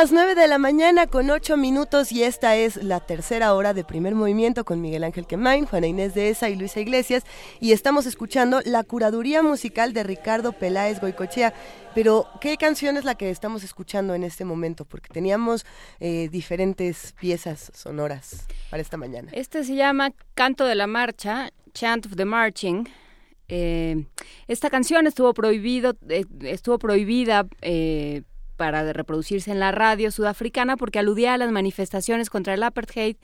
las 9 de la mañana con 8 minutos y esta es la tercera hora de primer movimiento con Miguel Ángel Quemain, Juana Inés de Esa y Luisa Iglesias y estamos escuchando la curaduría musical de Ricardo Peláez Goicochea. Pero, ¿qué canción es la que estamos escuchando en este momento? Porque teníamos eh, diferentes piezas sonoras para esta mañana. Este se llama Canto de la Marcha, Chant of the Marching. Eh, esta canción estuvo prohibido, eh, estuvo prohibida para reproducirse en la radio sudafricana porque aludía a las manifestaciones contra el apartheid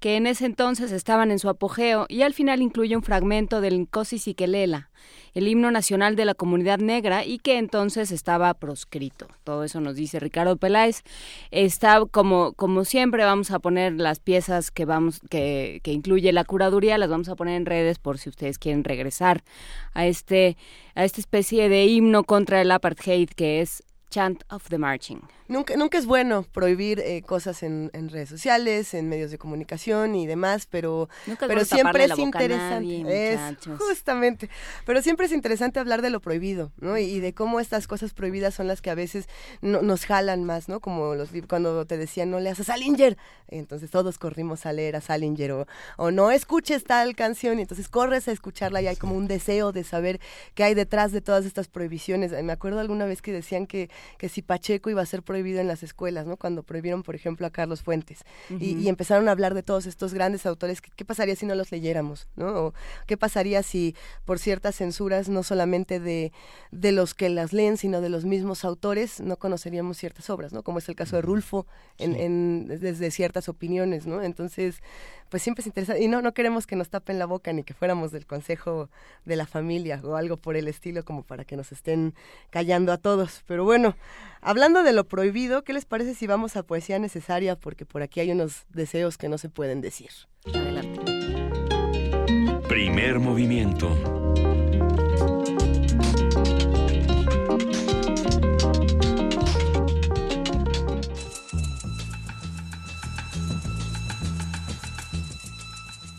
que en ese entonces estaban en su apogeo y al final incluye un fragmento del Nkosi Sikelel el himno nacional de la comunidad negra y que entonces estaba proscrito. Todo eso nos dice Ricardo Peláez. Está como como siempre vamos a poner las piezas que vamos que, que incluye la curaduría, las vamos a poner en redes por si ustedes quieren regresar a este a esta especie de himno contra el apartheid que es Chant of the Marching. Nunca, nunca es bueno prohibir eh, cosas en, redes sociales, en medios de comunicación y demás, pero, pero siempre es interesante. justamente. Pero siempre es interesante hablar de lo prohibido, ¿no? Y, de cómo estas cosas prohibidas son las que a veces nos jalan más, ¿no? Como los cuando te decían no leas a Salinger, entonces todos corrimos a leer a Salinger o, o no escuches tal canción y entonces corres a escucharla y hay como un deseo de saber qué hay detrás de todas estas prohibiciones. Me acuerdo alguna vez que decían que, que si Pacheco iba a ser prohibido prohibido en las escuelas, ¿no? Cuando prohibieron, por ejemplo, a Carlos Fuentes. y, empezaron a hablar de todos estos grandes autores. ¿Qué, pasaría si no los leyéramos, ¿no? ¿Qué pasaría si por ciertas censuras, no solamente de, de los que las leen, sino de los mismos autores, no conoceríamos ciertas obras, ¿no? Como es el caso de Rulfo, en, desde ciertas opiniones, ¿no? Entonces, pues siempre es interesante. Y no, no queremos que nos tapen la boca ni que fuéramos del consejo de la familia o algo por el estilo como para que nos estén callando a todos. Pero bueno, hablando de lo prohibido, ¿qué les parece si vamos a poesía necesaria? Porque por aquí hay unos deseos que no se pueden decir. Adelante. Primer movimiento.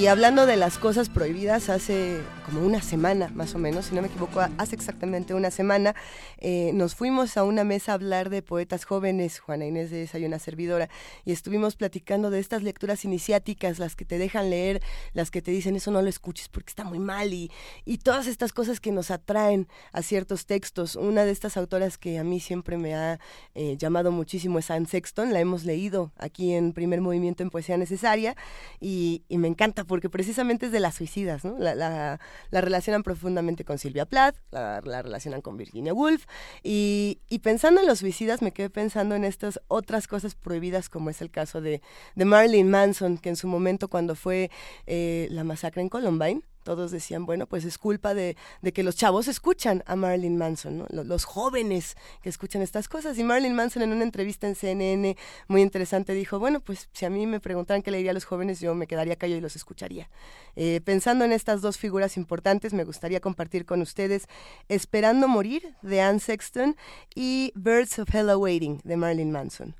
Y hablando de las cosas prohibidas, hace como una semana más o menos, si no me equivoco, hace exactamente una semana, eh, nos fuimos a una mesa a hablar de poetas jóvenes, Juana Inés de una servidora, y estuvimos platicando de estas lecturas iniciáticas, las que te dejan leer, las que te dicen eso no lo escuches porque está muy mal, y, y todas estas cosas que nos atraen a ciertos textos. Una de estas autoras que a mí siempre me ha eh, llamado muchísimo es Anne Sexton, la hemos leído aquí en Primer Movimiento en Poesía Necesaria, y, me encanta porque precisamente es de las suicidas, ¿no? la la relacionan profundamente con Silvia Plath, la, relacionan con Virginia Woolf, y, pensando en los suicidas me quedé pensando en estas otras cosas prohibidas, como es el caso de, de Marilyn Manson, que en su momento cuando fue eh, la masacre en Columbine, todos decían, bueno, pues es culpa de, que los chavos escuchan a Marilyn Manson, los, jóvenes que escuchan estas cosas. Y Marilyn Manson en una entrevista en CNN muy interesante dijo, bueno, pues si a mí me preguntaran qué le diría a los jóvenes, yo me quedaría callado y los escucharía. Eh, pensando en estas dos figuras importantes, me gustaría compartir con ustedes Esperando Morir de Anne Sexton y Birds of Hell Awaiting de Marilyn Manson.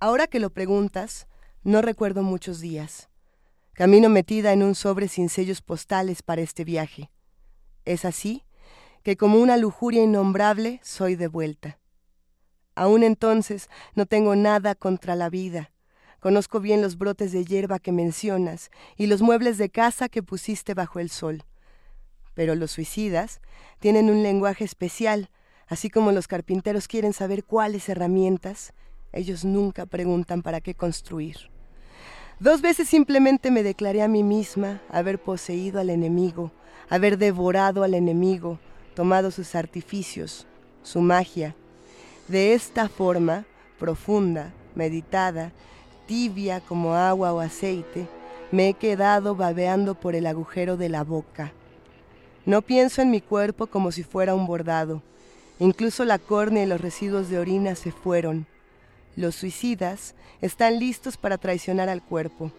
Ahora que lo preguntas, no recuerdo muchos días Camino metida en un sobre sin sellos postales para este viaje. Es así que como una lujuria innombrable soy de vuelta. Aún entonces no tengo nada contra la vida. Conozco bien los brotes de hierba que mencionas y los muebles de casa que pusiste bajo el sol. Pero los suicidas tienen un lenguaje especial, así como los carpinteros quieren saber cuáles herramientas, ellos nunca preguntan para qué construir. Dos veces simplemente me declaré a mí misma haber poseído al enemigo, haber devorado al enemigo, tomado sus artificios, su magia. De esta forma, profunda, meditada, tibia como agua o aceite, me he quedado babeando por el agujero de la boca. No pienso en mi cuerpo como si fuera un bordado. Incluso la córnea y los residuos de orina se fueron. Los suicidas están listos para traicionar al cuerpo.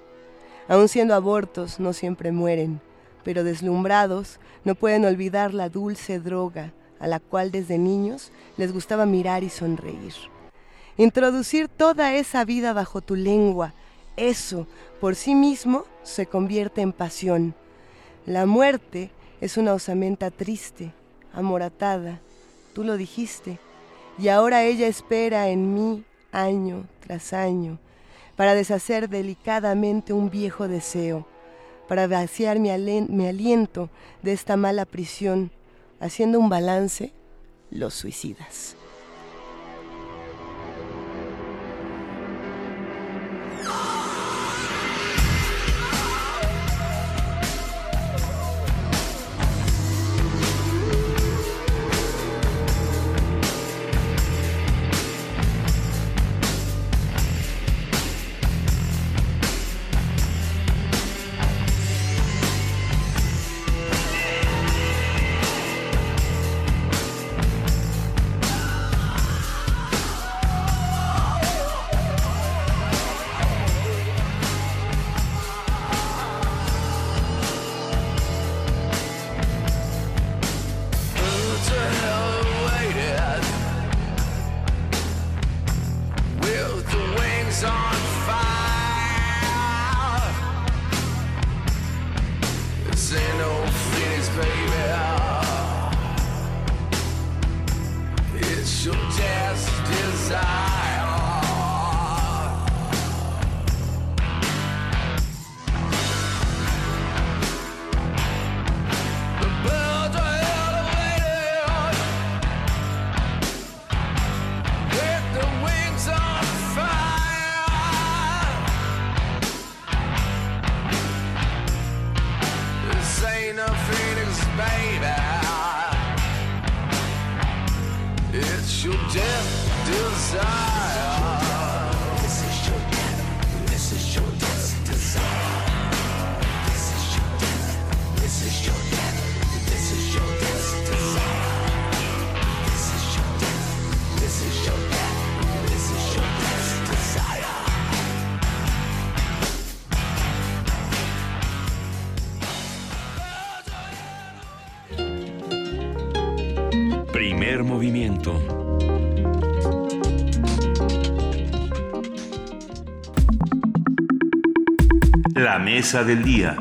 Aun siendo abortos, no siempre mueren, pero deslumbrados no pueden olvidar la dulce droga a la cual desde niños les gustaba mirar y sonreír. Introducir toda esa vida bajo tu lengua, eso por sí mismo se convierte en pasión. La muerte es una osamenta triste, amoratada, tú lo dijiste, y ahora ella espera en mí año tras año, para deshacer delicadamente un viejo deseo, para vaciar mi, aliento de esta mala prisión, haciendo un balance, los suicidas. Mesa del día.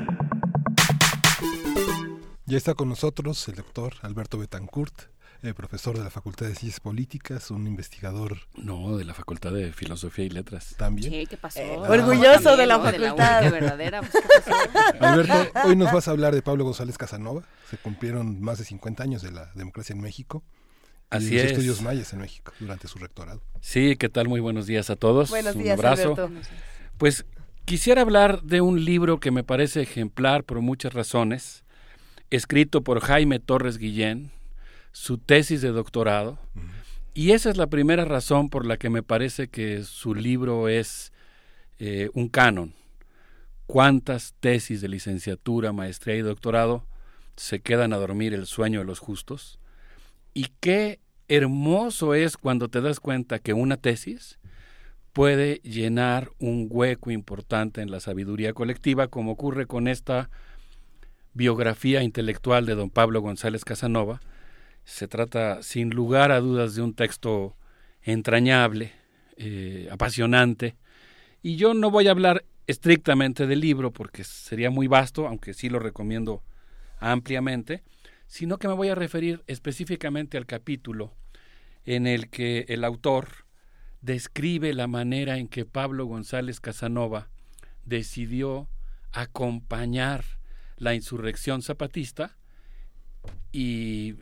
Ya está con nosotros el doctor Alberto Betancourt, eh, profesor de la Facultad de Ciencias Políticas, un investigador. No, de la Facultad de Filosofía y Letras. También. ¿Qué, ¿Qué pasó? Eh, orgulloso de la facultad. De la verdadera. Pues, ¿qué pasó? Alberto, hoy nos vas a hablar de Pablo González Casanova. Se cumplieron más de 50 años de la democracia en México. Y Así de los es. estudios mayas en México durante su rectorado. Sí, ¿qué tal? Muy buenos días a todos. Buenos Un días, abrazo. Alberto. Pues quisiera hablar de un libro que me parece ejemplar por muchas razones, escrito por Jaime Torres Guillén, su tesis de doctorado, y esa es la primera razón por la que me parece que su libro es eh, un canon. ¿Cuántas tesis de licenciatura, maestría y doctorado se quedan a dormir el sueño de los justos? Y qué hermoso es cuando te das cuenta que una tesis puede llenar un hueco importante en la sabiduría colectiva, como ocurre con esta biografía intelectual de don Pablo González Casanova. Se trata, sin lugar a dudas, de un texto entrañable, eh, apasionante, y yo no voy a hablar estrictamente del libro porque sería muy vasto, aunque sí lo recomiendo ampliamente, sino que me voy a referir específicamente al capítulo en el que el autor describe la manera en que Pablo González Casanova decidió acompañar la insurrección zapatista y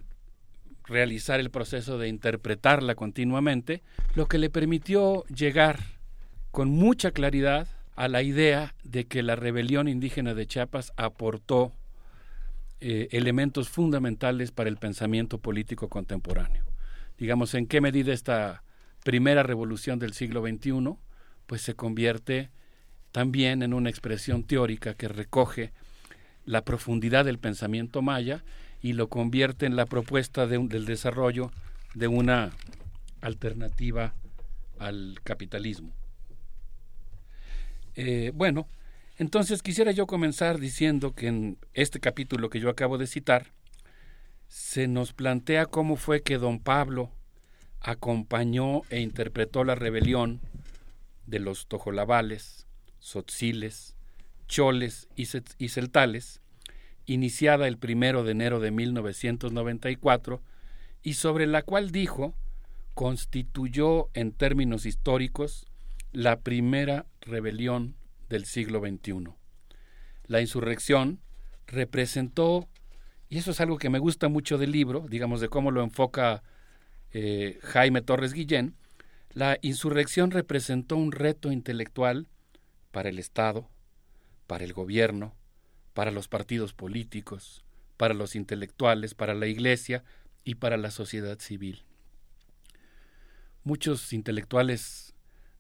realizar el proceso de interpretarla continuamente, lo que le permitió llegar con mucha claridad a la idea de que la rebelión indígena de Chiapas aportó eh, elementos fundamentales para el pensamiento político contemporáneo. Digamos, ¿en qué medida esta primera revolución del siglo XXI pues se convierte también en una expresión teórica que recoge la profundidad del pensamiento maya y lo convierte en la propuesta del desarrollo de una alternativa al capitalismo. Eh, bueno, entonces quisiera yo comenzar diciendo que en este capítulo que yo acabo de citar, se nos plantea cómo fue que don Pablo acompañó e interpretó la rebelión de los tojolabales, sotziles, choles y, y celtales, iniciada el primero de enero de 1994 y sobre la cual dijo constituyó en términos históricos la primera rebelión del siglo XXI. La insurrección representó, y eso es algo que me gusta mucho del libro, digamos de cómo lo enfoca eh, Jaime Torres Guillén, la insurrección representó un reto intelectual para el Estado, para el gobierno, para los partidos políticos, para los intelectuales, para la Iglesia y para la sociedad civil. Muchos intelectuales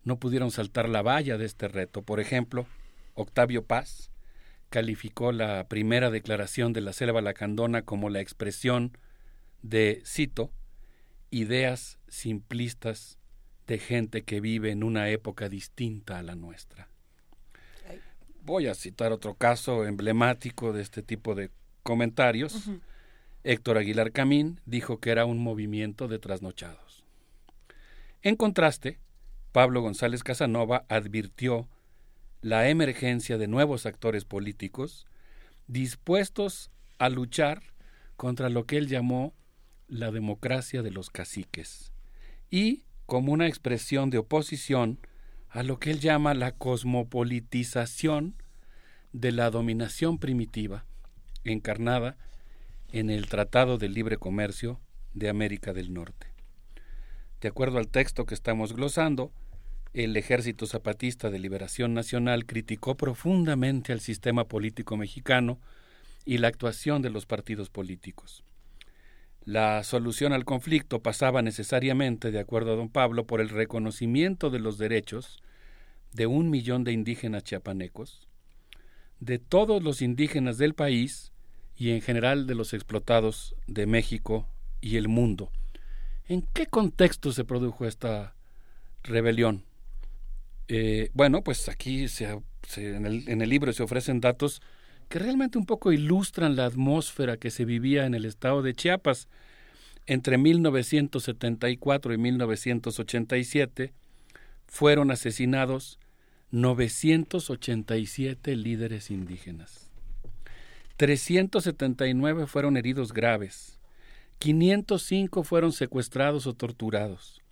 no pudieron saltar la valla de este reto. Por ejemplo, Octavio Paz calificó la primera declaración de la Selva Lacandona como la expresión de, cito, ideas simplistas de gente que vive en una época distinta a la nuestra. Voy a citar otro caso emblemático de este tipo de comentarios. Héctor Aguilar Camín dijo que era un movimiento de trasnochados. En contraste, Pablo González Casanova advirtió la emergencia de nuevos actores políticos dispuestos a luchar contra lo que él llamó la democracia de los caciques y como una expresión de oposición a lo que él llama la cosmopolitización de la dominación primitiva encarnada en el Tratado de Libre Comercio de América del Norte. De acuerdo al texto que estamos glosando, el Ejército Zapatista de Liberación Nacional criticó profundamente al sistema político mexicano y la actuación de los partidos políticos. La solución al conflicto pasaba necesariamente, de acuerdo a don Pablo, por el reconocimiento de los derechos de un millón de indígenas chiapanecos, de todos los indígenas del país y en general de los explotados de México y el mundo. ¿En qué contexto se produjo esta rebelión? Eh, bueno, pues aquí se, en, el, en el libro se ofrecen datos que realmente un poco ilustran la atmósfera que se vivía en el estado de Chiapas. entre 1974 y 1987 fueron asesinados 987 líderes indígenas. 379 fueron heridos graves. 505 fueron secuestrados o torturados.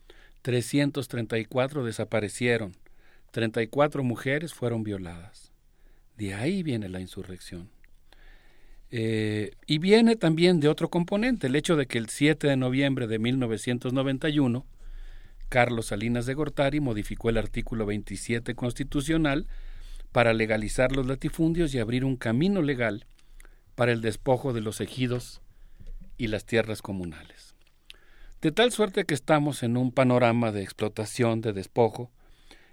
334 desaparecieron. 34 mujeres fueron violadas. De ahí viene la insurrección. Eh, y viene también de otro componente, el hecho de que el 7 de noviembre de 1991, Carlos Salinas de Gortari modificó el artículo 27 constitucional para legalizar los latifundios y abrir un camino legal para el despojo de los ejidos y las tierras comunales. De tal suerte que estamos en un panorama de explotación, de despojo,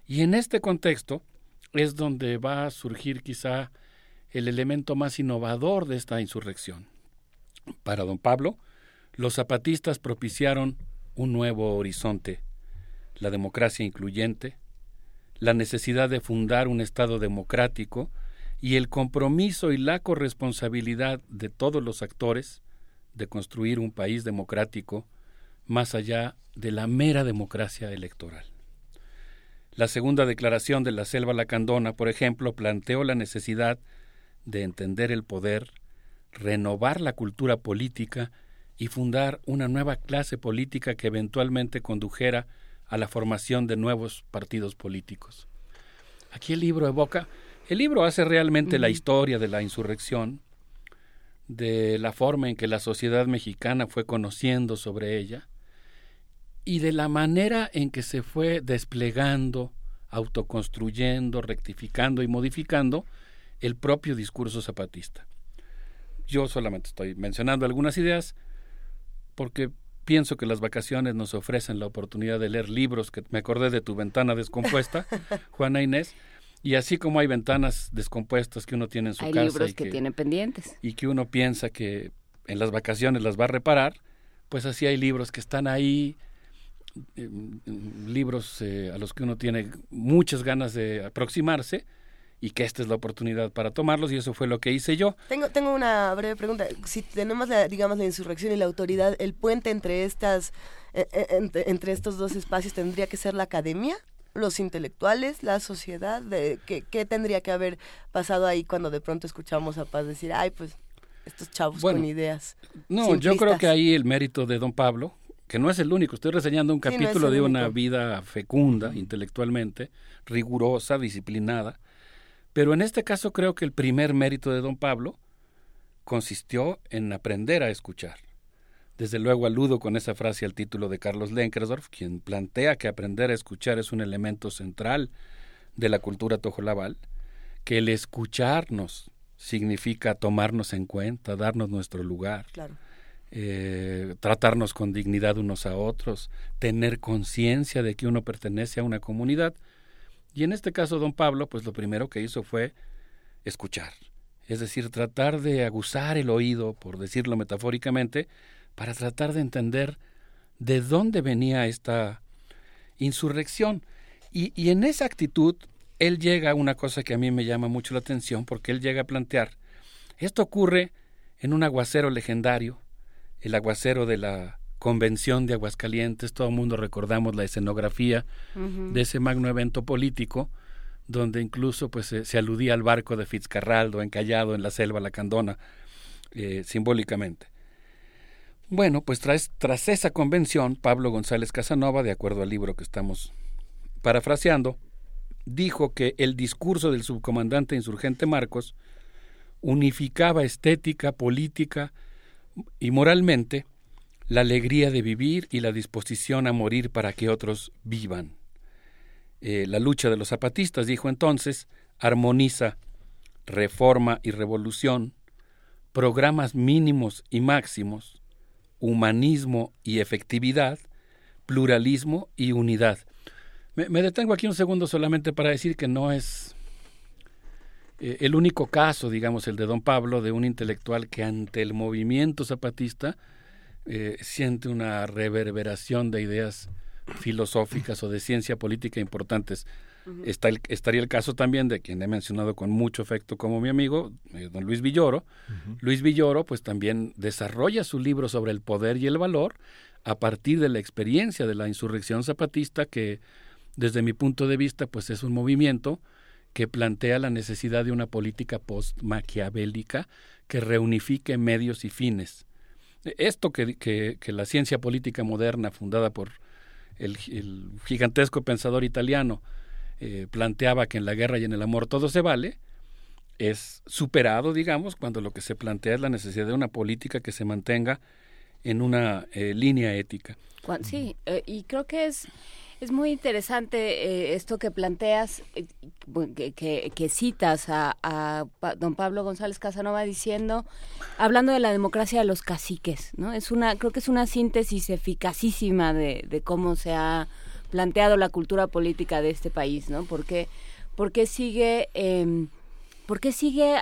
y en este contexto es donde va a surgir quizá el elemento más innovador de esta insurrección. Para don Pablo, los zapatistas propiciaron un nuevo horizonte, la democracia incluyente, la necesidad de fundar un Estado democrático y el compromiso y la corresponsabilidad de todos los actores de construir un país democrático más allá de la mera democracia electoral. La segunda declaración de la Selva Lacandona, por ejemplo, planteó la necesidad de entender el poder, renovar la cultura política y fundar una nueva clase política que eventualmente condujera a la formación de nuevos partidos políticos. Aquí el libro evoca, el libro hace realmente la historia de la insurrección, de la forma en que la sociedad mexicana fue conociendo sobre ella y de la manera en que se fue desplegando, autoconstruyendo, rectificando y modificando el propio discurso zapatista. Yo solamente estoy mencionando algunas ideas porque pienso que las vacaciones nos ofrecen la oportunidad de leer libros que me acordé de tu ventana descompuesta, Juana Inés, y así como hay ventanas descompuestas que uno tiene en su hay casa libros y que, tienen pendientes y que uno piensa que en las vacaciones las va a reparar, pues así hay libros que están ahí eh, libros eh, a los que uno tiene muchas ganas de aproximarse y que esta es la oportunidad para tomarlos y eso fue lo que hice yo. Tengo, tengo una breve pregunta. Si tenemos, la, digamos, la insurrección y la autoridad, ¿el puente entre, estas, eh, eh, entre, estos dos espacios tendría que ser la academia? los intelectuales, la sociedad, de, ¿qué, ¿qué, tendría que haber pasado ahí cuando de pronto escuchamos a Paz decir, ay, pues estos chavos con ideas? No, yo creo que ahí el mérito de don Pablo, que no es el único, estoy reseñando un capítulo de una vida fecunda intelectualmente, rigurosa, disciplinada, pero en este caso creo que el primer mérito de don Pablo consistió en aprender a escuchar. Desde luego aludo con esa frase al título de Carlos Lenkersdorf, quien plantea que aprender a escuchar es un elemento central de la cultura tojolabal, que el escucharnos significa tomarnos en cuenta, darnos nuestro lugar, eh, tratarnos con dignidad unos a otros, tener conciencia de que uno pertenece a una comunidad, y en este caso, don Pablo, pues lo primero que hizo fue escuchar, es decir, tratar de aguzar el oído, por decirlo metafóricamente, para tratar de entender de dónde venía esta insurrección. Y, y, en esa actitud, él llega a una cosa que a mí me llama mucho la atención, porque él llega a plantear, esto ocurre en un aguacero legendario, el aguacero de la convención de Aguascalientes, todo el mundo recordamos la escenografía de ese magno evento político, donde incluso pues se, aludía al barco de Fitzcarraldo encallado en la selva lacandona, eh, simbólicamente. Bueno, pues tras, tras esa convención, Pablo González Casanova, de acuerdo al libro que estamos parafraseando, dijo que el discurso del subcomandante insurgente Marcos unificaba estética, política y moralmente la alegría de vivir y la disposición a morir para que otros vivan. Eh, la lucha de los zapatistas, dijo entonces, armoniza reforma y revolución, programas mínimos y máximos, humanismo y efectividad, pluralismo y unidad. Me, detengo aquí un segundo solamente para decir que no es eh, el único caso, digamos, el de don Pablo, de un intelectual que ante el movimiento zapatista eh, siente una reverberación de ideas filosóficas o de ciencia política importantes. Está el, estaría el caso también de quien he mencionado con mucho efecto como mi amigo, eh, don Luis Villoro. Luis Villoro pues también desarrolla su libro sobre el poder y el valor a partir de la experiencia de la insurrección zapatista que desde mi punto de vista pues es un movimiento que plantea la necesidad de una política post-maquiavélica que reunifique medios y fines. Esto que, que, la ciencia política moderna fundada por el, el gigantesco pensador italiano eh, planteaba que en la guerra y en el amor todo se vale, es superado, digamos, cuando lo que se plantea es la necesidad de una política que se mantenga en una eh, línea ética. Sí, eh, y creo que es, es muy interesante esto que planteas, que, que, citas a, a, don Pablo González Casanova diciendo, hablando de la democracia de los caciques, ¿no? Es una, creo que es una síntesis eficacísima de, cómo se ha planteado la cultura política de este país, ¿no? Porque, porque sigue, eh, porque sigue,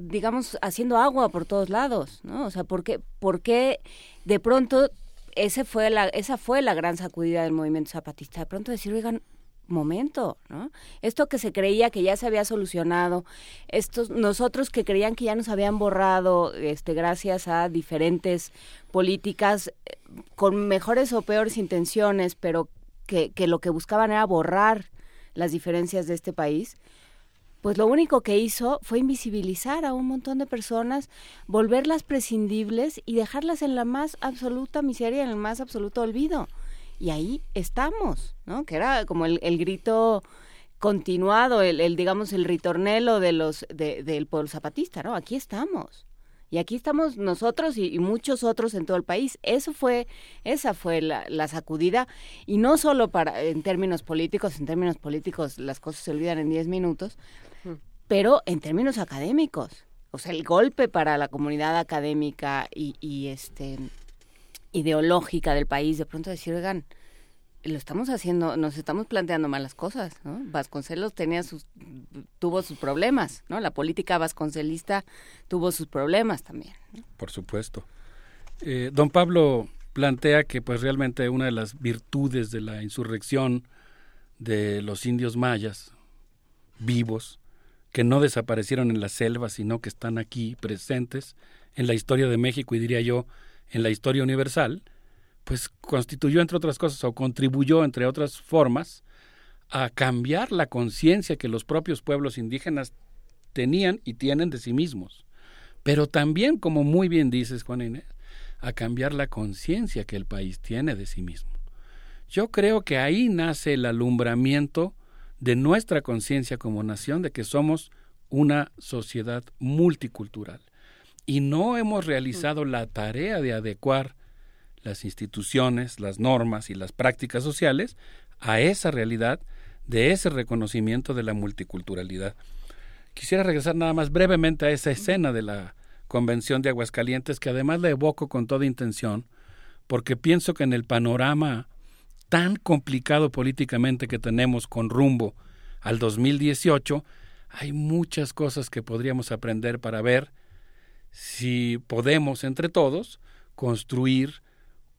digamos, haciendo agua por todos lados, ¿no? O sea, porque, porque de pronto ese fue la, esa fue la gran sacudida del movimiento zapatista. De pronto decir, oigan, momento, ¿no? Esto que se creía que ya se había solucionado, estos nosotros que creían que ya nos habían borrado, este, gracias a diferentes políticas eh, con mejores o peores intenciones, pero que, que lo que buscaban era borrar las diferencias de este país, pues lo único que hizo fue invisibilizar a un montón de personas, volverlas prescindibles y dejarlas en la más absoluta miseria, en el más absoluto olvido. Y ahí estamos, ¿no? Que era como el, el grito continuado, el, digamos el ritornelo de los de, del pueblo zapatista, ¿no? Aquí estamos. Y aquí estamos nosotros y, muchos otros en todo el país. Eso fue, esa fue la, la, sacudida. Y no solo para, en términos políticos, en términos políticos las cosas se olvidan en 10 minutos, pero en términos académicos. O sea, el golpe para la comunidad académica y, este ideológica del país, de pronto decir, oigan, lo estamos haciendo, nos estamos planteando malas cosas, ¿no? Vasconcelos tenía sus, tuvo sus problemas, ¿no? La política vasconcelista tuvo sus problemas también. Por supuesto. Eh, don Pablo plantea que pues realmente una de las virtudes de la insurrección de los indios mayas vivos, que no desaparecieron en la selva, sino que están aquí presentes en la historia de México y diría yo en la historia universal, pues constituyó, entre otras cosas, o contribuyó, entre otras formas, a cambiar la conciencia que los propios pueblos indígenas tenían y tienen de sí mismos. Pero también, como muy bien dices, Juan Inés, a cambiar la conciencia que el país tiene de sí mismo. Yo creo que ahí nace el alumbramiento de nuestra conciencia como nación de que somos una sociedad multicultural. Y no hemos realizado la tarea de adecuar las instituciones, las normas y las prácticas sociales a esa realidad de ese reconocimiento de la multiculturalidad. Quisiera regresar nada más brevemente a esa escena de la Convención de Aguascalientes, que además la evoco con toda intención, porque pienso que en el panorama tan complicado políticamente que tenemos con rumbo al 2018, hay muchas cosas que podríamos aprender para ver si podemos entre todos construir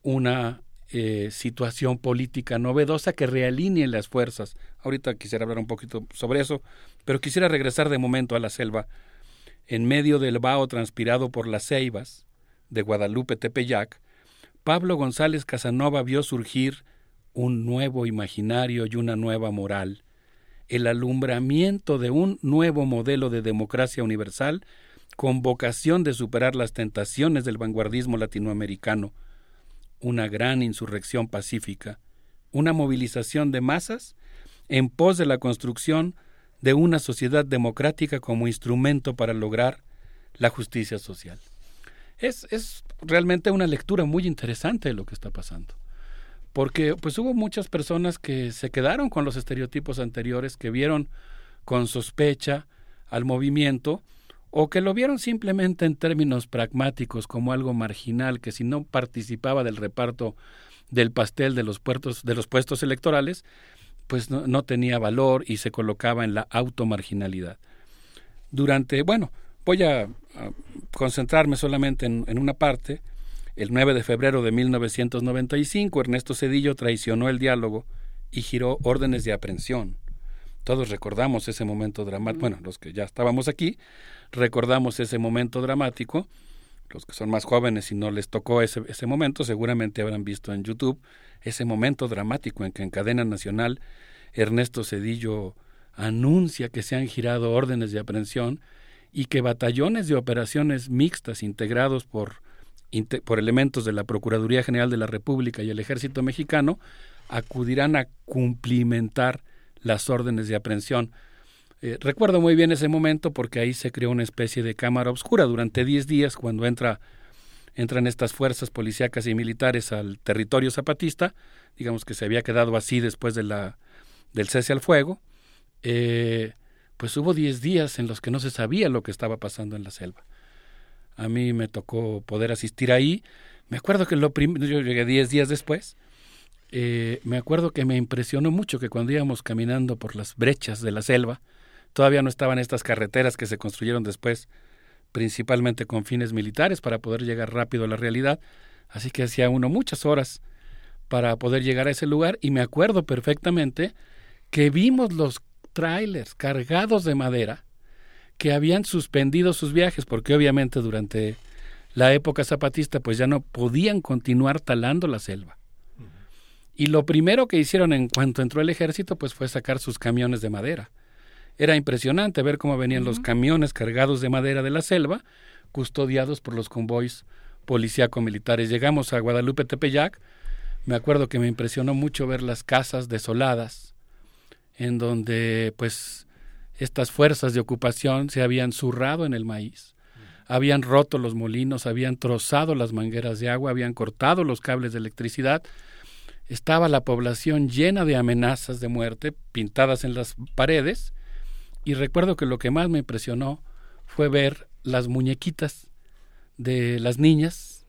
una eh, situación política novedosa que realinee las fuerzas. Ahorita quisiera hablar un poquito sobre eso, pero quisiera regresar de momento a la selva. En medio del vaho transpirado por las ceibas de Guadalupe Tepeyac, Pablo González Casanova vio surgir un nuevo imaginario y una nueva moral, el alumbramiento de un nuevo modelo de democracia universal con vocación de superar las tentaciones del vanguardismo latinoamericano, una gran insurrección pacífica, una movilización de masas en pos de la construcción de una sociedad democrática como instrumento para lograr la justicia social. Es, es realmente una lectura muy interesante de lo que está pasando, porque pues hubo muchas personas que se quedaron con los estereotipos anteriores, que vieron con sospecha al movimiento, o que lo vieron simplemente en términos pragmáticos como algo marginal que si no participaba del reparto del pastel de los puertos de los puestos electorales pues no, tenía valor y se colocaba en la automarginalidad. Durante bueno voy a, concentrarme solamente en, en una parte el 9 de febrero de 1995 Ernesto Cedillo traicionó el diálogo y giró órdenes de aprehensión Todos recordamos ese momento dramático, bueno, los que ya estábamos aquí, recordamos ese momento dramático. Los que son más jóvenes y no les tocó ese, ese momento, seguramente habrán visto en YouTube ese momento dramático en que en cadena nacional Ernesto Cedillo anuncia que se han girado órdenes de aprehensión y que batallones de operaciones mixtas integrados por, por elementos de la Procuraduría General de la República y el Ejército Mexicano acudirán a cumplimentar las órdenes de aprehensión. Eh, recuerdo muy bien ese momento porque ahí se creó una especie de cámara oscura durante 10 días cuando entra, entran estas fuerzas policíacas y militares al territorio zapatista, digamos que se había quedado así después de la, del cese al fuego. Eh, pues hubo 10 días en los que no se sabía lo que estaba pasando en la selva. A mí me tocó poder asistir ahí. Me acuerdo que lo yo llegué 10 días después. Eh, me acuerdo que me impresionó mucho que cuando íbamos caminando por las brechas de la selva, todavía no estaban estas carreteras que se construyeron después, principalmente con fines militares, para poder llegar rápido a la realidad. Así que hacía uno muchas horas para poder llegar a ese lugar y me acuerdo perfectamente que vimos los trailers cargados de madera que habían suspendido sus viajes porque obviamente durante la época zapatista pues ya no podían continuar talando la selva. Y lo primero que hicieron en cuanto entró el ejército pues fue sacar sus camiones de madera. Era impresionante ver cómo venían los camiones cargados de madera de la selva, custodiados por los convoys policíaco-militares. Llegamos a Guadalupe Tepeyac, me acuerdo que me impresionó mucho ver las casas desoladas, en donde pues estas fuerzas de ocupación se habían zurrado en el maíz, habían roto los molinos, habían trozado las mangueras de agua, habían cortado los cables de electricidad, estaba la población llena de amenazas de muerte pintadas en las paredes, y recuerdo que lo que más me impresionó fue ver las muñequitas de las niñas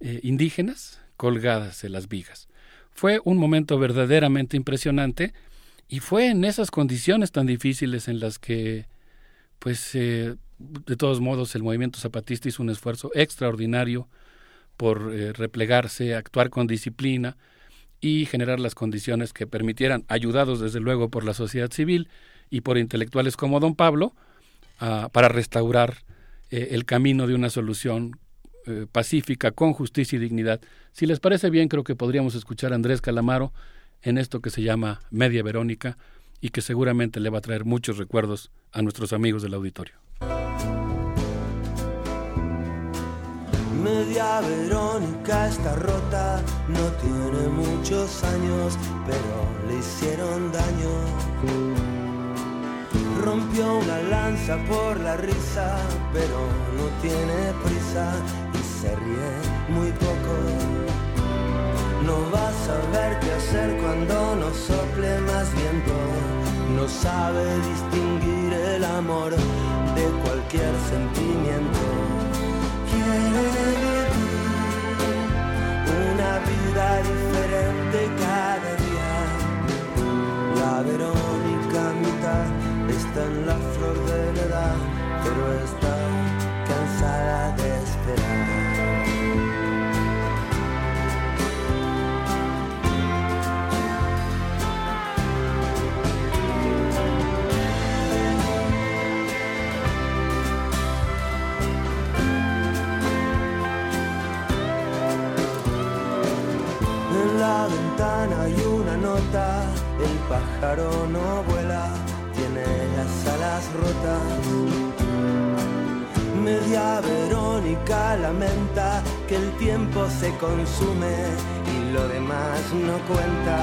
eh, indígenas colgadas en las vigas. Fue un momento verdaderamente impresionante y fue en esas condiciones tan difíciles en las que, pues, eh, de todos modos, el movimiento zapatista hizo un esfuerzo extraordinario por eh, replegarse, actuar con disciplina y generar las condiciones que permitieran, ayudados desde luego por la sociedad civil y por intelectuales como don Pablo, para restaurar eh, el camino de una solución pacífica, con justicia y dignidad. Si les parece bien, creo que podríamos escuchar a Andrés Calamaro en esto que se llama Media Verónica y que seguramente le va a traer muchos recuerdos a nuestros amigos del auditorio. Media Verónica está rota, no tiene muchos años, pero le hicieron daño. Rompió una lanza por la risa, pero no tiene prisa y se ríe muy poco. No vas a saber qué hacer cuando no sople más viento. No sabe distinguir el amor de cualquier sentimiento. Quiere vivir una vida diferente cada día. La Verónica mitad está en la flor de la edad, pero está cansada de esperar. Hay una nota, el pájaro no vuela, tiene las alas rotas. Media Verónica lamenta que el tiempo se consume y lo demás no cuenta.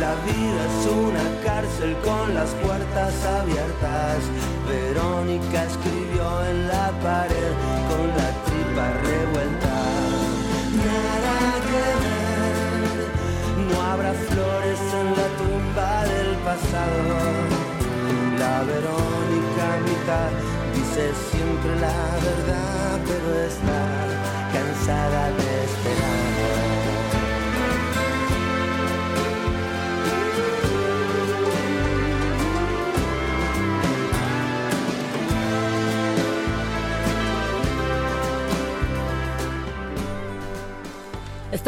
La vida es una cárcel con las puertas abiertas. Verónica escribió en la pared con la tripa revuelta. Habrá flores en la tumba del pasado. La Verónica mitad dice siempre la verdad, pero está cansada de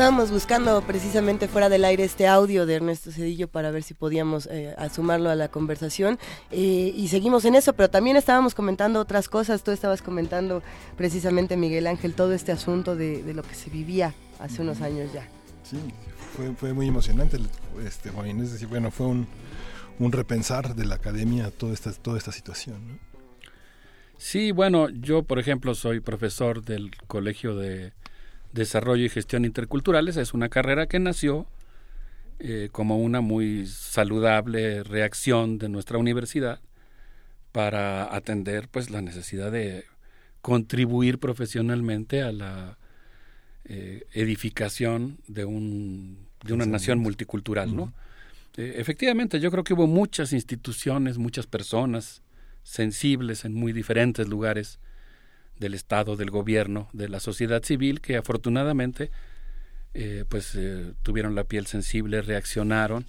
Estábamos buscando precisamente fuera del aire este audio de Ernesto Cedillo para ver si podíamos eh, sumarlo a la conversación eh, y seguimos en eso, pero también estábamos comentando otras cosas. Tú estabas comentando precisamente, Miguel Ángel, todo este asunto de, de lo que se vivía hace unos años ya. Sí, fue, fue muy emocionante, este, Juan Es decir, bueno, fue un, un repensar de la academia toda esta, toda esta situación. ¿no? Sí, bueno, yo por ejemplo soy profesor del Colegio de Desarrollo y Gestión Interculturales. Es una carrera que nació eh, como una muy saludable reacción de nuestra universidad para atender pues la necesidad de contribuir profesionalmente a la eh, edificación de, un, de una nación multicultural, ¿no? Eh, efectivamente, yo creo que hubo muchas instituciones, muchas personas sensibles en muy diferentes lugares del Estado, del gobierno, de la sociedad civil, que afortunadamente eh, pues eh, tuvieron la piel sensible, reaccionaron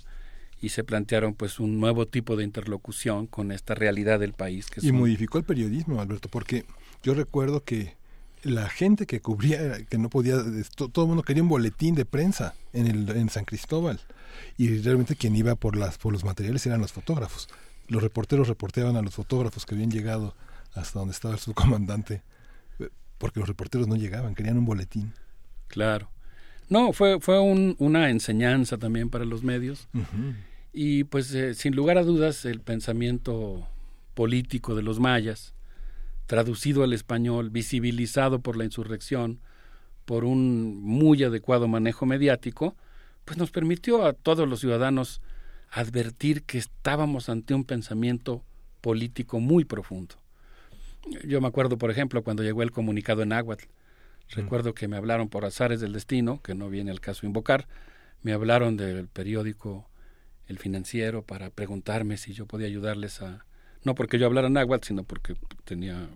y se plantearon pues un nuevo tipo de interlocución con esta realidad del país. Que y modificó el periodismo, Alberto, porque yo recuerdo que la gente que cubría, que no podía, todo el mundo quería un boletín de prensa en, el, en San Cristóbal y realmente quien iba por, las, por los materiales eran los fotógrafos. Los reporteros reporteaban a los fotógrafos que habían llegado hasta donde estaba el subcomandante, porque los reporteros no llegaban, querían un boletín. Claro. No, fue, fue una enseñanza también para los medios. Y pues eh, sin lugar a dudas el pensamiento político de los mayas, traducido al español, visibilizado por la insurrección, por un muy adecuado manejo mediático, pues nos permitió a todos los ciudadanos advertir que estábamos ante un pensamiento político muy profundo. Yo me acuerdo, por ejemplo, cuando llegó el comunicado en Aguatl, recuerdo que me hablaron por azares del destino, que no viene al caso invocar, me hablaron del periódico El Financiero para preguntarme si yo podía ayudarles a, no porque yo hablara náhuatl, sino porque tenía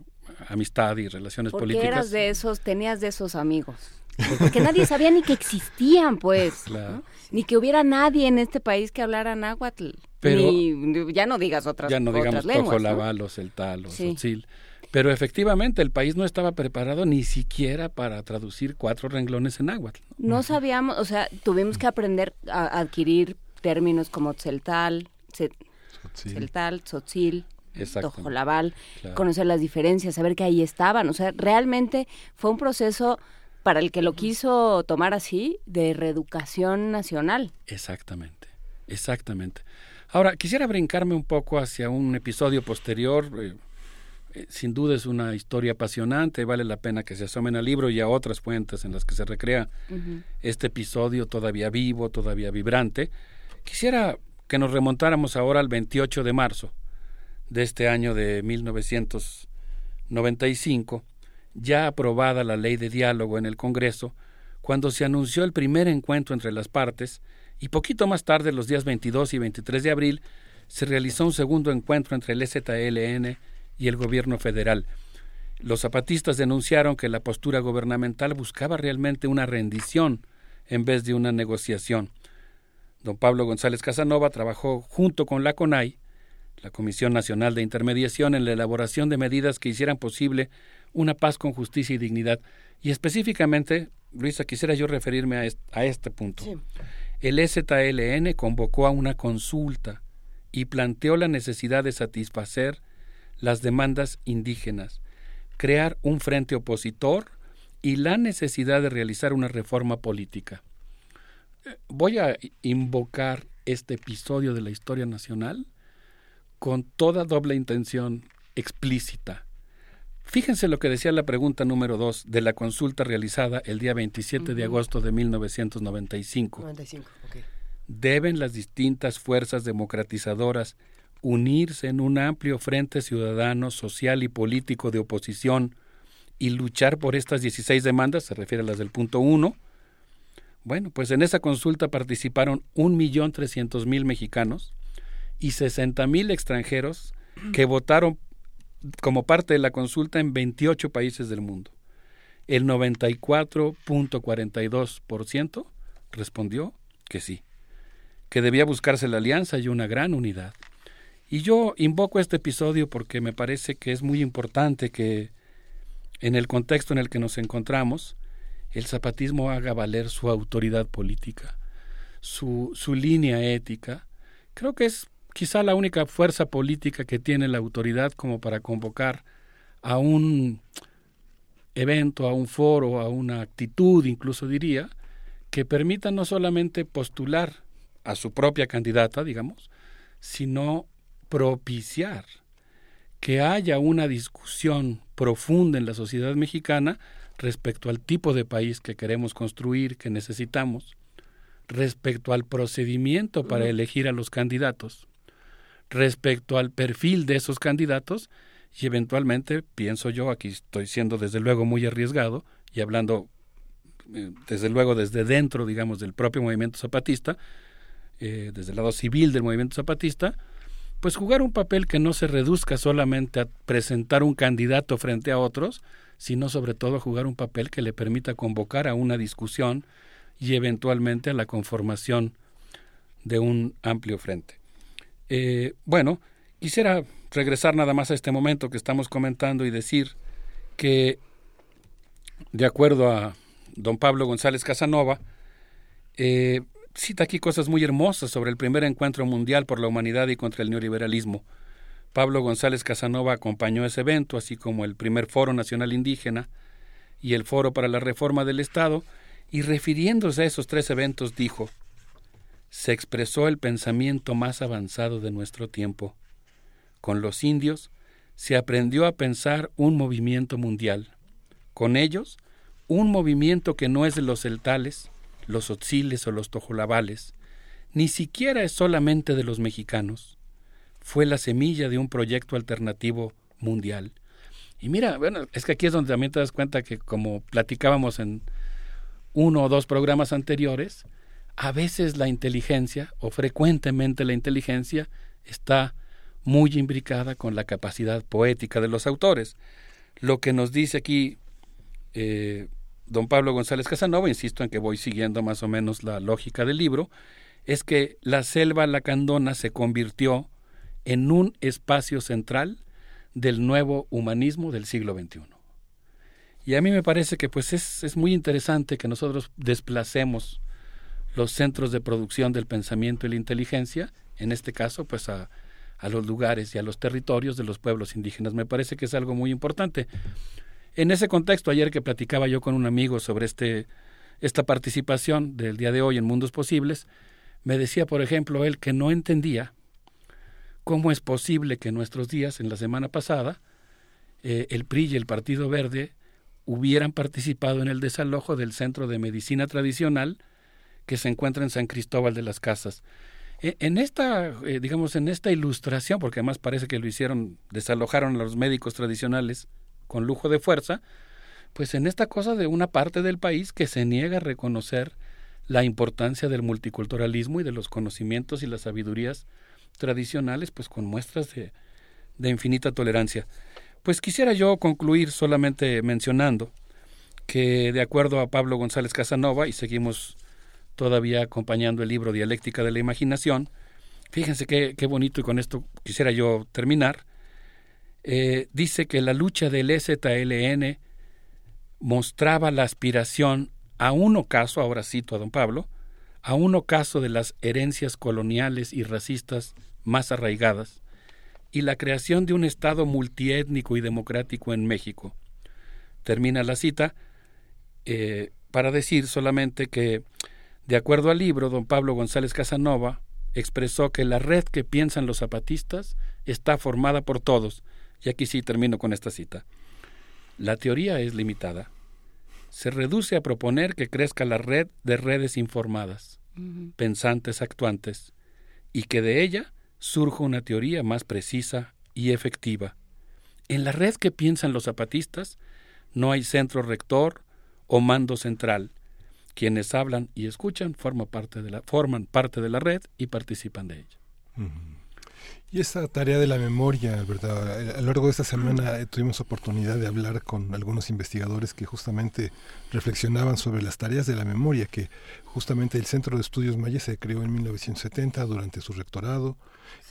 amistad y relaciones porque políticas. eras de esos, tenías de esos amigos. Porque nadie sabía ni que existían, pues. Ni que hubiera nadie en este país que hablara náhuatl. Pero, ni, ya no digas otras Ya no digamos lenguas, celtal sí. Pero efectivamente el país no estaba preparado ni siquiera para traducir cuatro renglones en náhuatl. No sabíamos, o sea, tuvimos que aprender a adquirir términos como celtal, celtal, tzotzil, tojolabal, conocer las diferencias, saber que ahí estaban. O sea, realmente fue un proceso para el que lo quiso tomar así, de reeducación nacional. Exactamente, exactamente. Ahora, quisiera brincarme un poco hacia un episodio posterior. Eh, sin duda es una historia apasionante, vale la pena que se asomen al libro y a otras fuentes en las que se recrea este episodio todavía vivo, todavía vibrante. Quisiera que nos remontáramos ahora al 28 de marzo de este año de 1995 ya aprobada la ley de diálogo en el Congreso, cuando se anunció el primer encuentro entre las partes, y poquito más tarde, los días 22 y 23 de abril, se realizó un segundo encuentro entre el EZLN y el gobierno federal. Los zapatistas denunciaron que la postura gubernamental buscaba realmente una rendición en vez de una negociación. Don Pablo González Casanova trabajó junto con la CONAI, la Comisión Nacional de Intermediación, en la elaboración de medidas que hicieran posible una paz con justicia y dignidad. Y específicamente, Luisa, quisiera yo referirme a este, a este punto. El EZLN convocó a una consulta y planteó la necesidad de satisfacer las demandas indígenas, crear un frente opositor y la necesidad de realizar una reforma política. Eh, voy a invocar este episodio de la historia nacional con toda doble intención explícita Fíjense lo que decía la pregunta número dos de la consulta realizada el día 27 de agosto de 1995. ¿Deben las distintas fuerzas democratizadoras unirse en un amplio frente ciudadano, social y político de oposición y luchar por estas 16 demandas? Se refiere a las del punto uno. Bueno, pues en esa consulta participaron 1.300.000 mexicanos y 60.000 extranjeros que votaron como parte de la consulta en 28 países del mundo. El 94.42% respondió que sí, que debía buscarse la alianza y una gran unidad. Y yo invoco este episodio porque me parece que es muy importante que en el contexto en el que nos encontramos, el zapatismo haga valer su autoridad política, su, su línea ética. Creo que es quizá la única fuerza política que tiene la autoridad como para convocar a un evento, a un foro, a una actitud, incluso diría, que permita no solamente postular a su propia candidata, digamos, sino propiciar que haya una discusión profunda en la sociedad mexicana respecto al tipo de país que queremos construir, que necesitamos, respecto al procedimiento para elegir a los candidatos, respecto al perfil de esos candidatos y eventualmente, pienso yo, aquí estoy siendo desde luego muy arriesgado y hablando eh, desde luego desde dentro, digamos, del propio movimiento zapatista, eh, desde el lado civil del movimiento zapatista, pues jugar un papel que no se reduzca solamente a presentar un candidato frente a otros, sino sobre todo jugar un papel que le permita convocar a una discusión y eventualmente a la conformación de un amplio frente. Eh, bueno, quisiera regresar nada más a este momento que estamos comentando y decir que, de acuerdo a don Pablo González Casanova, eh, cita aquí cosas muy hermosas sobre el primer encuentro mundial por la humanidad y contra el neoliberalismo. Pablo González Casanova acompañó ese evento, así como el primer Foro Nacional Indígena y el Foro para la Reforma del Estado, y refiriéndose a esos tres eventos dijo, se expresó el pensamiento más avanzado de nuestro tiempo. Con los indios se aprendió a pensar un movimiento mundial. Con ellos, un movimiento que no es de los celtales, los otziles o los tojolabales, ni siquiera es solamente de los mexicanos. Fue la semilla de un proyecto alternativo mundial. Y mira, bueno, es que aquí es donde también te das cuenta que como platicábamos en uno o dos programas anteriores, a veces la inteligencia, o frecuentemente la inteligencia, está muy imbricada con la capacidad poética de los autores. Lo que nos dice aquí eh, don Pablo González Casanova, insisto en que voy siguiendo más o menos la lógica del libro, es que la selva lacandona se convirtió en un espacio central del nuevo humanismo del siglo XXI. Y a mí me parece que pues es, es muy interesante que nosotros desplacemos los centros de producción del pensamiento y la inteligencia, en este caso, pues a, a los lugares y a los territorios de los pueblos indígenas. Me parece que es algo muy importante. En ese contexto, ayer que platicaba yo con un amigo sobre este, esta participación del día de hoy en Mundos Posibles, me decía, por ejemplo, él que no entendía cómo es posible que en nuestros días, en la semana pasada, eh, el PRI y el Partido Verde hubieran participado en el desalojo del Centro de Medicina Tradicional que se encuentra en San Cristóbal de las Casas. E, en esta, eh, digamos, en esta ilustración, porque además parece que lo hicieron, desalojaron a los médicos tradicionales con lujo de fuerza, pues en esta cosa de una parte del país que se niega a reconocer la importancia del multiculturalismo y de los conocimientos y las sabidurías tradicionales, pues con muestras de, de infinita tolerancia. Pues quisiera yo concluir solamente mencionando que de acuerdo a Pablo González Casanova, y seguimos todavía acompañando el libro Dialéctica de la Imaginación. Fíjense qué, qué bonito y con esto quisiera yo terminar. Eh, dice que la lucha del EZLN mostraba la aspiración a un ocaso, ahora cito a don Pablo, a un ocaso de las herencias coloniales y racistas más arraigadas y la creación de un Estado multiétnico y democrático en México. Termina la cita eh, para decir solamente que de acuerdo al libro, don Pablo González Casanova expresó que la red que piensan los zapatistas está formada por todos. Y aquí sí termino con esta cita. La teoría es limitada. Se reduce a proponer que crezca la red de redes informadas, pensantes actuantes, y que de ella surja una teoría más precisa y efectiva. En la red que piensan los zapatistas no hay centro rector o mando central, quienes hablan y escuchan forman parte de la, forman parte de la red y participan de ella. Y esta tarea de la memoria, ¿verdad? A lo largo de esta semana tuvimos oportunidad de hablar con algunos investigadores que justamente reflexionaban sobre las tareas de la memoria, que justamente el Centro de Estudios Mayas se creó en 1970 durante su rectorado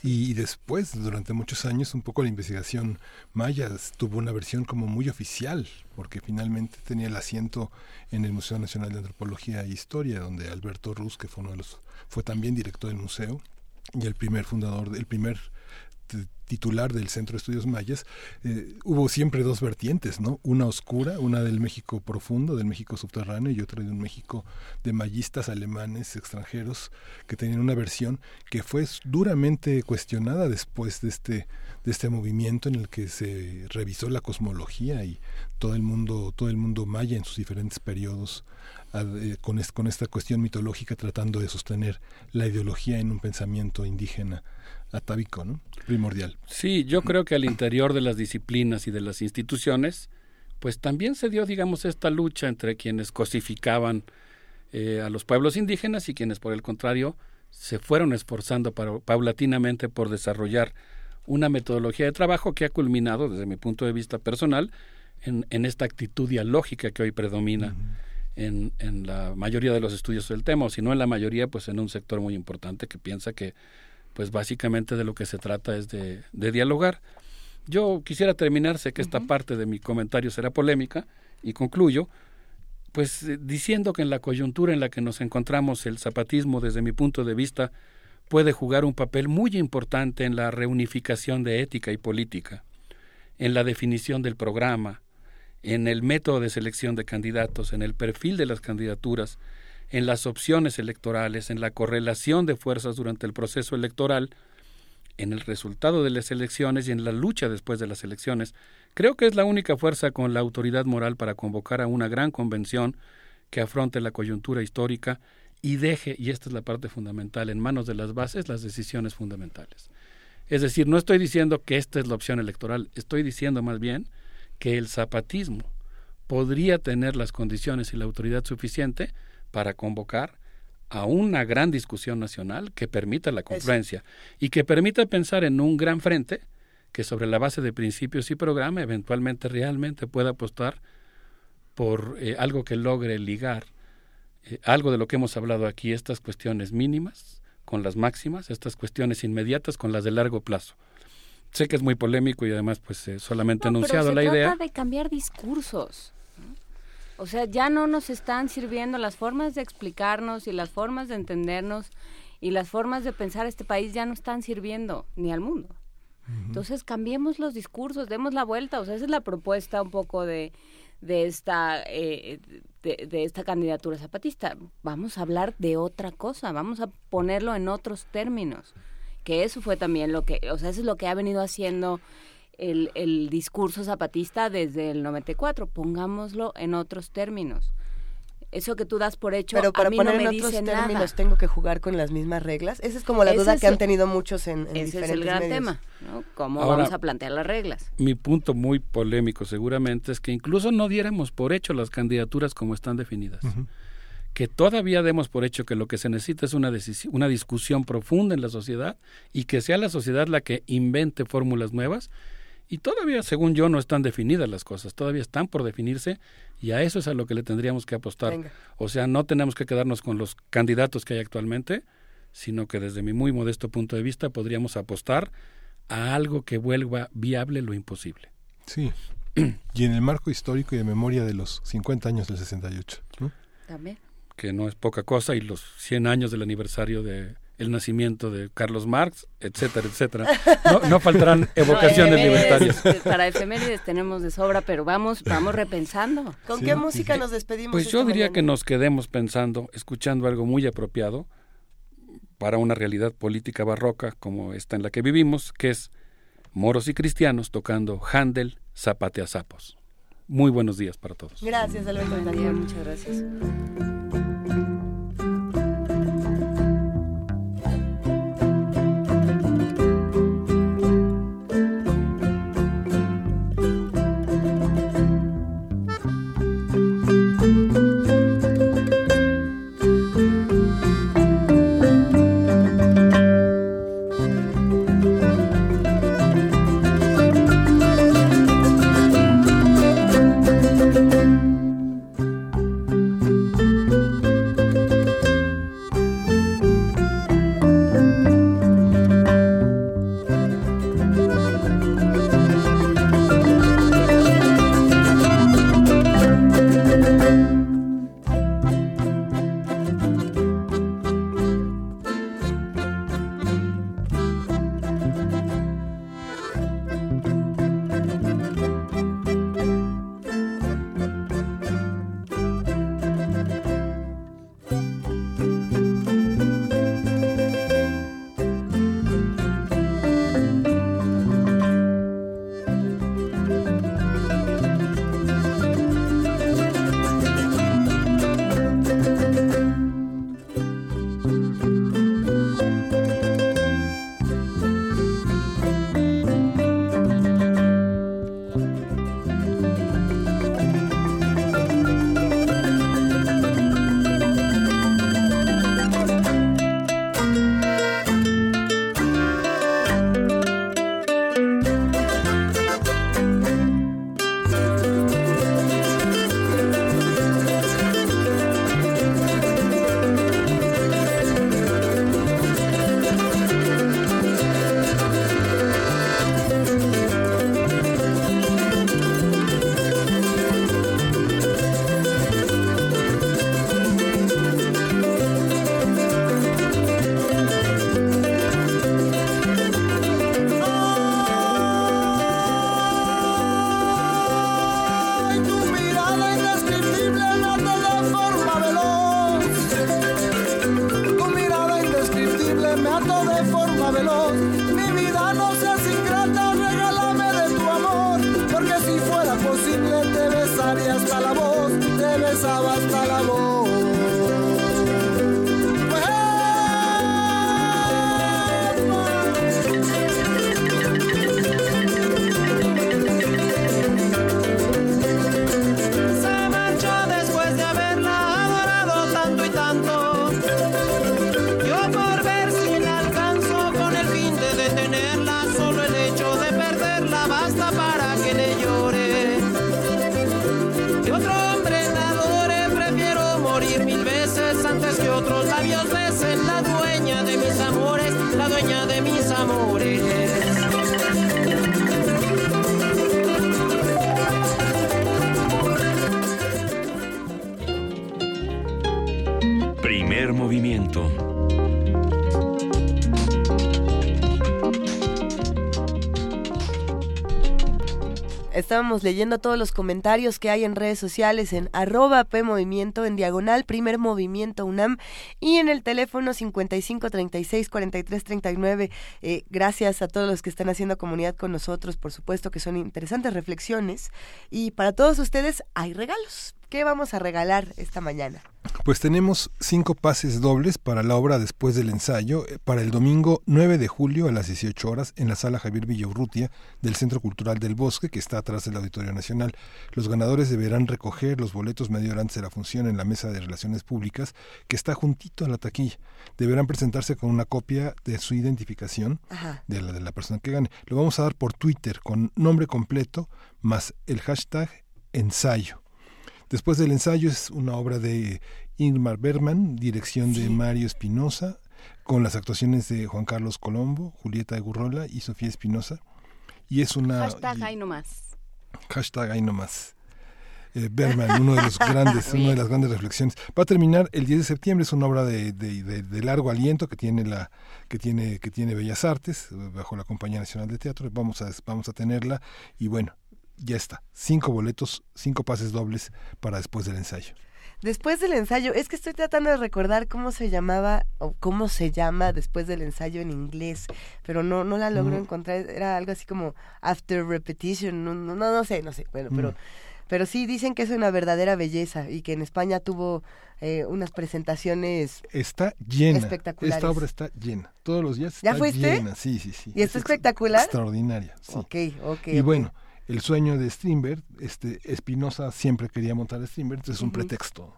y después, durante muchos años, un poco la investigación maya tuvo una versión como muy oficial, porque finalmente tenía el asiento en el Museo Nacional de Antropología e Historia, donde Alberto Ruz, que fue uno de los, fue también director del museo, y el primer fundador, el primer titular del Centro de Estudios Mayas, eh, hubo siempre dos vertientes, ¿no? Una oscura, una del México profundo, del México subterráneo, y otra de un México de mayistas alemanes extranjeros que tenían una versión que fue duramente cuestionada después de este de este movimiento en el que se revisó la cosmología y todo el mundo todo el mundo maya en sus diferentes periodos eh, con, con esta cuestión mitológica tratando de sostener la ideología en un pensamiento indígena atávico, ¿no? Primordial. Sí, yo creo que al interior de las disciplinas y de las instituciones, pues también se dio, digamos, esta lucha entre quienes cosificaban eh, a los pueblos indígenas y quienes, por el contrario, se fueron esforzando para, paulatinamente por desarrollar una metodología de trabajo que ha culminado, desde mi punto de vista personal, en, en esta actitud dialógica que hoy predomina en, en la mayoría de los estudios del tema, o si no en la mayoría, pues en un sector muy importante que piensa que pues básicamente de lo que se trata es de, dialogar. Yo quisiera terminar, sé que esta parte de mi comentario será polémica, y concluyo, pues eh, diciendo que en la coyuntura en la que nos encontramos el zapatismo, desde mi punto de vista, puede jugar un papel muy importante en la reunificación de ética y política, en la definición del programa, en el método de selección de candidatos, en el perfil de las candidaturas, en las opciones electorales, en la correlación de fuerzas durante el proceso electoral, en el resultado de las elecciones y en la lucha después de las elecciones, creo que es la única fuerza con la autoridad moral para convocar a una gran convención que afronte la coyuntura histórica y deje, y esta es la parte fundamental, en manos de las bases las decisiones fundamentales. Es decir, no estoy diciendo que esta es la opción electoral, estoy diciendo más bien que el zapatismo podría tener las condiciones y la autoridad suficiente para convocar a una gran discusión nacional que permita la confluencia y que permita pensar en un gran frente que sobre la base de principios y programa eventualmente realmente pueda apostar por eh, algo que logre ligar eh, algo de lo que hemos hablado aquí, estas cuestiones mínimas con las máximas, estas cuestiones inmediatas con las de largo plazo. Sé que es muy polémico y además pues eh, solamente anunciado la idea. de cambiar discursos. O sea, ya no nos están sirviendo las formas de explicarnos y las formas de entendernos y las formas de pensar este país ya no están sirviendo ni al mundo. Entonces cambiemos los discursos, demos la vuelta. O sea, esa es la propuesta un poco de, de esta eh, de, de, esta candidatura zapatista. Vamos a hablar de otra cosa, vamos a ponerlo en otros términos. Que eso fue también lo que, o sea, eso es lo que ha venido haciendo el, el discurso zapatista desde el 94, pongámoslo en otros términos. Eso que tú das por hecho, Pero para a mí poner no me en otros dice términos, nada. ¿tengo que jugar con las mismas reglas? Esa es como la Ese duda es que han tenido muchos en, en Ese es diferentes el gran medios. tema, ¿no? ¿Cómo Ahora- vamos a plantear las reglas? Mi punto muy polémico seguramente es que incluso no diéramos por hecho las candidaturas como están definidas. Que todavía demos por hecho que lo que se necesita es una, una discusión profunda en la sociedad y que sea la sociedad la que invente fórmulas nuevas. Y todavía, según yo, no están definidas las cosas, todavía están por definirse y a eso es a lo que le tendríamos que apostar. Venga. O sea, no tenemos que quedarnos con los candidatos que hay actualmente, sino que desde mi muy modesto punto de vista podríamos apostar a algo que vuelva viable lo imposible. Sí. y en el marco histórico y de memoria de los 50 años del 68. ¿no? También. que no es poca cosa, y los 100 años del aniversario de el nacimiento de Carlos Marx, etcétera, etcétera. No, no faltarán evocaciones efemérides, libertarias. eh, Para efemérides tenemos de sobra, pero vamos, vamos repensando. ¿Con qué música nos despedimos? Pues yo diría mañana? que nos quedemos pensando, escuchando algo muy apropiado para una realidad política barroca como esta en la que vivimos, que es moros y cristianos tocando Handel, Zapate a Sapos. Muy buenos días para todos. Gracias, Alberto. Muchas gracias. Estábamos leyendo todos los comentarios que hay en redes sociales en arroba PMovimiento, en diagonal Primer Movimiento UNAM y en el teléfono 55 36 43 39. Eh, gracias a todos los que están haciendo comunidad con nosotros, por supuesto que son interesantes reflexiones. Y para todos ustedes hay regalos. ¿Qué vamos a regalar esta mañana? Pues tenemos cinco pases dobles para la obra después del ensayo eh, para el domingo 9 de julio a las 18 horas en la sala Javier Villaurrutia del Centro Cultural del Bosque que está atrás del Auditorio Nacional. Los ganadores deberán recoger los boletos medio hora antes de la función en la mesa de relaciones públicas que está juntito a la taquilla. Deberán presentarse con una copia de su identificación Ajá. de la de la persona que gane. Lo vamos a dar por Twitter con nombre completo más el hashtag ensayo. Después del ensayo es una obra de Ingmar Bergman, dirección de Mario Espinosa, con las actuaciones de Juan Carlos Colombo, Julieta Gurrola y Sofía Espinosa. Y es una Hashtag ahí nomás. hashtag ahí nomás. Eh, Bergman, uno de los grandes, una de las grandes reflexiones. Va a terminar el 10 de septiembre, es una obra de, de- de- de largo aliento que tiene la que tiene que tiene Bellas Artes bajo la Compañía Nacional de Teatro. Vamos a vamos a tenerla y bueno, ya está. Cinco boletos, cinco pases dobles para después del ensayo. Después del ensayo, es que estoy tratando de recordar cómo se llamaba o cómo se llama después del ensayo en inglés, pero no no la logro Mm. encontrar. Era algo así como after repetition, no no, no, sé, no sé. Bueno, pero Mm. pero sí dicen que es una verdadera belleza y que en España tuvo eh, unas presentaciones. Está llena. Espectaculares. Esta obra está llena. Todos los días ¿Ya fuiste? llena. Sí, sí, sí. ¿Y está Es espectacular? Extraordinaria. Sí. Ok, ok. Y bueno, el sueño de Strindberg, este, Espinosa siempre quería montar a Strindberg, entonces es un pretexto.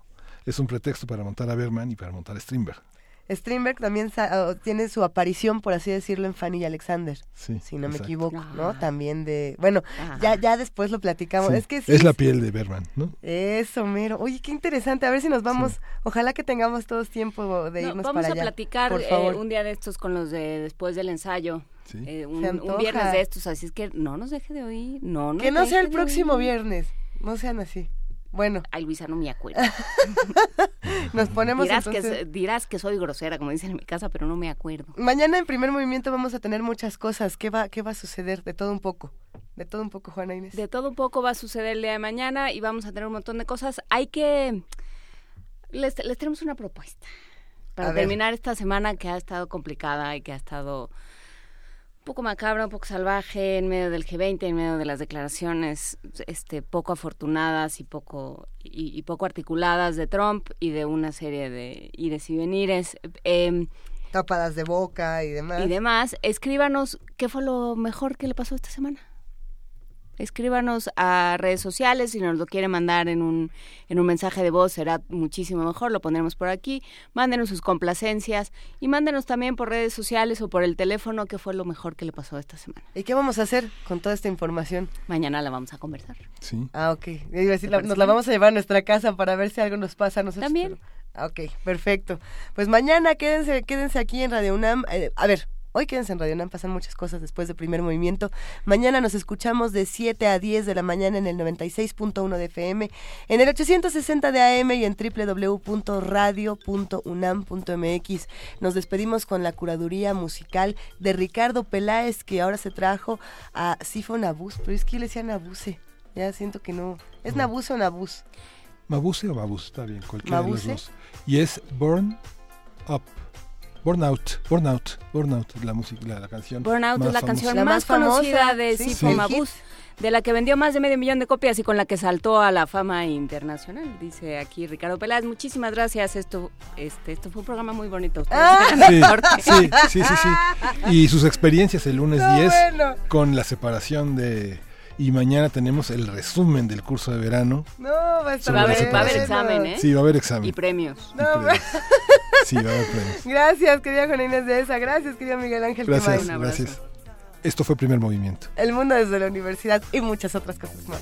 Es un pretexto para montar a Berman y para montar a Strindberg. Strindberg también sa- tiene su aparición, por así decirlo, en Fanny y Alexander. Sí, si no me equivoco, ¿no? También de... Bueno, ya ya después lo platicamos. Sí, Es que sí, es la piel de Berman, ¿no? Eso, mero. Oye, qué interesante. A ver si nos vamos. Ojalá que tengamos todos tiempo de No, irnos vamos para a allá. platicar Por eh, favor. un día de estos con los de después del ensayo. Sí. Eh, un, viernes de estos, así es que no nos deje de oír. No, nos que no sea el próximo oír. viernes. No sean así. Bueno. Ay, Luisa, no me acuerdo. Nos ponemos dirás, entonces... que, dirás que soy grosera, como dicen en mi casa, pero no me acuerdo. Mañana en primer movimiento vamos a tener muchas cosas. ¿Qué va, qué va a suceder? De todo un poco. De todo un poco, Juana Inés. De todo un poco va a suceder el día de mañana y vamos a tener un montón de cosas. Hay que... Les, les tenemos una propuesta para A ver. terminar esta semana que ha estado complicada y que ha estado poco macabra, un poco salvaje en medio del G20, en medio de las declaraciones este, poco afortunadas y poco, y, y poco articuladas de Trump y de una serie de ires y venires. Em, Tapadas de boca y demás. y demás, escríbanos qué fue lo mejor que le pasó esta semana. Escríbanos a redes sociales, si nos lo quiere mandar en un, en un mensaje de voz será muchísimo mejor, lo pondremos por aquí. Mándenos sus complacencias y mándenos también por redes sociales o por el teléfono qué fue lo mejor que le pasó esta semana. ¿Y qué vamos a hacer con toda esta información? Mañana la vamos a conversar. Sí. Ah, ok. Iba a decir, la- parece nos la vamos a llevar a nuestra casa para ver si algo nos pasa a nosotros. También. pero- Ah, Ok, perfecto. Pues mañana quédense, quédense aquí en Radio UNAM. Eh, a ver, hoy quédense en Radio UNAM, pasan muchas cosas después del primer movimiento. Mañana nos escuchamos de 7 a 10 de la mañana en el 96.1 de FM, en el 860 de AM y en www.radio.unam.mx. Nos despedimos con la curaduría musical de Ricardo Peláez, que ahora se trajo a Sifo Nabus, pero es que le decía Nabuse. Ya siento que no. ¿Es Nabuse o Nabus? Mabuse o Mabuse, está bien, cualquiera ¿Mabuse? de los dos. Y es Burn Up. Burnout, Burnout, Burnout, la música, la, la canción. Burnout más es la famosa. canción La más, famosa, conocida de sí, Sifo sí. Mabuse. de la que vendió más de medio millón de copias y con la que saltó a la fama internacional, dice aquí Ricardo Peláez. Muchísimas gracias. Esto, este, esto fue un programa muy bonito. Sí, sí, sí, sí, sí. Y sus experiencias el lunes 10 con la separación de y mañana tenemos el resumen del curso de verano. No, va a estar Va a, Sobre haber, va a haber examen, ¿eh? Sí, va a haber examen. Y premios. No, Sí, va a haber premios. Gracias, querida Juana Inés de esa. Gracias, querido Miguel Ángel Gracias, Quemay. gracias. Esto fue Primer Movimiento. El mundo desde la universidad y muchas otras cosas más.